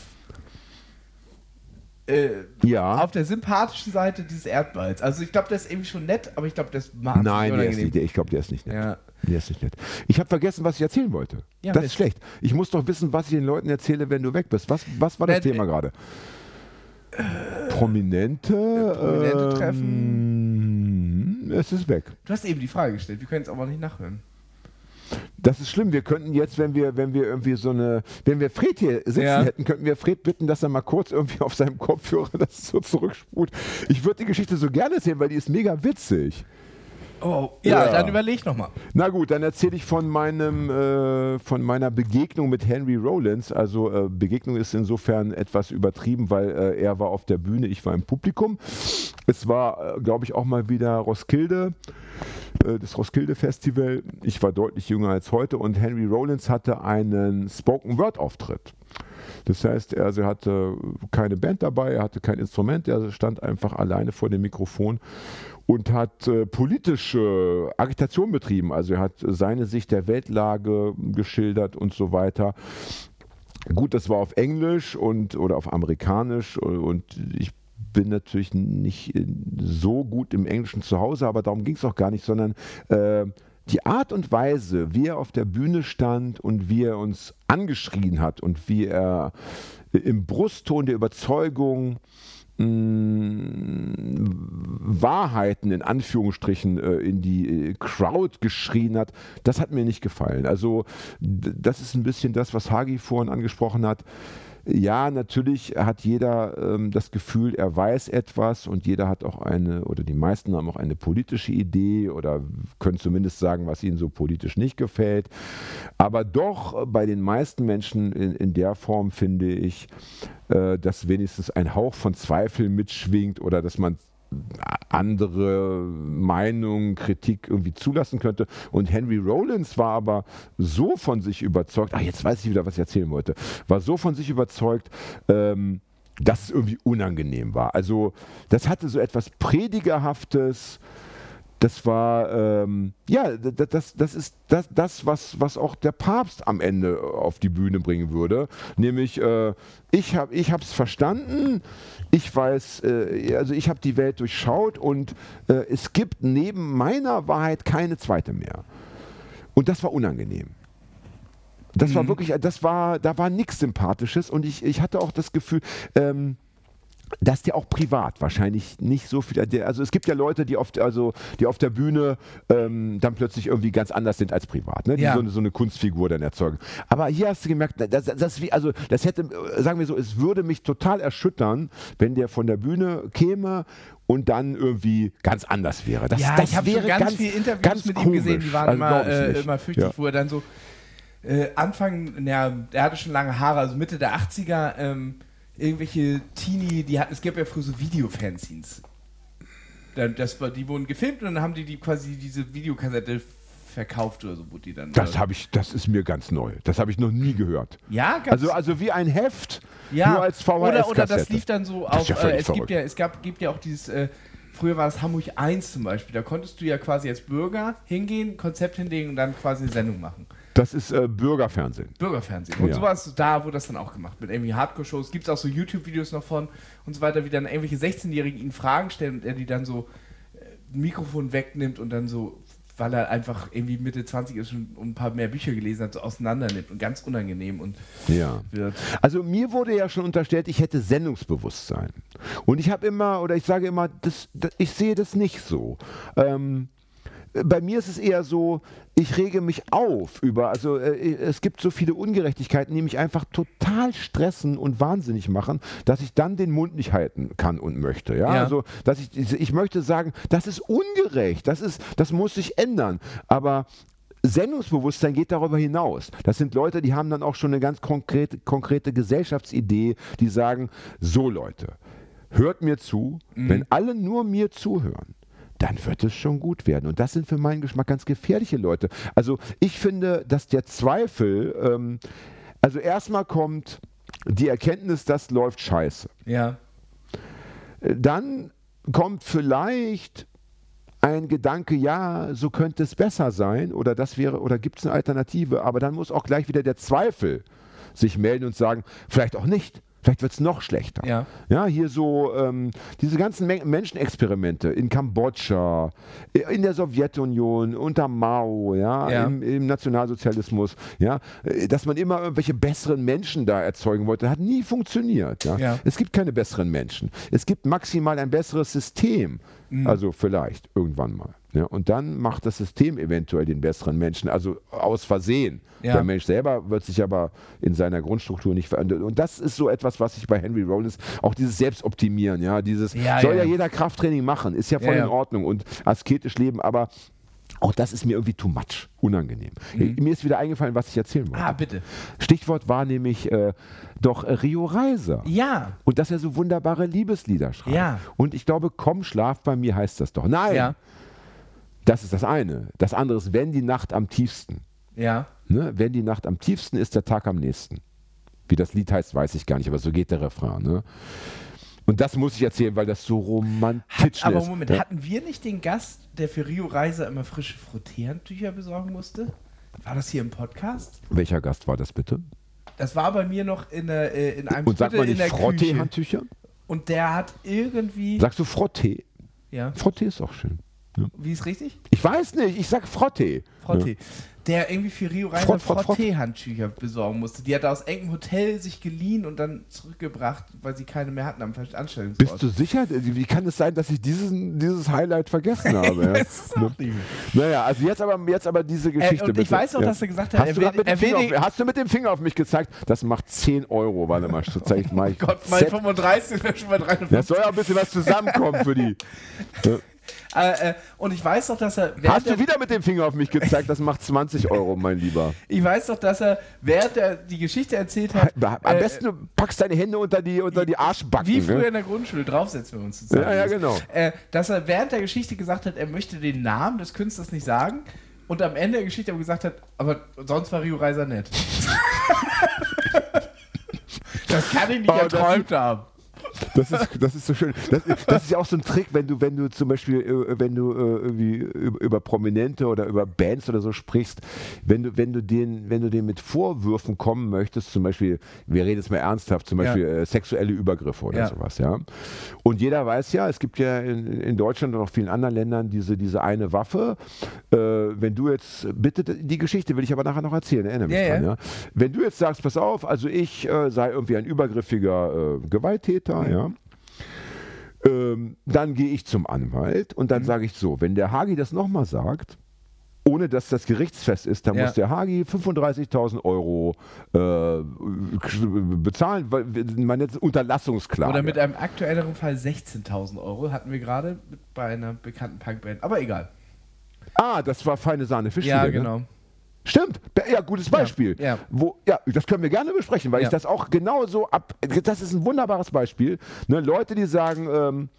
Speaker 3: äh,
Speaker 2: Ja.
Speaker 3: auf der sympathischen Seite dieses Erdballs. Also ich glaube, der ist irgendwie schon nett, aber ich glaube, der ist wahnsinnig
Speaker 2: Nein, der ist nicht, der, ich glaube, der ist nicht nett.
Speaker 3: Ja.
Speaker 2: Der ist nicht nett. Ich habe vergessen, was ich erzählen wollte.
Speaker 3: Ja,
Speaker 2: das ist schlecht. Ich muss doch wissen, was ich den Leuten erzähle, wenn du weg bist. Was, was war das
Speaker 3: Na,
Speaker 2: Thema
Speaker 3: äh,
Speaker 2: gerade? Prominente,
Speaker 3: Prominente
Speaker 2: ähm, Es ist weg.
Speaker 3: Du hast eben die Frage gestellt, wir können es aber nicht nachhören.
Speaker 2: Das ist schlimm. Wir könnten jetzt, wenn wir, wenn wir irgendwie so eine, wenn wir Fred hier sitzen
Speaker 3: Ja.
Speaker 2: hätten, könnten wir Fred bitten, dass er mal kurz irgendwie auf seinem Kopfhörer [LAUGHS] das so zurückspult. Ich würde die Geschichte so gerne erzählen, weil die ist mega witzig.
Speaker 3: Oh, ja,
Speaker 2: Ja.
Speaker 3: dann überleg nochmal.
Speaker 2: Na gut, dann erzähle ich von meinem, äh, von meiner Begegnung mit Henry Rollins. Also äh, Begegnung ist insofern etwas übertrieben, weil äh, er war auf der Bühne, ich war im Publikum. Es war, äh, glaube ich, auch mal wieder Roskilde, äh, das Roskilde Festival. Ich war deutlich jünger als heute und Henry Rollins hatte einen Spoken Word Auftritt. Das heißt, er also er hatte keine Band dabei, er hatte kein Instrument, er stand einfach alleine vor dem Mikrofon und hat äh, politische Agitation betrieben. Also er hat seine Sicht der Weltlage geschildert und so weiter. Gut, das war auf Englisch und oder auf Amerikanisch und ich bin natürlich nicht äh, so gut im Englischen zu Hause, aber darum ging es auch gar nicht, sondern äh, die Art und Weise, wie er auf der Bühne stand und wie er uns angeschrien hat und wie er im Brustton der Überzeugung Wahrheiten in Anführungsstrichen äh, in die äh, Crowd geschrien hat, das hat mir nicht gefallen. Also das ist ein bisschen das, was Hagi vorhin angesprochen hat. Ja, natürlich hat jeder ähm, das Gefühl, er weiß etwas und jeder hat auch eine, oder die meisten haben auch eine politische Idee oder können zumindest sagen, was ihnen so politisch nicht gefällt. Aber doch äh, bei den meisten Menschen in, in der Form finde ich, äh, dass wenigstens ein Hauch von Zweifel mitschwingt oder dass man andere Meinungen, Kritik irgendwie zulassen könnte. Und Henry Rollins war aber so von sich überzeugt, ach, jetzt weiß ich wieder, was ich erzählen wollte, war so von sich überzeugt, ähm, dass es irgendwie unangenehm war. Also das hatte so etwas Predigerhaftes. Das war, ähm, ja, das, das ist das, das was, was auch der Papst am Ende auf die Bühne bringen würde. Nämlich, äh, ich habe es verstanden, ich weiß, äh, also ich habe die Welt durchschaut und äh, es gibt neben meiner Wahrheit keine zweite mehr. Und das war unangenehm. Das war wirklich, das war, da war nichts Sympathisches und ich, ich hatte auch das Gefühl, ähm, dass der auch privat wahrscheinlich nicht so viel. Also es gibt ja Leute, die oft, also die auf der Bühne ähm, dann plötzlich irgendwie ganz anders sind als privat, ne? die
Speaker 3: Ja.
Speaker 2: so, eine- so eine Kunstfigur dann erzeugen. Aber hier hast du gemerkt, das, das, wie, also das hätte, äh, sagen wir so, es würde mich total erschüttern, wenn der von der Bühne käme und dann irgendwie ganz anders wäre. Das,
Speaker 3: ja,
Speaker 2: das
Speaker 3: ich habe ganz,
Speaker 2: ganz,
Speaker 3: viele Interviews
Speaker 2: ganz
Speaker 3: mit ihm
Speaker 2: komisch.
Speaker 3: gesehen, die waren
Speaker 2: Also
Speaker 3: immer,
Speaker 2: glaub ich
Speaker 3: äh, immer fürchtig,
Speaker 2: Ja.
Speaker 3: wo er dann so äh, Anfang, na, er hatte schon lange Haare, also Mitte der 80er, ähm, irgendwelche Teenie, die hatten, es gab ja früher so Video-Fanzines. Dann- Das war, die wurden gefilmt und dann haben die, die quasi diese Videokassette verkauft oder so, wo die dann.
Speaker 2: Das habe ich, das ist mir ganz neu. Das habe ich noch nie gehört.
Speaker 3: ja, ganz,
Speaker 2: Also, also wie ein Heft,
Speaker 3: ja.
Speaker 2: nur als VHS.
Speaker 3: oder, oder das lief dann so auf.
Speaker 2: ja
Speaker 3: äh, es gibt ja, es gab, gibt ja auch dieses. Äh, früher war es Hamburg 1 zum Beispiel. Da konntest du ja quasi als Bürger hingehen, Konzept hinlegen und dann quasi eine Sendung machen.
Speaker 2: Das ist äh, Bürgerfernsehen.
Speaker 3: Bürgerfernsehen. Und
Speaker 2: Ja.
Speaker 3: sowas, da wurde das dann auch gemacht. Mit irgendwie Hardcore-Shows. Gibt es auch so YouTube-Videos noch von und so weiter, wie dann irgendwelche 16-Jährigen ihn Fragen stellen und er die dann so äh, ein Mikrofon wegnimmt und dann so, weil er einfach irgendwie Mitte 20 ist und ein paar mehr Bücher gelesen hat, so auseinander nimmt und ganz unangenehm und
Speaker 2: Ja.
Speaker 3: wird.
Speaker 2: Also mir wurde ja schon unterstellt, ich hätte Sendungsbewusstsein. Und ich habe immer, oder ich sage immer, das, das, ich sehe das nicht so. Ähm, bei mir ist es eher so, ich rege mich auf über, also äh, es gibt so viele Ungerechtigkeiten, die mich einfach total stressen und wahnsinnig machen, dass ich dann den Mund nicht halten kann und möchte. Ja,
Speaker 3: Ja.
Speaker 2: also dass ich, ich möchte sagen, das ist ungerecht, das ist, das muss sich ändern. Aber Sendungsbewusstsein geht darüber hinaus. Das sind Leute, die haben dann auch schon eine ganz konkrete, konkrete Gesellschaftsidee, die sagen, so Leute, hört mir zu, wenn alle nur mir zuhören, dann wird es schon gut werden. Und das sind für meinen Geschmack ganz gefährliche Leute. Also ich finde, dass der Zweifel, ähm, also erstmal kommt die Erkenntnis, das läuft scheiße.
Speaker 3: Ja.
Speaker 2: Dann kommt vielleicht ein Gedanke, ja, so könnte es besser sein oder das wäre oder gibt es eine Alternative, aber dann muss auch gleich wieder der Zweifel sich melden und sagen, vielleicht auch nicht. Vielleicht wird es noch schlechter.
Speaker 3: Ja.
Speaker 2: Ja, hier so ähm, diese ganzen Men Menschenexperimente in Kambodscha, in der Sowjetunion, unter Mao, ja,
Speaker 3: Ja.
Speaker 2: Im, im Nationalsozialismus, ja, äh, dass man immer irgendwelche besseren Menschen da erzeugen wollte, hat nie funktioniert. Ja.
Speaker 3: Ja.
Speaker 2: Es gibt keine besseren Menschen. Es gibt maximal ein besseres System.
Speaker 3: Mhm.
Speaker 2: Also vielleicht irgendwann mal. Ja. Und dann macht das System eventuell den besseren Menschen, also aus Versehen.
Speaker 3: Ja.
Speaker 2: Der Mensch selber wird sich aber in seiner Grundstruktur nicht verändern. Und das ist so etwas, was ich bei Henry Rollins, auch dieses Selbstoptimieren, ja, dieses
Speaker 3: Ja,
Speaker 2: soll ja. jeder Krafttraining machen, ist ja voll in Ordnung und asketisch leben, aber auch das ist mir irgendwie too much, unangenehm. Mir ist wieder eingefallen, was ich erzählen wollte.
Speaker 3: Mhm. Ah, bitte.
Speaker 2: Stichwort war nämlich äh, doch Rio Reiser.
Speaker 3: Ja.
Speaker 2: Und dass er so wunderbare Liebeslieder schreibt.
Speaker 3: Ja.
Speaker 2: Und ich glaube, komm, schlaf bei mir heißt das doch. Nein,
Speaker 3: Ja.
Speaker 2: das ist das eine. Das andere ist, wenn die Nacht am tiefsten.
Speaker 3: Ja.
Speaker 2: Ne? Wenn die Nacht am tiefsten ist, der Tag am nächsten. Wie das Lied heißt, weiß ich gar nicht, aber so geht der Refrain. Ne? Und das muss ich erzählen, weil das so romantisch
Speaker 3: Aber
Speaker 2: ist.
Speaker 3: Moment,
Speaker 2: ja.
Speaker 3: hatten wir nicht den Gast, der für Rio Reiser immer frische Frottierhandtücher besorgen musste? War das hier im Podcast?
Speaker 2: Welcher Gast war das bitte?
Speaker 3: Das war bei mir noch in, der, äh, in einem
Speaker 2: Und sagt man nicht. Frottee-Handtücher?
Speaker 3: Und der hat irgendwie.
Speaker 2: Sagst du Frottee?
Speaker 3: ja,
Speaker 2: Frottee ist auch schön.
Speaker 3: Wie ist richtig?
Speaker 2: Ich weiß nicht, ich sag Frottee.
Speaker 3: Frottee. Der irgendwie für Rio
Speaker 2: Frott.
Speaker 3: Frottee-Handtücher besorgen musste. Die hat er aus irgendeinem Hotel sich geliehen und dann zurückgebracht, weil sie keine mehr hatten am Anstellungsort.
Speaker 2: Bist du sicher? Wie kann es sein, dass ich diesen, dieses Highlight vergessen [LAUGHS] habe? ja?
Speaker 3: weiß es auch nicht.
Speaker 2: Naja, also jetzt aber, jetzt aber diese Geschichte.
Speaker 3: und ich
Speaker 2: bitte.
Speaker 3: weiß auch, dass er gesagt hat,
Speaker 2: hast,
Speaker 3: er
Speaker 2: du
Speaker 3: will-
Speaker 2: grad mit
Speaker 3: er will
Speaker 2: auf, hast du mit dem Finger auf mich gezeigt? Das macht 10 Euro. Warte mal, so zeig ich [LAUGHS] mal. Ich-
Speaker 3: Gott, mein
Speaker 2: Set.
Speaker 3: 35 wäre schon bei 53.
Speaker 2: Das soll ja ein bisschen was zusammenkommen für die. [LAUGHS]
Speaker 3: Äh, äh, und ich weiß doch, dass er.
Speaker 2: Hast du
Speaker 3: der-
Speaker 2: wieder mit dem Finger auf mich gezeigt? Das macht 20 Euro, mein Lieber.
Speaker 3: Ich weiß doch, dass er, während er die Geschichte erzählt hat,
Speaker 2: Am
Speaker 3: äh,
Speaker 2: besten du packst deine Hände unter die, unter die Arschbacken.
Speaker 3: wie früher
Speaker 2: ne?
Speaker 3: in der Grundschule draufsetzen, wir uns zusammen.
Speaker 2: Ja, ja, genau.
Speaker 3: Äh, dass er während der Geschichte gesagt hat, er möchte den Namen des Künstlers nicht sagen. Und am Ende der Geschichte aber gesagt hat, aber sonst war Rio Reiser nett. [LAUGHS] das kann ich nicht
Speaker 2: Oh,
Speaker 3: erträumt haben.
Speaker 2: Das ist, das ist so schön. Das, das ist ja auch so ein Trick, wenn du, wenn du zum Beispiel, äh, wenn du äh, irgendwie über, Prominente oder über Bands oder so sprichst, wenn du, wenn du den, wenn du denen mit Vorwürfen kommen möchtest, zum Beispiel, wir reden jetzt mal ernsthaft, zum
Speaker 3: Ja.
Speaker 2: Beispiel äh, sexuelle Übergriffe oder
Speaker 3: Ja.
Speaker 2: sowas, ja. Und jeder weiß ja, es gibt ja in, in Deutschland und auch vielen anderen Ländern diese, diese eine Waffe. Äh, wenn du jetzt, bitte, die Geschichte will ich aber nachher noch erzählen, erinnere mich
Speaker 3: Ja,
Speaker 2: dran,
Speaker 3: ja.
Speaker 2: ja. Wenn du jetzt sagst, pass auf, also ich äh, sei irgendwie ein übergriffiger äh, Gewalttäter, ja. Ähm, dann gehe ich zum Anwalt und
Speaker 3: Mhm.
Speaker 2: dann sage ich so, wenn der Hagi das nochmal sagt, ohne dass das gerichtsfest ist, dann
Speaker 3: Ja.
Speaker 2: muss der Hagi 35.000 Euro äh, bezahlen, weil man jetzt Unterlassungsklage.
Speaker 3: Oder mit einem aktuelleren Fall 16.000 Euro hatten wir gerade bei einer bekannten Punkband. Aber egal.
Speaker 2: ah, das war feine Sahne Fischfilet.
Speaker 3: Ja,
Speaker 2: Ne? Stimmt, ja, gutes Beispiel.
Speaker 3: ja.
Speaker 2: Wo, ja, das können wir gerne besprechen, weil
Speaker 3: Ja.
Speaker 2: ich das auch genauso ab. Das ist ein wunderbares Beispiel. Ne, Leute, die sagen, ähm,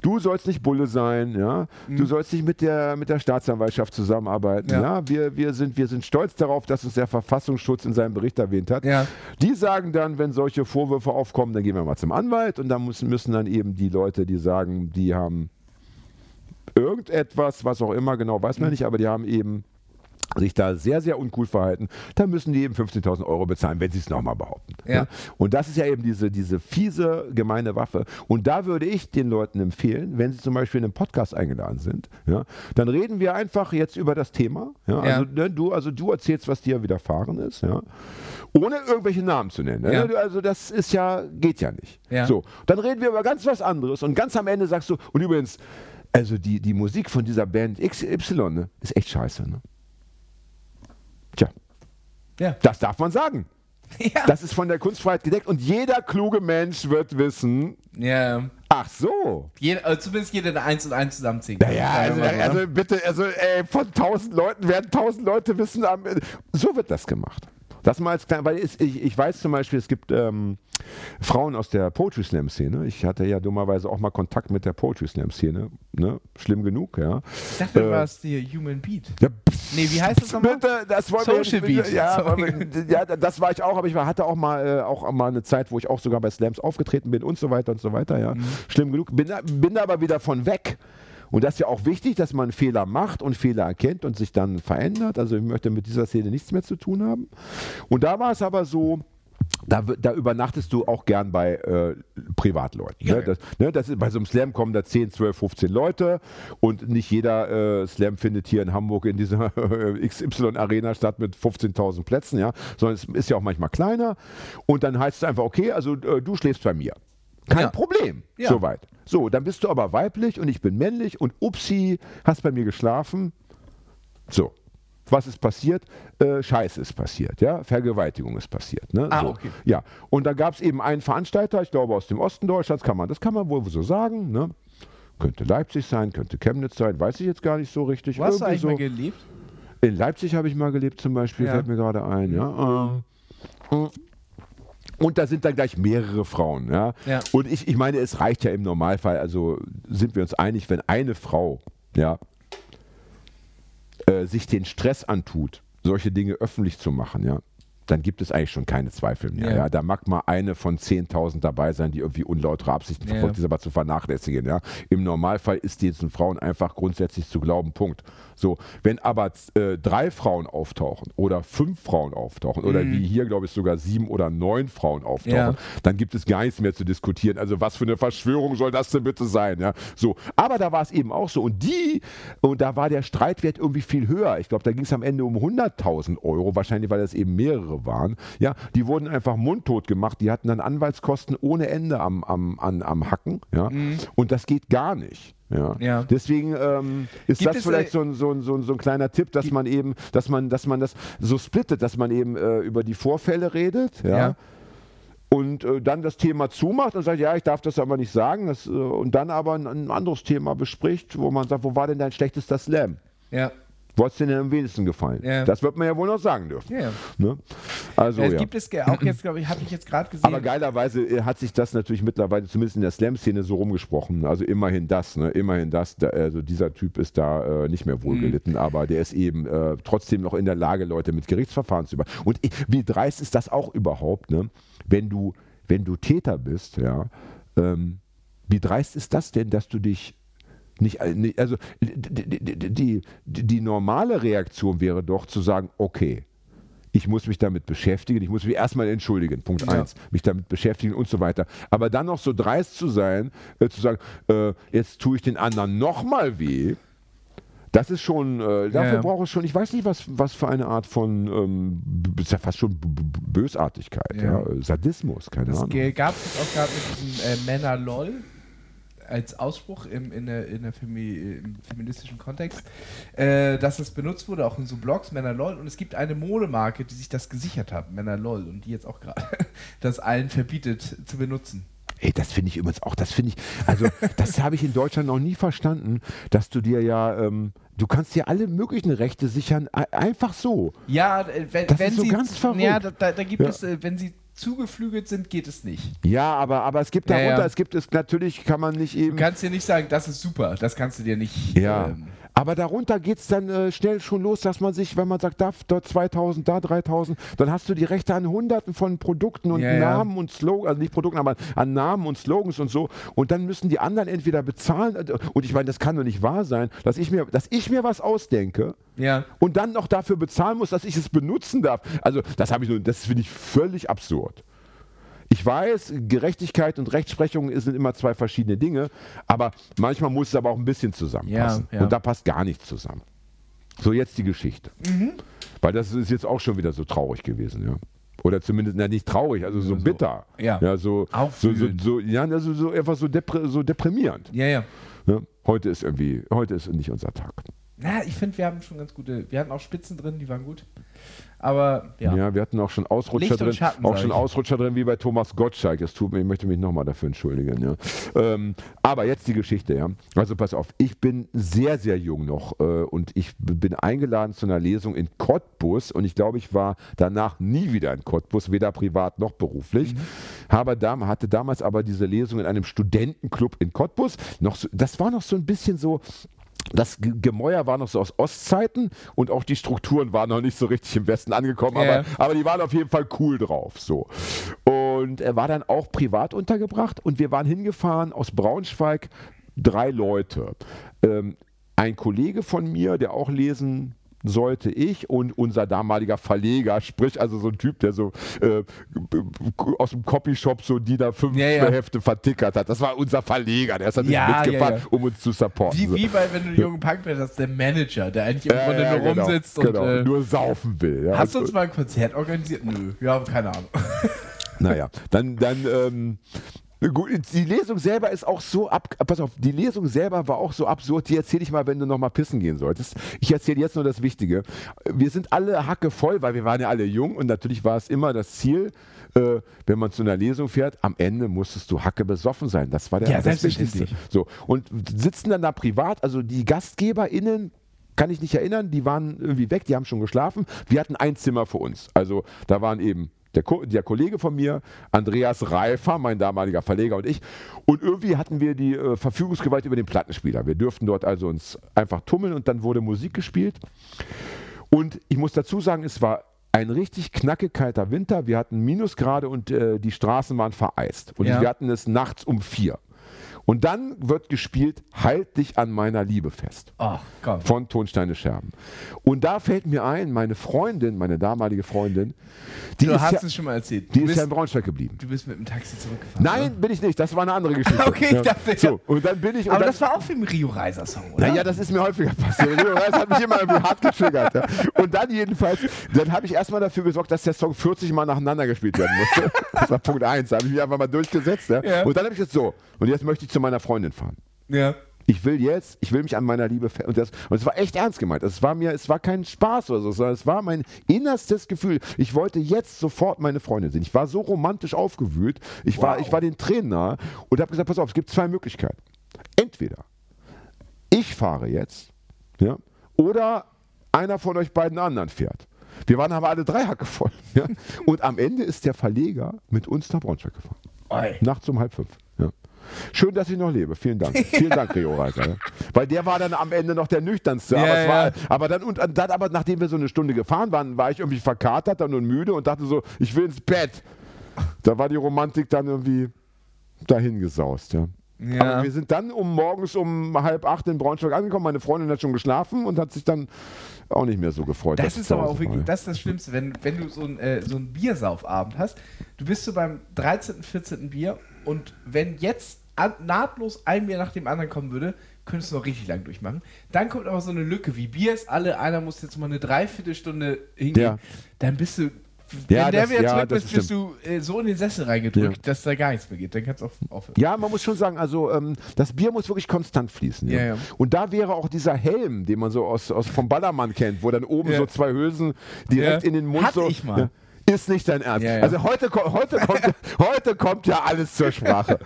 Speaker 2: du sollst nicht Bulle sein, ja, du sollst nicht mit der, mit der Staatsanwaltschaft zusammenarbeiten. Ja.
Speaker 3: Mhm. Ja.
Speaker 2: wir, wir, sind, wir sind stolz darauf, dass es der Verfassungsschutz in seinem Bericht erwähnt hat.
Speaker 3: Ja.
Speaker 2: Die sagen dann, wenn solche Vorwürfe aufkommen, dann gehen wir mal zum Anwalt und dann müssen, müssen dann eben die Leute, die sagen, die haben irgendetwas, was auch immer, genau weiß
Speaker 3: Mhm.
Speaker 2: man nicht, aber die haben eben sich da sehr, sehr uncool verhalten, dann müssen die eben 15.000 Euro bezahlen, wenn sie es nochmal behaupten.
Speaker 3: Ja.
Speaker 2: Und das ist ja eben diese, diese fiese, gemeine Waffe. Und da würde ich den Leuten empfehlen, wenn sie zum Beispiel in einem Podcast eingeladen sind, ja, dann reden wir einfach jetzt über das Thema. Ja. Also, ne, du, also du erzählst, was dir widerfahren ist, ja, ohne irgendwelche Namen zu nennen. Ne?
Speaker 3: Ja.
Speaker 2: Also das ist ja, geht ja nicht. So, dann reden wir über ganz was anderes und ganz am Ende sagst du, und übrigens, Also die, die Musik von dieser Band XY ne, ist echt scheiße. Ne? Tja,
Speaker 3: Ja.
Speaker 2: das darf man sagen. [LAUGHS]
Speaker 3: Ja.
Speaker 2: Das ist von der Kunstfreiheit gedeckt und jeder kluge Mensch wird wissen,
Speaker 3: ja.
Speaker 2: ach so.
Speaker 3: Jeder, also zumindest jeder der 1 und 1 zusammenziehen kann.
Speaker 2: Naja, also,
Speaker 3: ne?
Speaker 2: also bitte, also ey, von tausend Leuten werden tausend Leute wissen, so wird das gemacht. Das mal als klein, weil es, ich, ich weiß zum Beispiel, es gibt ähm, Frauen aus der Poetry Slam Szene. Ich hatte ja dummerweise auch mal Kontakt mit der Poetry Slam Szene. Ne? Schlimm genug, ja.
Speaker 3: Ich dachte, du
Speaker 2: äh,
Speaker 3: warst die Human Beat.
Speaker 2: ja
Speaker 3: Nee, wie heißt das nochmal?
Speaker 2: Das
Speaker 3: Social
Speaker 2: wir
Speaker 3: Beat.
Speaker 2: Ja, ja, das war ich auch, aber ich war, hatte auch mal, äh, auch mal eine Zeit, wo ich auch sogar bei Slams aufgetreten bin und so weiter und so weiter. Ja.
Speaker 3: Mhm.
Speaker 2: Schlimm genug. Bin, da- bin da aber wieder von weg. Und das ist ja auch wichtig, dass man Fehler macht und Fehler erkennt und sich dann verändert. Also ich möchte mit dieser Szene nichts mehr zu tun haben. Und da war es aber so, da, da übernachtest du auch gern bei äh, Privatleuten.
Speaker 3: Ja,
Speaker 2: ne?
Speaker 3: ja.
Speaker 2: Das, ne? das ist, bei so einem Slam kommen da 10, 12, 15 Leute und nicht jeder äh, Slam findet hier in Hamburg in dieser [LAUGHS] XY-Arena statt mit 15.000 Plätzen, ja, sondern es ist ja auch manchmal kleiner. Und dann heißt es einfach, okay, also äh, du schläfst bei mir. Kein
Speaker 3: Ja.
Speaker 2: Problem,
Speaker 3: Ja.
Speaker 2: soweit. So, dann bist du aber weiblich und ich bin männlich und upsi, hast bei mir geschlafen. So, was ist passiert? Äh, Scheiße ist passiert, ja, Vergewaltigung ist passiert. Ne?
Speaker 3: Ah,
Speaker 2: so.
Speaker 3: okay.
Speaker 2: Ja, und da gab es eben einen Veranstalter, ich glaube aus dem Osten Deutschlands, kann man, das kann man wohl so sagen, ne? Könnte Leipzig sein, könnte Chemnitz sein, weiß ich jetzt gar nicht so richtig.
Speaker 3: Wo hast eigentlich mal
Speaker 2: so.
Speaker 3: gelebt?
Speaker 2: In Leipzig habe ich mal gelebt zum Beispiel,
Speaker 3: Ja.
Speaker 2: fällt mir gerade ein, ja. Ähm, Und da sind dann gleich mehrere Frauen, ja.
Speaker 3: Ja.
Speaker 2: Und ich, ich meine, es reicht ja im Normalfall, also sind wir uns einig, wenn eine Frau, ja, äh, sich den Stress antut, solche Dinge öffentlich zu machen, ja, dann gibt es eigentlich schon keine Zweifel mehr.
Speaker 3: Ja.
Speaker 2: Ja. Da mag mal eine von 10.000 dabei sein, die irgendwie unlautere Absichten
Speaker 3: Ja.
Speaker 2: verfolgt, ist aber zu vernachlässigen. Ja. Im Normalfall ist diesen Frauen einfach grundsätzlich zu glauben, Punkt. So, wenn aber äh, drei Frauen auftauchen oder fünf Frauen auftauchen oder wie hier, glaube ich, sogar sieben oder neun Frauen auftauchen,
Speaker 3: Ja.
Speaker 2: dann gibt es gar nichts mehr zu diskutieren. Also was für eine Verschwörung soll das denn bitte sein? Ja? So, aber da war es eben auch so. Und die, und da war der Streitwert irgendwie viel höher. Ich glaube, da ging es am Ende um 100.000 Euro, wahrscheinlich weil das eben mehrere waren. Ja, die wurden einfach mundtot gemacht. Die hatten dann Anwaltskosten ohne Ende am, am, an, am Hacken. Ja? Und das geht gar nicht. Ja.
Speaker 3: Ja.
Speaker 2: Deswegen ähm, ist
Speaker 3: Gibt
Speaker 2: das vielleicht
Speaker 3: äh,
Speaker 2: so ein, so, ein, so, ein, so ein kleiner Tipp, dass man eben, dass man, dass man das so splittet, dass man eben äh, über die Vorfälle redet, ja,
Speaker 3: Ja.
Speaker 2: und äh, dann das Thema zumacht und sagt, ja, ich darf das aber nicht sagen, das, äh, und dann aber ein, ein anderes Thema bespricht, wo man sagt, wo war denn dein schlechtester Slam?
Speaker 3: Ja.
Speaker 2: Wo hat es denn am wenigsten gefallen?
Speaker 3: Ja.
Speaker 2: Das wird man ja wohl noch sagen dürfen.
Speaker 3: ja.
Speaker 2: Ne? Also,
Speaker 3: es
Speaker 2: ja.
Speaker 3: gibt es auch jetzt, glaube ich, habe ich jetzt gerade gesehen.
Speaker 2: Aber geilerweise äh, hat sich das natürlich mittlerweile, zumindest in der Slam-Szene, so rumgesprochen. Also immerhin das, ne? immerhin das. Da, also dieser Typ ist da äh, nicht mehr wohlgelitten, aber der ist eben äh, trotzdem noch in der Lage, Leute mit Gerichtsverfahren zu über. Und ich, wie dreist ist das auch überhaupt, ne? wenn, du, wenn du Täter bist, ja, ähm, wie dreist ist das denn, dass du dich nicht, also die, die, die, normale Reaktion wäre doch zu sagen, okay, ich muss mich damit beschäftigen, ich muss mich erstmal entschuldigen, Punkt
Speaker 3: Ja.
Speaker 2: eins, mich damit beschäftigen und so weiter. Aber dann noch so dreist zu sein, äh, zu sagen, äh, jetzt tue ich den anderen nochmal weh, das ist schon, äh, dafür
Speaker 3: ja.
Speaker 2: brauche ich schon, ich weiß nicht, was, was für eine Art von, ähm, ist ja fast schon B- B- Bösartigkeit,
Speaker 3: Ja.
Speaker 2: ja. Sadismus, keine
Speaker 3: Es
Speaker 2: Ahnung.
Speaker 3: gab es auch gerade mit diesem äh, Männer LOL als Ausspruch im, in der, in der Femi im feministischen Kontext, äh, dass es benutzt wurde, auch in so Blogs, Männer LOL. Und es gibt eine Modemarke, die sich das gesichert hat, Männer LOL, und die jetzt auch gerade [LAUGHS] das allen verbietet zu benutzen.
Speaker 2: Ey, das finde ich übrigens auch, das finde ich, also [LAUGHS] das habe ich in Deutschland noch nie verstanden, dass du dir ja, ähm, du kannst dir alle möglichen Rechte sichern, einfach so.
Speaker 3: Ja, äh, wenn,
Speaker 2: Das
Speaker 3: wenn
Speaker 2: ist so
Speaker 3: sie.
Speaker 2: ganz verrückt.
Speaker 3: Ja, da, da, da gibt
Speaker 2: Ja.
Speaker 3: es, äh, wenn sie zugeflügelt sind, geht es nicht.
Speaker 2: Ja, aber, aber es gibt
Speaker 3: Ja,
Speaker 2: darunter,
Speaker 3: ja.
Speaker 2: es gibt es, natürlich kann man nicht eben.
Speaker 3: Du kannst dir nicht sagen, das ist super, das kannst du dir nicht.
Speaker 2: Ja.
Speaker 3: ähm,
Speaker 2: Aber darunter geht es dann äh, schnell schon los, dass man sich, wenn man sagt, da, dort 2000, da 3000, dann hast du die Rechte an hunderten von Produkten und
Speaker 3: Ja, ja.
Speaker 2: Namen und Slogans, also nicht Produkten, aber an Namen und Slogans und so. Und dann müssen die anderen entweder bezahlen, äh, und ich meine, das kann doch nicht wahr sein, dass ich mir, dass ich mir was ausdenke
Speaker 3: ja.
Speaker 2: und dann noch dafür bezahlen muss, dass ich es benutzen darf. Also das habe ich nur, das finde ich völlig absurd. Ich weiß, Gerechtigkeit und Rechtsprechung sind immer zwei verschiedene Dinge, aber manchmal muss es aber auch ein bisschen zusammenpassen.
Speaker 3: Ja, ja.
Speaker 2: Und da passt gar nichts zusammen. So, jetzt die Geschichte.
Speaker 3: Mhm.
Speaker 2: Weil das ist jetzt auch schon wieder so traurig gewesen, ja. Oder zumindest, na, nicht traurig, also so,
Speaker 3: So.
Speaker 2: bitter.
Speaker 3: Ja.
Speaker 2: ja so, so, so, so, ja, also so einfach so, depri so deprimierend.
Speaker 3: Ja, ja.
Speaker 2: Ne? Heute ist irgendwie, heute ist nicht unser Tag.
Speaker 3: Na, ich finde, wir haben schon ganz gute. Wir hatten auch Spitzen drin, die waren gut. Aber ja.
Speaker 2: Ja, wir hatten auch schon Ausrutscher
Speaker 3: Licht
Speaker 2: drin,
Speaker 3: Schatten,
Speaker 2: auch schon. Ausrutscher drin wie bei Thomas Gottschalk. Es tut mir, ich möchte mich nochmal dafür entschuldigen. Ja. Ähm, aber jetzt die Geschichte, ja. Also pass auf, ich bin sehr, sehr jung noch äh, und ich bin eingeladen zu einer Lesung in Cottbus und ich glaube, ich war danach nie wieder in Cottbus, weder privat noch beruflich. Habe dam hatte damals aber diese Lesung in einem Studentenclub in Cottbus. Noch so, das war noch so ein bisschen so, das Ge- Gemäuer war noch so aus Ostzeiten und auch die Strukturen waren noch nicht so richtig im Westen angekommen,
Speaker 3: Ja.
Speaker 2: aber, aber die waren auf jeden Fall cool drauf. So. Und er war dann auch privat untergebracht und wir waren hingefahren aus Braunschweig, drei Leute. Ähm, ein Kollege von mir, der auch lesen sollte ich und unser damaliger Verleger, sprich also so ein Typ, der so äh, aus dem Copyshop so DIN A5
Speaker 3: Ja, ja.
Speaker 2: Hefte vertickert hat. Das war unser Verleger, der ist natürlich
Speaker 3: Ja,
Speaker 2: mitgefahren, um uns zu supporten.
Speaker 3: Wie,
Speaker 2: So.
Speaker 3: wie bei, wenn du einen jungen Punkband hast, der Manager, der eigentlich im Grunde nur
Speaker 2: genau,
Speaker 3: rumsitzt
Speaker 2: genau,
Speaker 3: und. Äh,
Speaker 2: nur saufen will.
Speaker 3: Hast du uns mal ein Konzert organisiert? Nö. Ja, keine Ahnung.
Speaker 2: Naja, dann, dann ähm, gut, die Lesung selber ist auch so ab. Pass auf, die Lesung selber war auch so absurd. Die erzähle ich mal, wenn du noch mal pissen gehen solltest. Ich erzähle jetzt nur das Wichtige. Wir sind alle hacke voll, weil wir waren ja alle jung und natürlich war es immer das Ziel. Äh, wenn man zu einer Lesung fährt, am Ende musstest du hacke besoffen sein. Das war der
Speaker 3: Ja,
Speaker 2: das. Wichtigste. So, und sitzen dann da privat, also die GastgeberInnen, kann ich nicht erinnern, die waren irgendwie weg, die haben schon geschlafen. Wir hatten ein Zimmer für uns. Also da waren eben der, Ko der Kollege von mir, Andreas Reifer, mein damaliger Verleger und ich. Und irgendwie hatten wir die äh, Verfügungsgewalt über den Plattenspieler. Wir durften dort also uns einfach tummeln und dann wurde Musik gespielt. Und ich muss dazu sagen, es war ein richtig knacke kalter Winter. Wir hatten Minusgrade und äh, die Straßen waren vereist. Und
Speaker 3: Ja.
Speaker 2: wir hatten es nachts um vier. Und dann wird gespielt, halt dich an meiner Liebe fest
Speaker 3: Ach, komm.
Speaker 2: von Tonsteine Scherben. Und da fällt mir ein, meine Freundin, meine damalige Freundin, die,
Speaker 3: Du
Speaker 2: ist,
Speaker 3: hast
Speaker 2: ja,
Speaker 3: es schon mal erzählt.
Speaker 2: die
Speaker 3: Du
Speaker 2: ist
Speaker 3: bist,
Speaker 2: ja in Braunschweig geblieben.
Speaker 3: du bist mit dem Taxi zurückgefahren.
Speaker 2: Nein, bin ich nicht. Das war eine andere Geschichte. [LAUGHS]
Speaker 3: Okay, ich dachte, ja.
Speaker 2: so, und dann bin ich.
Speaker 3: Aber
Speaker 2: dann,
Speaker 3: das war auch wie im Rio Reiser Song, oder?
Speaker 2: naja, das ist mir häufiger [LAUGHS] passiert. Das hat mich immer hart getriggert. Ja. Und dann jedenfalls, dann habe ich erstmal dafür gesorgt, dass der Song 40 Mal nacheinander gespielt werden musste. [LAUGHS] Das war Punkt 1. Da habe ich mich einfach mal durchgesetzt. Und dann habe ich gesagt, so, und jetzt möchte ich zu meiner Freundin fahren.
Speaker 3: ja.
Speaker 2: Ich will jetzt, ich will mich an meiner Liebe und das und es war echt ernst gemeint. Es war mir, es war kein Spaß oder so, sondern es war mein innerstes Gefühl. Ich wollte jetzt sofort meine Freundin sehen. Ich war so romantisch aufgewühlt. Ich war,
Speaker 3: Wow.
Speaker 2: ich war den Tränen nahe und habe gesagt, pass auf, es gibt zwei Möglichkeiten. Entweder ich fahre jetzt, ja, oder einer von euch beiden anderen fährt. Wir waren aber alle drei Hacke voll. Ja? [LAUGHS] Und am Ende ist der Verleger mit uns nach Braunschweig gefahren. Nachts um halb fünf. Ja. Schön, dass ich noch lebe. Vielen Dank. Vielen Dank, Rio Reiser. Ja. Weil der war dann am Ende noch der nüchternste.
Speaker 3: Ja,
Speaker 2: aber, es war,
Speaker 3: ja.
Speaker 2: aber dann, und dann, aber nachdem wir so eine Stunde gefahren waren, war ich irgendwie verkatert dann und müde und dachte so, ich will ins Bett. Da war die Romantik dann irgendwie dahin gesaust, ja.
Speaker 3: Ja.
Speaker 2: Aber wir sind dann um morgens um halb acht in Braunschweig angekommen. Meine Freundin hat schon geschlafen und hat sich dann auch nicht mehr so gefreut.
Speaker 3: Das ist aber auch wirklich,
Speaker 2: ja.
Speaker 3: das ist das Schlimmste, wenn, wenn du so ein, äh, so ein Biersaufabend hast. Du bist so beim 13., 14. Bier und wenn jetzt nahtlos ein Bier nach dem anderen kommen würde, könntest du noch richtig lang durchmachen. Dann kommt aber so eine Lücke, wie Bier ist alle, einer muss jetzt mal eine Dreiviertelstunde hingehen.
Speaker 2: Ja.
Speaker 3: Dann bist du,
Speaker 2: Ja,
Speaker 3: wenn der
Speaker 2: das-
Speaker 3: wieder
Speaker 2: ja,
Speaker 3: zurück bist, bist du äh, so in den Sessel reingedrückt,
Speaker 2: Ja.
Speaker 3: dass da gar nichts mehr geht. Dann kannst du aufhören.
Speaker 2: Ja, man muss schon sagen, also ähm, das Bier muss wirklich konstant fließen. Ja.
Speaker 3: Ja, ja.
Speaker 2: Und da wäre auch dieser Helm, den man so aus, aus vom Ballermann kennt, wo dann oben
Speaker 3: Ja.
Speaker 2: so zwei Hülsen direkt
Speaker 3: Ja.
Speaker 2: in den Mund
Speaker 3: Hatte
Speaker 2: so.
Speaker 3: ich mal.
Speaker 2: Ist nicht dein Ernst.
Speaker 3: Ja, ja.
Speaker 2: Also heute, heute, kommt, [LAUGHS] heute kommt ja alles zur Sprache.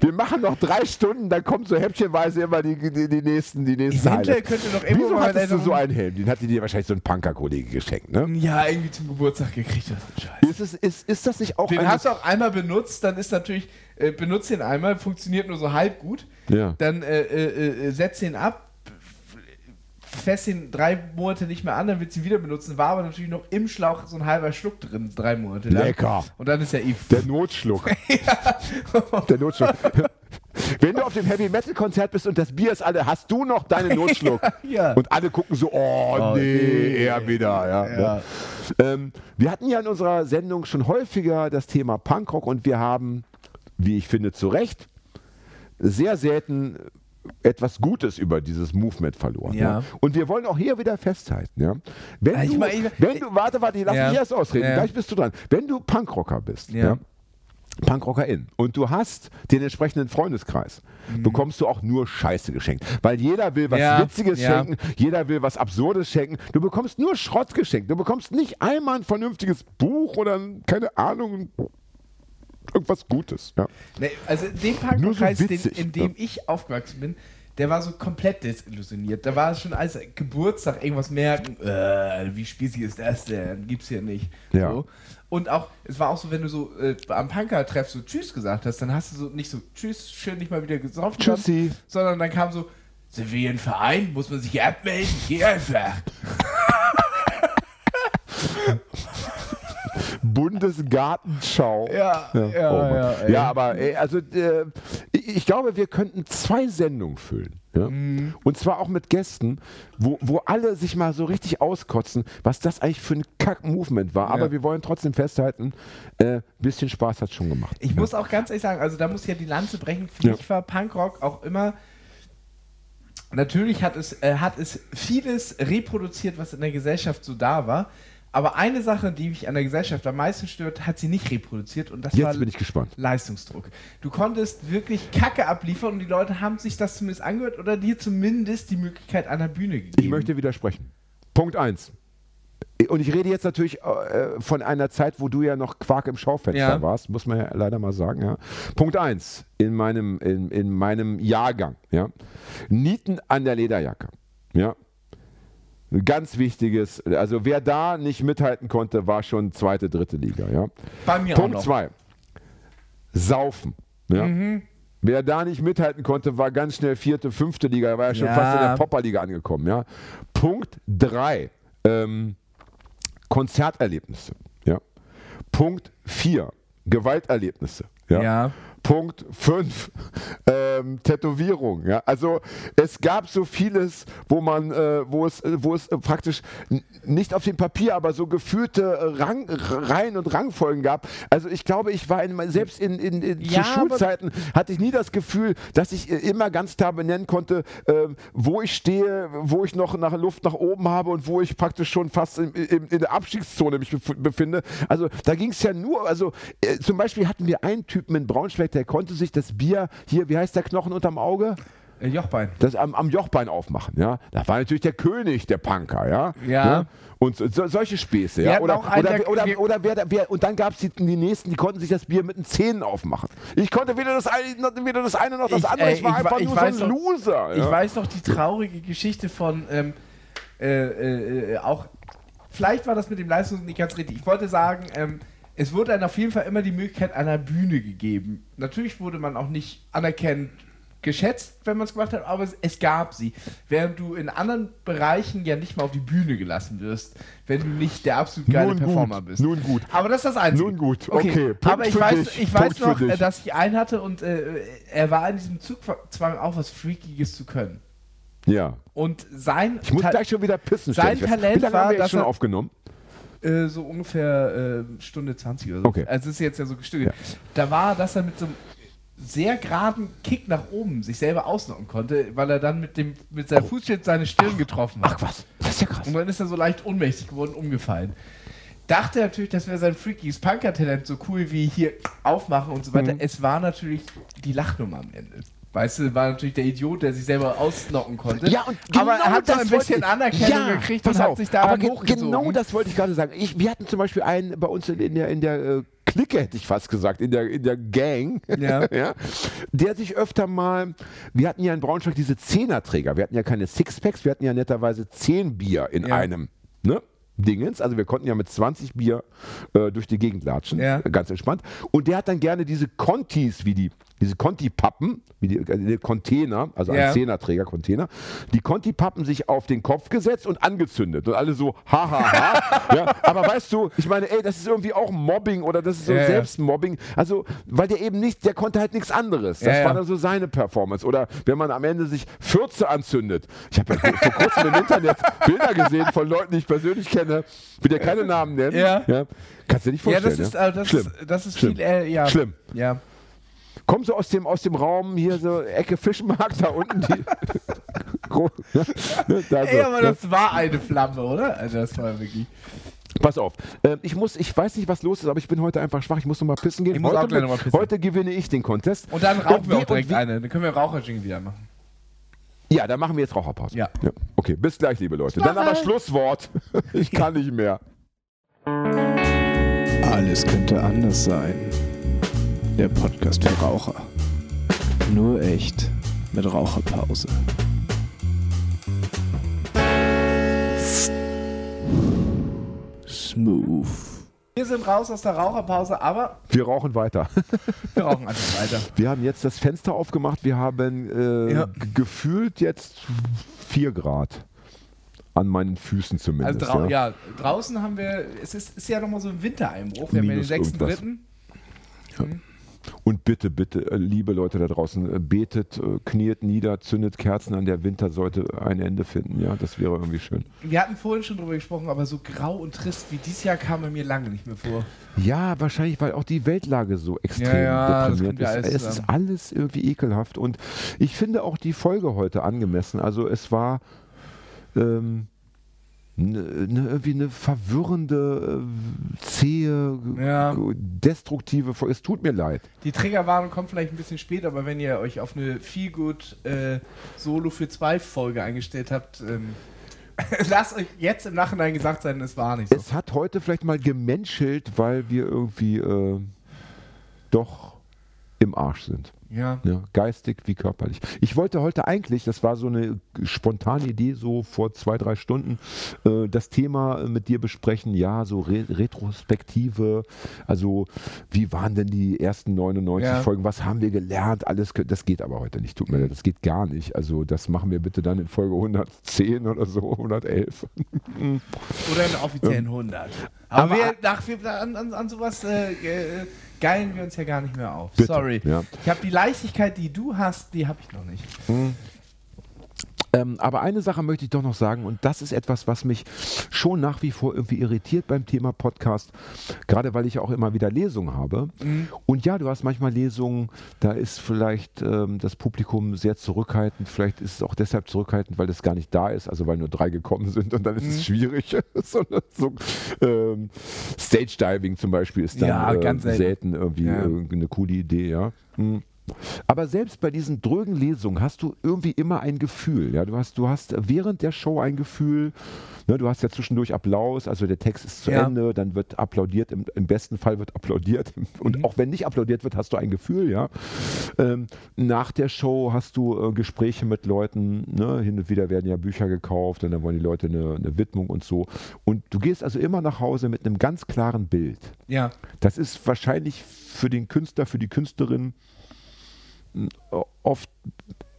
Speaker 2: Wir machen noch drei Stunden, dann kommt so häppchenweise immer die, die, die nächsten, die nächsten Highlights.
Speaker 3: könnte noch irgendwo
Speaker 2: Wieso hattest du so einen Helm? Den hatte dir wahrscheinlich so ein Punker-Kollege geschenkt, ne?
Speaker 3: Ja, irgendwie zum Geburtstag gekriegt. Das ist.
Speaker 2: Ist, ist, ist das nicht auch
Speaker 3: Den hast du auch einmal benutzt, dann ist natürlich, äh, benutzt ihn einmal, funktioniert nur so halb gut.
Speaker 2: Ja.
Speaker 3: Dann äh, äh, äh, setzt ihn ab, fässt ihn drei Monate nicht mehr an, dann du ihn wieder benutzen. War aber natürlich noch im Schlauch so ein halber Schluck drin, drei Monate lang.
Speaker 2: Lecker.
Speaker 3: Und dann ist er Eve.
Speaker 2: Der Notschluck. [LAUGHS] [LAUGHS] Der Notschluck. [LAUGHS] Wenn du auf dem Heavy Metal Konzert bist und das Bier ist alle, hast du noch deinen Notschluck?
Speaker 3: Ja.
Speaker 2: Und alle gucken so, oh,
Speaker 3: Oh,
Speaker 2: nee,
Speaker 3: nee.
Speaker 2: er wieder. Ja,
Speaker 3: Ja.
Speaker 2: Ne? Ähm, wir hatten ja in unserer Sendung schon häufiger das Thema Punkrock und wir haben, wie ich finde, zu Recht, sehr selten etwas Gutes über dieses Movement verloren.
Speaker 3: Ja.
Speaker 2: Ja. Und wir wollen auch hier wieder festhalten, ja. Wenn,
Speaker 3: Ja, ich
Speaker 2: du,
Speaker 3: mein, ich-
Speaker 2: wenn du, warte, warte, lass
Speaker 3: Ja.
Speaker 2: mich erst ausreden,
Speaker 3: Ja.
Speaker 2: gleich bist du dran. Wenn du Punkrocker bist,
Speaker 3: Ja.
Speaker 2: Punkrockerin und du hast den entsprechenden Freundeskreis, bekommst du auch nur Scheiße geschenkt. Weil jeder will was
Speaker 3: Mhm. Ja,
Speaker 2: Witziges
Speaker 3: ja.
Speaker 2: schenken, jeder will was Absurdes schenken. Du bekommst nur Schrott geschenkt. Du bekommst nicht einmal ein vernünftiges Buch oder ein, keine Ahnung, irgendwas Gutes. Ja.
Speaker 3: Nee, also den
Speaker 2: Nur so
Speaker 3: in dem
Speaker 2: ja.
Speaker 3: ich aufgewachsen bin, der war so komplett desillusioniert. Da war es schon als Geburtstag irgendwas merken, äh, wie spießig ist das denn? Gibt's hier nicht.
Speaker 2: Ja.
Speaker 3: So. Und auch, es war auch so, wenn du so äh, am Punker-Treff so Tschüss gesagt hast, dann hast du so nicht so Tschüss, schön nicht mal wieder gesoffen.
Speaker 2: Tschüssi.
Speaker 3: Sondern dann kam so, sind wir ein Verein? Muss man sich hier abmelden? Geh einfach. [LAUGHS]
Speaker 2: Bundesgartenschau.
Speaker 3: Ja, ja,
Speaker 2: oh Mann.
Speaker 3: ja,
Speaker 2: ja, aber ey, also äh, ich, ich glaube, wir könnten zwei Sendungen füllen. Ja?
Speaker 3: Mhm.
Speaker 2: Und zwar auch mit Gästen, wo, wo alle sich mal so richtig auskotzen, was das eigentlich für ein Kack-Movement war. Aber
Speaker 3: Ja.
Speaker 2: wir wollen trotzdem festhalten, ein äh, bisschen Spaß hat schon gemacht.
Speaker 3: Ich
Speaker 2: ja.
Speaker 3: muss auch ganz ehrlich sagen, also da muss ich ja die Lanze brechen. Für
Speaker 2: Ja.
Speaker 3: mich war Punkrock auch immer. Natürlich hat es, äh, hat es vieles reproduziert, was in der Gesellschaft so da war. Aber eine Sache, die mich an der Gesellschaft am meisten stört, hat sie nicht reproduziert und das war
Speaker 2: Jetzt bin ich gespannt.
Speaker 3: Leistungsdruck. Du konntest wirklich Kacke abliefern und die Leute haben sich das zumindest angehört oder dir zumindest die Möglichkeit einer Bühne gegeben.
Speaker 2: Ich möchte widersprechen. Punkt 1. Und ich rede jetzt natürlich äh, von einer Zeit, wo du ja noch Quark im Schaufenster
Speaker 3: Ja.
Speaker 2: warst, muss man ja leider mal sagen. Ja. Punkt 1 in meinem, in, in meinem Jahrgang. Ja. Nieten an der Lederjacke. Ja. Ganz wichtiges, also wer da nicht mithalten konnte, war schon zweite, dritte Liga. Ja.
Speaker 3: Bei mir
Speaker 2: Punkt
Speaker 3: auch noch.
Speaker 2: 2. Saufen. Ja.
Speaker 3: Mhm.
Speaker 2: Wer da nicht mithalten konnte, war ganz schnell vierte, fünfte Liga. Er war ja schon
Speaker 3: Ja.
Speaker 2: fast in der Popperliga angekommen. Ja. Punkt 3. Ähm, Konzerterlebnisse. Ja. Punkt 4. Gewalterlebnisse. Ja.
Speaker 3: Ja.
Speaker 2: Punkt 5, [LAUGHS] ähm, Tätowierung. Ja? Also es gab so vieles, wo man, äh, wo es, äh, wo es äh, praktisch nicht auf dem Papier, aber so geführte äh, Rang, Reihen und Rangfolgen gab. Also ich glaube, ich war in, selbst in, in, in
Speaker 3: Ja,
Speaker 2: zu Schulzeiten hatte ich nie das Gefühl, dass ich äh, immer ganz klar benennen konnte, ähm, wo ich stehe, wo ich noch nach Luft nach oben habe und wo ich praktisch schon fast in, in, in der Abstiegszone mich bef- befinde. Also da ging es ja nur, also äh, zum Beispiel hatten wir einen Typen in Braunschweig, der konnte sich das Bier hier, wie heißt der Knochen unterm Auge?
Speaker 3: Äh, Jochbein.
Speaker 2: Das am, am Jochbein aufmachen, ja. Da war natürlich der König der Punker, ja.
Speaker 3: Ja.
Speaker 2: Ne? Und so, so, solche Späße, ja. Oder, oder,
Speaker 3: der-
Speaker 2: oder, oder wer, wer, und dann gab es die, die nächsten, die konnten sich das Bier mit den Zähnen aufmachen. Ich konnte weder das eine, noch- weder das eine noch das
Speaker 3: Ich,
Speaker 2: andere.
Speaker 3: äh,
Speaker 2: Ich war
Speaker 3: ich
Speaker 2: einfach
Speaker 3: ich
Speaker 2: nur so ein
Speaker 3: noch-
Speaker 2: Loser.
Speaker 3: Ich
Speaker 2: ja.
Speaker 3: weiß noch die traurige Geschichte von ähm, äh, äh, äh, auch. Vielleicht war das mit dem Leistung nicht ganz richtig. Ich wollte sagen, ähm, es wurde dann auf jeden Fall immer die Möglichkeit einer Bühne gegeben. Natürlich wurde man auch nicht anerkennend geschätzt, wenn man es gemacht hat, aber es, es gab sie. Während du in anderen Bereichen ja nicht mal auf die Bühne gelassen wirst, wenn du nicht der absolut geile
Speaker 2: Nun gut,
Speaker 3: Performer bist.
Speaker 2: nun gut.
Speaker 3: Aber das ist das Einzige.
Speaker 2: Nun gut, okay, Punkt
Speaker 3: aber ich weiß,
Speaker 2: dich,
Speaker 3: ich
Speaker 2: Punkt
Speaker 3: weiß
Speaker 2: für
Speaker 3: noch, äh, dass ich einen hatte und äh, er war in diesem Zugzwang auch was Freakiges zu können.
Speaker 2: ja.
Speaker 3: Und sein
Speaker 2: Ich muss
Speaker 3: Ta-
Speaker 2: gleich schon wieder pissen.
Speaker 3: Sein. Talent war, dass
Speaker 2: schon
Speaker 3: er-
Speaker 2: aufgenommen?
Speaker 3: Äh, so ungefähr äh, Stunde 20 oder so.
Speaker 2: Okay.
Speaker 3: Also es ist jetzt ja so gestückelt. Da war, dass er mit so einem sehr geraden Kick nach oben sich selber ausnocken konnte, weil er dann mit dem mit seinem Fußschild seine Stirn getroffen hat.
Speaker 2: Ach was, das ist ja krass.
Speaker 3: Und dann ist er so leicht ohnmächtig geworden, umgefallen. Dachte natürlich, das wäre sein freakiges Punker-Talent, so cool wie hier aufmachen und so weiter.
Speaker 2: Mhm.
Speaker 3: Es war natürlich die Lachnummer am Ende. Weißt du, war natürlich der Idiot, der sich selber ausnocken konnte.
Speaker 2: Ja, und
Speaker 3: aber er hat so ein bisschen
Speaker 2: ich-
Speaker 3: Anerkennung
Speaker 2: ja,
Speaker 3: gekriegt und hat
Speaker 2: auf,
Speaker 3: sich daran
Speaker 2: aber ge
Speaker 3: hochgezogen.
Speaker 2: Genau das wollte ich gerade sagen. Ich, wir hatten zum Beispiel einen bei uns in der, in der äh, Clique, hätte ich fast gesagt, in der, in der Gang, [LAUGHS]
Speaker 3: Ja.
Speaker 2: der sich öfter mal, wir hatten ja in Braunschweig diese Zehnerträger, wir hatten ja keine Sixpacks, wir hatten ja netterweise zehn Bier in
Speaker 3: Ja.
Speaker 2: einem, ne? Dingens, also wir konnten ja mit 20 Bier äh, durch die Gegend latschen,
Speaker 3: Ja.
Speaker 2: ganz entspannt. Und der hat dann gerne diese Contis, wie die, diese Conti-Pappen, wie die, äh, die Container, also
Speaker 3: Ja.
Speaker 2: ein Zehnerträger Container, die Conti-Pappen sich auf den Kopf gesetzt und angezündet. Und alle so, ha, ha, ha. [LAUGHS] ja, aber weißt du, ich meine, ey, das ist irgendwie auch Mobbing oder das ist so
Speaker 3: Ja, ja.
Speaker 2: Selbstmobbing. Also, weil der eben nicht, der konnte halt nichts anderes. Das
Speaker 3: Ja, ja.
Speaker 2: war dann so seine Performance. Oder wenn man am Ende sich Fürze anzündet. Ich habe ja vor kurzem im Internet Bilder gesehen von Leuten, die ich persönlich kenne, will ja keine Namen nennen.
Speaker 3: Ja.
Speaker 2: Kannst du dir nicht
Speaker 3: ja,
Speaker 2: vorstellen.
Speaker 3: das ist,
Speaker 2: ja?
Speaker 3: äh, das
Speaker 2: Schlimm.
Speaker 3: ist, das ist
Speaker 2: Schlimm.
Speaker 3: viel, äh, ja.
Speaker 2: Schlimm.
Speaker 3: Ja.
Speaker 2: Komm so aus dem, aus dem Raum, hier so Ecke Fischmarkt, da unten die. [LAUGHS] Ne, ne, da
Speaker 3: Ey,
Speaker 2: so,
Speaker 3: aber
Speaker 2: ne?
Speaker 3: das war eine Flamme, oder? Also das war wirklich.
Speaker 2: Pass auf, ähm, ich muss, ich weiß nicht, was los ist, aber ich bin heute einfach schwach. Ich muss noch mal pissen gehen.
Speaker 3: Ich muss
Speaker 2: heute,
Speaker 3: auch gleich noch mal pissen.
Speaker 2: heute gewinne ich den Contest.
Speaker 3: Und dann rauchen
Speaker 2: Und
Speaker 3: wir auch direkt eine. Dann können wir Raucherjingle wieder machen.
Speaker 2: Ja, dann machen wir jetzt Raucherpause.
Speaker 3: Ja.
Speaker 2: Okay, bis gleich, liebe Leute. Dann aber Schlusswort. [LAUGHS] Ich kann nicht mehr.
Speaker 1: Alles könnte anders sein. Der Podcast für Raucher. Nur echt mit Raucherpause. Smooth.
Speaker 3: Wir sind raus aus der Raucherpause, aber
Speaker 2: Wir rauchen weiter. [LAUGHS]
Speaker 3: wir rauchen einfach weiter.
Speaker 2: Wir haben jetzt das Fenster aufgemacht. Wir haben äh,
Speaker 3: Ja.
Speaker 2: g- gefühlt jetzt 4 Grad. An meinen Füßen
Speaker 3: Also
Speaker 2: zumindest.
Speaker 3: drau
Speaker 2: ja.
Speaker 3: ja. draußen haben wir, es ist, ist ja nochmal so ein Wintereinbruch. Wir haben ja den
Speaker 2: Minus
Speaker 3: 6.3.
Speaker 2: Und bitte, bitte, äh, liebe Leute da draußen, äh, betet, äh, kniet nieder, zündet Kerzen an. Der Winter sollte ein Ende finden. Ja, das wäre irgendwie schön.
Speaker 3: Wir hatten vorhin schon drüber gesprochen, aber so grau und trist wie dieses Jahr kam er mir lange nicht mehr vor.
Speaker 2: Ja, wahrscheinlich, weil auch die Weltlage so extrem
Speaker 3: Ja, ja,
Speaker 2: deprimiert ist. Es ist alles irgendwie ekelhaft. Und ich finde auch die Folge heute angemessen. Also es war ähm, ne, ne, irgendwie eine verwirrende, äh, zähe,
Speaker 3: Ja.
Speaker 2: destruktive Folge. Es tut mir leid.
Speaker 3: Die Triggerwarnung kommt vielleicht ein bisschen später, aber wenn ihr euch auf eine Feelgood äh, Solo für zwei Folge eingestellt habt, ähm, [LAUGHS] lasst euch jetzt im Nachhinein gesagt sein, es war nicht so.
Speaker 2: Es hat heute vielleicht mal gemenschelt, weil wir irgendwie äh, doch im Arsch sind.
Speaker 3: Ja.
Speaker 2: Ja, geistig wie körperlich. Ich wollte heute eigentlich, das war so eine spontane Idee, so vor zwei, drei Stunden, äh, das Thema mit dir besprechen. Ja, so Re Retrospektive. Also, wie waren denn die ersten 99
Speaker 3: Ja.
Speaker 2: Folgen? Was haben wir gelernt? Alles, das geht aber heute nicht. Tut mir leid, das geht gar nicht. Also, das machen wir bitte dann in Folge 110 oder so, 111.
Speaker 3: Oder einen offiziellen 100. Aber,
Speaker 2: aber-
Speaker 3: wir, nach, wir, an, an, an sowas äh, äh, geilen wir uns ja gar nicht mehr auf.
Speaker 2: Bitte,
Speaker 3: Sorry.
Speaker 2: ja.
Speaker 3: Ich habe die Leichtigkeit, die du hast, die habe ich noch nicht.
Speaker 2: Ähm, aber eine Sache möchte ich doch noch sagen, und das ist etwas, was mich schon nach wie vor irgendwie irritiert beim Thema Podcast, gerade weil ich auch immer wieder Lesungen habe. Und ja, du hast manchmal Lesungen, da ist vielleicht ähm, das Publikum sehr zurückhaltend, vielleicht ist es auch deshalb zurückhaltend, weil es gar nicht da ist, also weil nur drei gekommen sind und dann ist es schwierig. [LAUGHS] so, so, ähm, Stage Diving zum Beispiel ist dann
Speaker 3: Ja,
Speaker 2: äh,
Speaker 3: ganz selten.
Speaker 2: irgendwie
Speaker 3: Ja.
Speaker 2: eine coole Idee, ja. Hm. Aber selbst bei diesen drögen Lesungen hast du irgendwie immer ein Gefühl. Ja? Du, hast, du hast während der Show ein Gefühl, ne? du hast ja zwischendurch Applaus, also der Text ist zu
Speaker 3: Ja.
Speaker 2: Ende, dann wird applaudiert, im, im besten Fall wird applaudiert. Und
Speaker 3: Mhm.
Speaker 2: auch wenn nicht applaudiert wird, hast du ein Gefühl. Ja? Ähm, nach der Show hast du äh, Gespräche mit Leuten, ne? hin und wieder werden ja Bücher gekauft und dann wollen die Leute eine, eine Widmung und so. Und du gehst also immer nach Hause mit einem ganz klaren Bild.
Speaker 3: Ja.
Speaker 2: Das ist wahrscheinlich für den Künstler, für die Künstlerin oft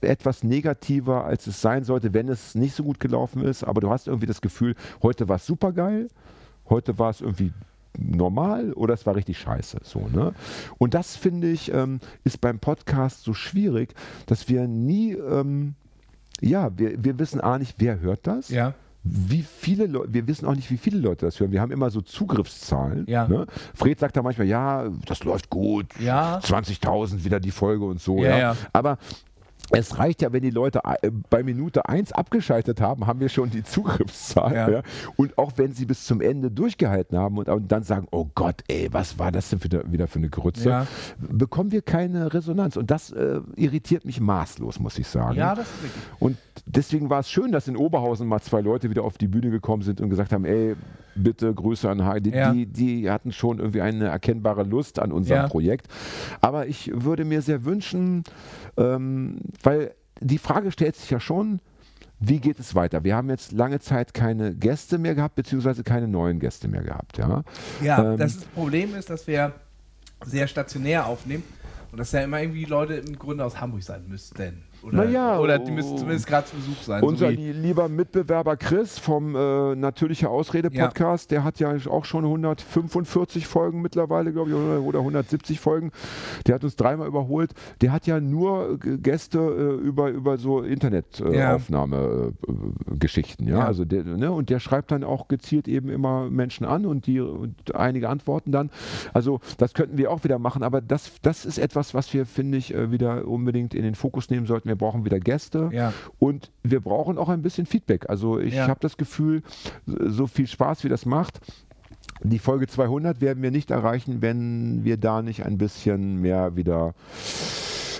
Speaker 2: etwas negativer, als es sein sollte, wenn es nicht so gut gelaufen ist. Aber du hast irgendwie das Gefühl, heute war es super geil, heute war es irgendwie normal oder es war richtig scheiße. So, ne? Und das finde ich, ähm, ist beim Podcast so schwierig, dass wir nie, ähm, ja, wir, wir wissen A nicht, wer hört das
Speaker 3: Ja.
Speaker 2: Wie viele Leute, wir wissen auch nicht, wie viele Leute das hören. Wir haben immer so Zugriffszahlen.
Speaker 3: Ja.
Speaker 2: Ne? Fred sagt da manchmal, ja, das läuft gut,
Speaker 3: Ja.
Speaker 2: 20.000 wieder die Folge und so.
Speaker 3: Ja,
Speaker 2: Ja. Aber es reicht ja, wenn die Leute äh, bei Minute 1 abgeschaltet haben, haben wir schon die [LAUGHS] Zugriffszahl.
Speaker 3: Ja.
Speaker 2: Ja. Und auch wenn sie bis zum Ende durchgehalten haben und, und dann sagen, oh Gott, ey, was war das denn für, wieder für eine Grütze,
Speaker 3: Ja.
Speaker 2: bekommen wir keine Resonanz. Und das äh, irritiert mich maßlos, muss ich sagen.
Speaker 3: Ja, das ist richtig.
Speaker 2: Und deswegen war es schön, dass in Oberhausen mal zwei Leute wieder auf die Bühne gekommen sind und gesagt haben, ey, bitte Grüße an Heidi.
Speaker 3: Ja.
Speaker 2: Die, die hatten schon irgendwie eine erkennbare Lust an unserem
Speaker 3: Ja.
Speaker 2: Projekt. Aber ich würde mir sehr wünschen, ähm, weil die Frage stellt sich ja schon, wie geht es weiter? Wir haben jetzt lange Zeit keine Gäste mehr gehabt, beziehungsweise keine neuen Gäste mehr gehabt. Ja,
Speaker 3: Ja,
Speaker 2: Ähm,
Speaker 3: das, das Problem ist, dass wir sehr stationär aufnehmen und dass ja immer irgendwie Leute im Grunde aus Hamburg sein müssten. Oder,
Speaker 2: Naja,
Speaker 3: oder die müssen
Speaker 2: oh.
Speaker 3: zumindest gerade zu Besuch sein. so
Speaker 2: Unser
Speaker 3: wie-
Speaker 2: lieber Mitbewerber Chris vom äh, Natürliche Ausrede
Speaker 3: Ja.
Speaker 2: Podcast, der hat ja auch schon 145 Folgen mittlerweile, glaube ich, oder oder 170 Folgen. Der hat uns dreimal überholt. Der hat ja nur äh, Gäste äh, über, über so
Speaker 3: Ja.
Speaker 2: Internetaufnahme-Geschichten. ja?
Speaker 3: Ja.
Speaker 2: Also der, ne? Und der schreibt dann auch gezielt eben immer Menschen an und die und einige antworten dann. Also das könnten wir auch wieder machen, aber das, das ist etwas, was wir, finde ich, äh, wieder unbedingt in den Fokus nehmen sollten. Wir brauchen wieder Gäste.
Speaker 3: Ja.
Speaker 2: Und wir brauchen auch ein bisschen Feedback. Also ich
Speaker 3: Ja.
Speaker 2: habe das Gefühl, so viel Spaß wie das macht, die Folge 200 werden wir nicht erreichen, wenn wir da nicht ein bisschen mehr wieder,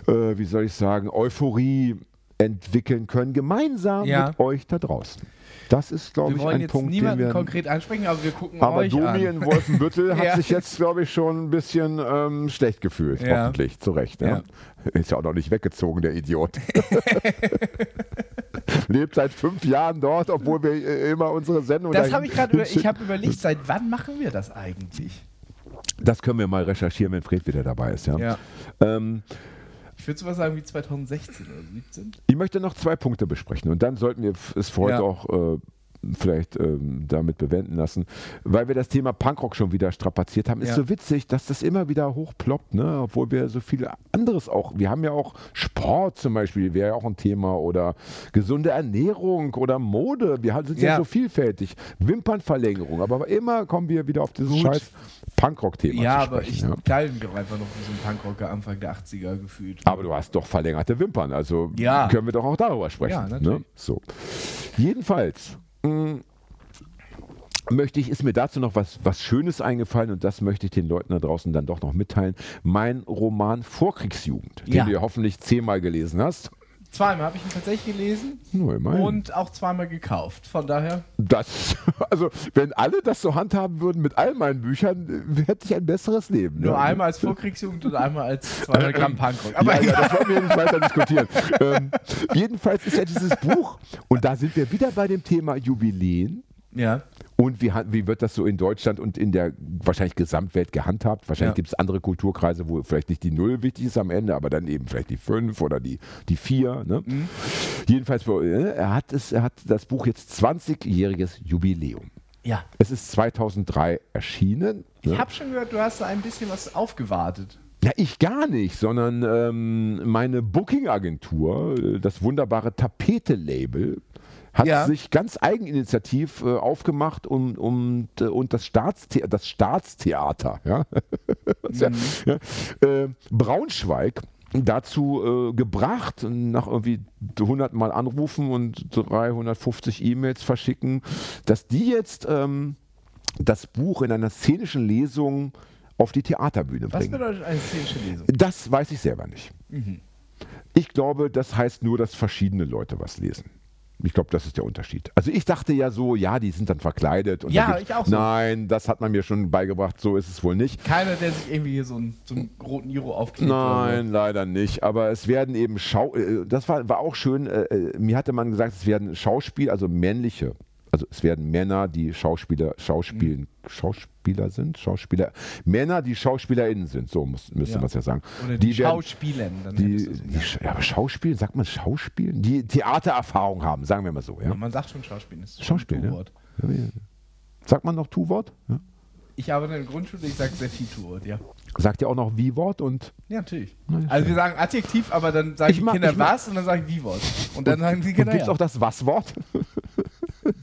Speaker 2: äh, wie soll ich sagen, Euphorie entwickeln können, gemeinsam
Speaker 3: Ja.
Speaker 2: mit euch da draußen. Das ist, glaube ich, ein
Speaker 3: jetzt
Speaker 2: Punkt, den
Speaker 3: niemanden
Speaker 2: wir...
Speaker 3: konkret ansprechen, aber wir gucken
Speaker 2: Aber
Speaker 3: euch
Speaker 2: Domi in Wolfenbüttel [LAUGHS] hat
Speaker 3: Ja.
Speaker 2: sich jetzt, glaube ich, schon ein bisschen ähm, schlecht gefühlt.
Speaker 3: Ja.
Speaker 2: Hoffentlich, zu Recht. Ja. Ist ja auch noch nicht weggezogen, der Idiot. [LAUGHS] [LAUGHS] Lebt seit fünf Jahren dort, obwohl wir äh, immer unsere Sendung
Speaker 3: Das habe ich gerade über, ich habe überlegt, seit wann machen wir das eigentlich?
Speaker 2: Das können wir mal recherchieren, wenn Fred wieder dabei ist. Ja.
Speaker 3: Ja.
Speaker 2: Ähm,
Speaker 3: Ich würde sowas sagen wie 2016 oder 17.
Speaker 2: ich möchte noch zwei Punkte besprechen und dann sollten wir es für heute
Speaker 3: Ja.
Speaker 2: auch äh, vielleicht ähm, damit bewenden lassen, weil wir das Thema Punkrock schon wieder strapaziert haben. Ist
Speaker 3: Ja.
Speaker 2: so witzig, dass das immer wieder hochploppt, ne? obwohl wir so viel anderes auch, wir haben ja auch Sport zum Beispiel, wäre ja auch ein Thema oder gesunde Ernährung oder Mode, wir sind ja,
Speaker 3: Ja.
Speaker 2: so vielfältig, Wimpernverlängerung, aber immer kommen wir wieder auf dieses
Speaker 3: Gut.
Speaker 2: scheiß Punkrock-Thema
Speaker 3: Ja,
Speaker 2: zu
Speaker 3: aber
Speaker 2: sprechen.
Speaker 3: ich
Speaker 2: ja.
Speaker 3: mich auch einfach noch ein Punkrocker Anfang der 80er gefühlt.
Speaker 2: Aber du hast doch verlängerte Wimpern, also
Speaker 3: Ja.
Speaker 2: können wir doch auch darüber sprechen.
Speaker 3: Ja, natürlich.
Speaker 2: Ne? So. Jedenfalls mh, möchte ich, ist mir dazu noch was, was Schönes eingefallen und das möchte ich den Leuten da draußen dann doch noch mitteilen. Mein Roman Vorkriegsjugend,
Speaker 3: Ja.
Speaker 2: den du ja hoffentlich zehnmal gelesen hast.
Speaker 3: Zweimal habe ich ihn tatsächlich gelesen
Speaker 2: Nur immerhin.
Speaker 3: und auch zweimal gekauft. Von daher,
Speaker 2: das, [LAUGHS] also wenn alle das so handhaben würden mit all meinen Büchern, äh, hätte ich ein besseres Leben.
Speaker 3: nur
Speaker 2: ne?
Speaker 3: einmal als Vorkriegsjugend und einmal als 200 Gramm Punkrock. Aber
Speaker 2: ja, ja, das wollen wir nicht weiter diskutieren. [LAUGHS] ähm, jedenfalls ist ja dieses Buch, und da sind wir wieder bei dem Thema Jubiläen.
Speaker 3: Ja.
Speaker 2: Und wie, wie wird das so in Deutschland und in der wahrscheinlich Gesamtwelt gehandhabt? Wahrscheinlich
Speaker 3: Ja.
Speaker 2: gibt es andere Kulturkreise, wo vielleicht nicht die Null wichtig ist am Ende, aber dann eben vielleicht die Fünf oder die, die Vier. Ne?
Speaker 3: Mhm.
Speaker 2: Jedenfalls, äh, er hat, es, er hat das Buch jetzt 20-jähriges Jubiläum.
Speaker 3: ja.
Speaker 2: Es ist 2003 erschienen.
Speaker 3: Ich
Speaker 2: ne?
Speaker 3: habe schon gehört, du hast da ein bisschen was aufgewartet.
Speaker 2: Ja, ich gar nicht, sondern ähm, meine Booking-Agentur, äh, das wunderbare Tapete-Label, hat
Speaker 3: Ja.
Speaker 2: sich ganz eigeninitiativ äh, aufgemacht um, um, äh, und das, Staatsthea das Staatstheater, ja, [LAUGHS] Was ja, äh, Braunschweig dazu äh, gebracht, nach irgendwie 100 Mal anrufen und 350 E-Mails verschicken, dass die jetzt ähm, das Buch in einer szenischen Lesung auf die Theaterbühne
Speaker 3: Was
Speaker 2: bringen.
Speaker 3: bedeutet eine szenische Lesung?
Speaker 2: Das weiß ich selber nicht. Ich glaube, das heißt nur, dass verschiedene Leute was lesen. Ich glaube, das ist der Unterschied. Also ich dachte ja so, ja, die sind dann verkleidet. Und
Speaker 3: Ja,
Speaker 2: dann
Speaker 3: ich auch so.
Speaker 2: Nein, das hat man mir schon beigebracht, so ist es wohl nicht.
Speaker 3: Keiner, der sich irgendwie hier so einen, so einen roten Iro aufklebt. oder
Speaker 2: Nein, leider nicht. Aber es werden eben Schau, äh, das war, war auch schön. Äh, äh, mir hatte man gesagt, es werden Schauspieler, also männliche, also es werden Männer, die Schauspieler, Schauspielen, Schauspieler sind, Schauspieler, Männer, die SchauspielerInnen sind, so muss, müsste
Speaker 3: Ja.
Speaker 2: man es ja sagen.
Speaker 3: Oder die,
Speaker 2: werden-
Speaker 3: Schauspielern. Dann
Speaker 2: die, die, ja, aber Schauspiel, sagt man Schauspiel? Die Theatererfahrung haben, sagen wir mal so. Ja?
Speaker 3: Ja, man sagt schon Schauspielen. Ist
Speaker 2: Schauspiel. Ja. Sagt man noch Tu-Wort? Ja.
Speaker 3: Ich arbeite in der Grundschule, ich sage sehr viel Tu-Wort, ja.
Speaker 2: Sagt ihr auch noch Wie-Wort und
Speaker 3: Ja, natürlich.
Speaker 2: Na, ja,
Speaker 3: Also wir sagen Adjektiv, aber dann sagen
Speaker 2: Ich
Speaker 3: die
Speaker 2: mag-
Speaker 3: Kinder was und dann sagen ich Wie-Wort. Und dann sagen die Kinder
Speaker 2: gibt es
Speaker 3: ja.
Speaker 2: auch das Was-Wort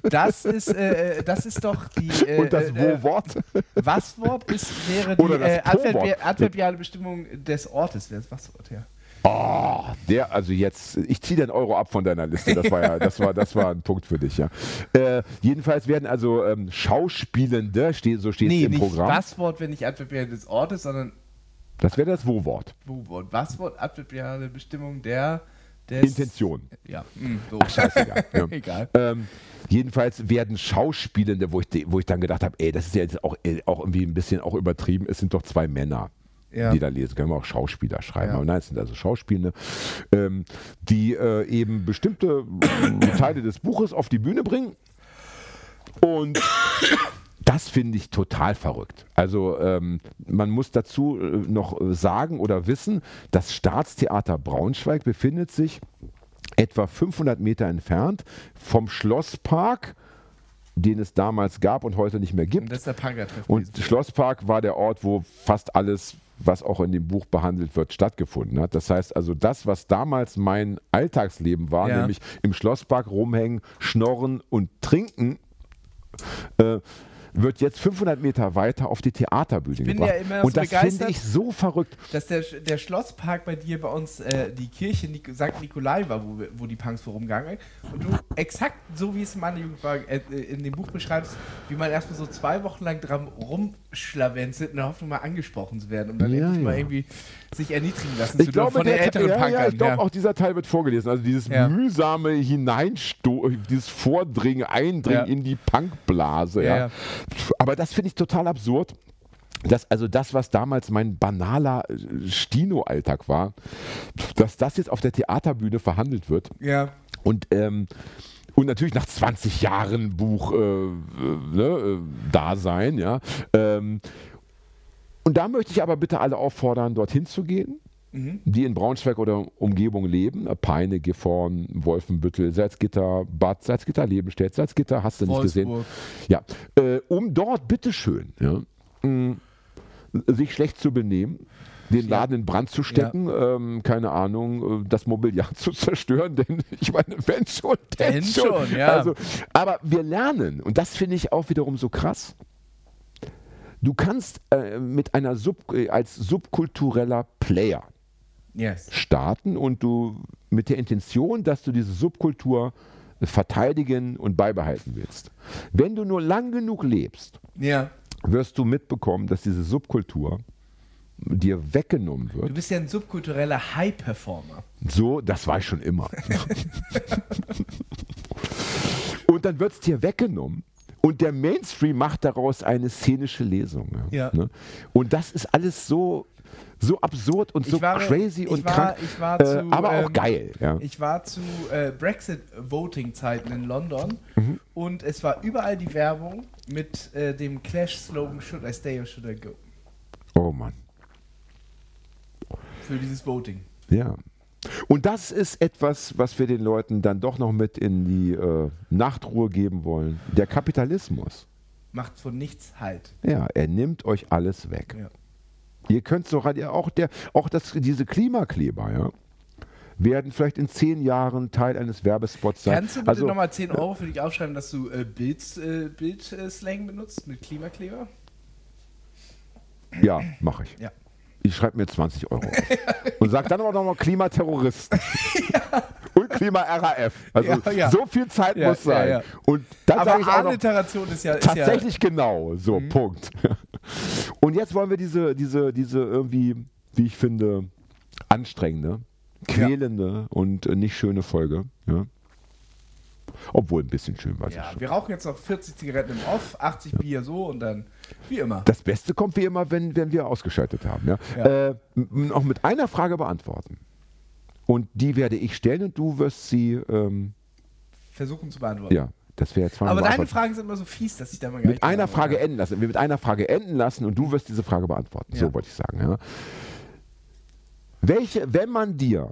Speaker 3: Das ist, äh, das ist doch die... Äh,
Speaker 2: und das
Speaker 3: äh,
Speaker 2: Wo-Wort?
Speaker 3: Was-Wort ist, wäre die
Speaker 2: das
Speaker 3: äh, adverbiale Bestimmung des Ortes. Wäre das Was-Wort, ja.
Speaker 2: Oh, der, also jetzt, ich ziehe den Euro ab von deiner Liste. Das war ja, das war, das war ein Punkt für dich, ja. Äh, jedenfalls werden also ähm, Schauspielende, ste so steht es
Speaker 3: Nee,
Speaker 2: im
Speaker 3: nicht
Speaker 2: Programm.
Speaker 3: Was-Wort, wenn nicht adverbiale des Ortes, sondern
Speaker 2: Das wäre das Wo-Wort.
Speaker 3: Wo-Wort. Was-Wort, adverbiale Bestimmung der... Des,
Speaker 2: Intention.
Speaker 3: Ja, mh, so.
Speaker 2: Scheißegal. [LAUGHS] ja.
Speaker 3: Egal.
Speaker 2: Ähm, jedenfalls werden Schauspielende, wo ich, wo ich dann gedacht habe, ey, das ist ja jetzt auch, äh, auch irgendwie ein bisschen auch übertrieben, es sind doch zwei Männer.
Speaker 3: Ja.
Speaker 2: Die da lesen, können wir auch Schauspieler schreiben.
Speaker 3: Ja.
Speaker 2: Aber nein, es sind also Schauspielende, ähm, die äh, eben bestimmte äh, Teile des Buches auf die Bühne bringen. Und Das finde ich total verrückt. Also ähm, man muss dazu äh, noch äh, sagen oder wissen, das Staatstheater Braunschweig befindet sich etwa 500 Meter entfernt vom Schlosspark, den es damals gab und heute nicht mehr
Speaker 3: Und
Speaker 2: gibt.
Speaker 3: das ist der Punkertreff.
Speaker 2: Und. Schlosspark war der Ort, wo fast alles, was auch in dem Buch behandelt wird, stattgefunden hat. Das heißt also, das, was damals mein Alltagsleben war,
Speaker 3: Ja.
Speaker 2: nämlich im Schlosspark rumhängen, schnorren und trinken, äh, wird jetzt 500 Meter weiter auf die Theaterbühne
Speaker 3: bin
Speaker 2: gebracht.
Speaker 3: ja immer noch
Speaker 2: und
Speaker 3: so
Speaker 2: das finde ich so verrückt.
Speaker 3: dass der, der Schlosspark bei dir bei uns äh, die Kirche Nik St. Nikolai war, wo, wo die Punks vorumgegangen Und du exakt so wie es in meiner Jugend war, äh, in dem Buch beschreibst, wie man erstmal so zwei Wochen lang dran rumschlawenzelt in der Hoffnung mal angesprochen zu werden und dann
Speaker 2: Ja,
Speaker 3: endlich mal
Speaker 2: ja.
Speaker 3: irgendwie sich erniedrigen lassen
Speaker 2: Ich
Speaker 3: zu
Speaker 2: glaube,
Speaker 3: von den
Speaker 2: der,
Speaker 3: älteren
Speaker 2: ja,
Speaker 3: Punkern.
Speaker 2: ja, ich glaube, auch dieser Teil wird vorgelesen. Also dieses mühsame Hineinsto, dieses Vordringen, Eindringen in die Punkblase.
Speaker 3: Ja.
Speaker 2: Aber das finde ich total absurd. Das, also das, was damals mein banaler äh, Stino-Alltag war, dass das jetzt auf der Theaterbühne verhandelt wird
Speaker 3: ja.
Speaker 2: und, ähm, und natürlich nach 20 Jahren Buch äh, ne, äh, Dasein, ja. Ähm, und da möchte ich aber bitte alle auffordern, dorthin zu gehen,
Speaker 3: Mhm.
Speaker 2: die in Braunschweig oder Umgebung leben. Äh, Peine, Gifhorn, Wolfenbüttel, Salzgitter, Bad Salzgitter, Lebenstedt, Salzgitter, hast du nicht gesehen. Ja, äh, um dort bitteschön ja, mh, sich schlecht zu benehmen, den Laden in Brand zu stecken, ähm, keine Ahnung, äh, das Mobiliar [LAUGHS] zu zerstören, denn [LAUGHS] ich meine, wenn schon, denn
Speaker 3: Wenn
Speaker 2: schon.
Speaker 3: schon, ja.
Speaker 2: Also, aber wir lernen, und das finde ich auch wiederum so krass. Du kannst äh, mit einer Sub, äh, als subkultureller Player
Speaker 3: Yes.
Speaker 2: starten und du mit der Intention, dass du diese Subkultur verteidigen und beibehalten willst. Wenn du nur lang genug lebst,
Speaker 3: Ja.
Speaker 2: wirst du mitbekommen, dass diese Subkultur dir weggenommen
Speaker 3: Du
Speaker 2: wird.
Speaker 3: bist ja ein subkultureller High-Performer.
Speaker 2: So, das war ich schon immer. [LAUGHS] und dann wird es dir weggenommen. Und der Mainstream macht daraus eine szenische Lesung.
Speaker 3: Ja.
Speaker 2: Ne? Und das ist alles so, so absurd und so
Speaker 3: war-
Speaker 2: crazy und
Speaker 3: war-
Speaker 2: krank.
Speaker 3: war
Speaker 2: äh,
Speaker 3: zu,
Speaker 2: aber auch
Speaker 3: ähm,
Speaker 2: geil. Ja.
Speaker 3: Ich war zu äh, Brexit-Voting-Zeiten in London
Speaker 2: Mhm.
Speaker 3: und es war überall die Werbung mit äh, dem Clash-Slogan Should I Stay or Should I Go?
Speaker 2: Oh Mann.
Speaker 3: Für dieses Voting.
Speaker 2: Ja. Und das ist etwas, was wir den Leuten dann doch noch mit in die äh, Nachtruhe geben wollen. Der Kapitalismus.
Speaker 3: Macht von nichts Halt.
Speaker 2: Ja, er nimmt euch alles weg.
Speaker 3: Ja.
Speaker 2: Ihr könnt so ja, auch der, auch das, diese Klimakleber, ja, werden vielleicht in zehn Jahren Teil eines Werbespots sein.
Speaker 3: Kannst du bitte
Speaker 2: also,
Speaker 3: nochmal 10 Euro für dich aufschreiben, dass du äh, Bild, äh, Bild-Slang benutzt mit Klimakleber?
Speaker 2: ja, mache ich.
Speaker 3: Ja.
Speaker 2: Ich schreibe mir 20 Euro auf. [LAUGHS] Und sag dann aber nochmal Klimaterroristen. [LAUGHS] Und Klima-RAF. Also
Speaker 3: Ja, ja.
Speaker 2: so viel Zeit
Speaker 3: Ja,
Speaker 2: muss
Speaker 3: ja,
Speaker 2: sein.
Speaker 3: ja.
Speaker 2: Und dann
Speaker 3: Aber
Speaker 2: sage ich auch noch,
Speaker 3: ist ja. Ist
Speaker 2: Tatsächlich genau, so,
Speaker 3: Mhm.
Speaker 2: Punkt. Und jetzt wollen wir diese, diese, diese irgendwie, wie ich finde, anstrengende, quälende und äh, nicht schöne Folge. Ja. Obwohl ein bisschen schön war
Speaker 3: Ja, ja,
Speaker 2: schon.
Speaker 3: wir rauchen jetzt noch 40 Zigaretten im Off, 80 Bier so und dann wie immer.
Speaker 2: Das Beste kommt wie immer, wenn, wenn wir ausgeschaltet haben. Ja.
Speaker 3: Ja.
Speaker 2: Äh, auch mit einer Frage beantworten. Und die werde ich stellen und du wirst sie, ähm,
Speaker 3: Versuchen zu beantworten.
Speaker 2: ja, das wäre jetzt
Speaker 3: Aber deine. Fragen sind immer so fies, dass ich da mal gar
Speaker 2: Mit
Speaker 3: nicht
Speaker 2: einer Frage
Speaker 3: kann.
Speaker 2: enden lassen. Wir mit einer Frage enden lassen und du wirst diese Frage beantworten. So
Speaker 3: Ja.
Speaker 2: wollte ich sagen. Ja. Welche, wenn man dir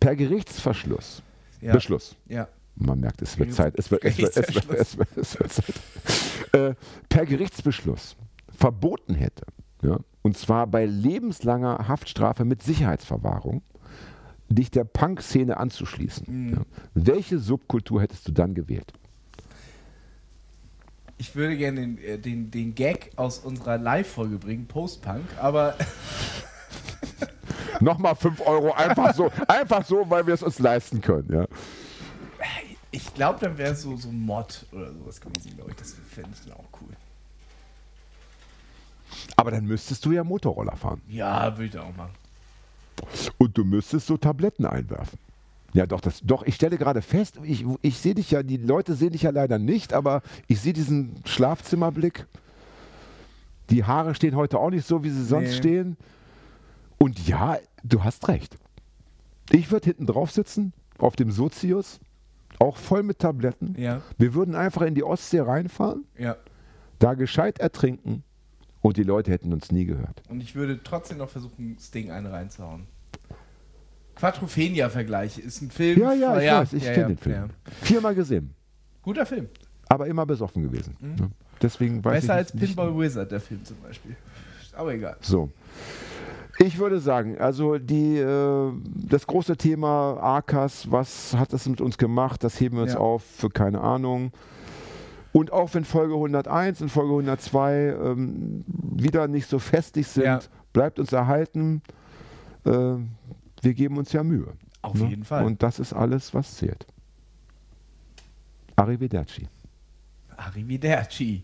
Speaker 2: per Gerichtsverschluss,
Speaker 3: Ja.
Speaker 2: Beschluss,
Speaker 3: Ja.
Speaker 2: man merkt, es wird Zeit, es wird, es wird, es wird, es wird, es wird Zeit, äh, per Gerichtsbeschluss verboten hätte, ja, und zwar bei lebenslanger Haftstrafe mit Sicherheitsverwahrung, dich der Punk-Szene anzuschließen.
Speaker 3: Mhm.
Speaker 2: Ja. Welche Subkultur hättest du dann gewählt?
Speaker 3: Ich würde gerne den, äh, den, den Gag aus unserer Live-Folge bringen, Post-Punk, aber [LAUGHS]
Speaker 2: Nochmal 5 Euro, einfach so, einfach so, weil wir es uns leisten können. Ja.
Speaker 3: ich glaube, dann wäre es so, so ein Mod oder sowas gewesen, glaube ich. Das fände ich dann auch cool.
Speaker 2: Aber dann müsstest du ja Motorroller fahren.
Speaker 3: Ja, würde ich auch machen.
Speaker 2: Und du müsstest so Tabletten einwerfen. Ja, doch, das, doch, ich stelle gerade fest, ich, ich sehe dich ja, die Leute sehen dich ja leider nicht, aber ich sehe diesen Schlafzimmerblick. Die Haare stehen heute auch nicht so, wie sie sonst
Speaker 3: Nee.
Speaker 2: stehen. Und ja, du hast recht. Ich würde hinten drauf sitzen, auf dem Sozius, auch voll mit Tabletten.
Speaker 3: Ja,
Speaker 2: Wir würden einfach in die Ostsee reinfahren,
Speaker 3: ja.
Speaker 2: da gescheit ertrinken und die Leute hätten uns nie gehört.
Speaker 3: Und ich würde trotzdem noch versuchen, Sting einen reinzuhauen. Quadrophenia-Vergleich ist ein Film.
Speaker 2: Ja, ja, ich weiß, ich
Speaker 3: ja,
Speaker 2: kenne
Speaker 3: ja,
Speaker 2: den Film.
Speaker 3: ja.
Speaker 2: Viermal gesehen,
Speaker 3: Guter Film.
Speaker 2: aber immer besoffen gewesen. ne? Deswegen weiß
Speaker 3: Besser als
Speaker 2: nicht,
Speaker 3: Pinball Wizard, der Film zum Beispiel. Aber egal.
Speaker 2: So. Ich würde sagen, also die, äh, das große Thema AKAS, was hat das mit uns gemacht? Das heben wir uns
Speaker 3: Ja.
Speaker 2: auf für keine Ahnung. Und auch wenn Folge 101 und Folge 102 ähm, wieder nicht so festig sind,
Speaker 3: Ja.
Speaker 2: bleibt uns erhalten. Äh, wir geben uns ja Mühe.
Speaker 3: Auf
Speaker 2: ne?
Speaker 3: jeden Fall.
Speaker 2: Und das ist alles, was zählt. Arrivederci.
Speaker 3: Arrivederci.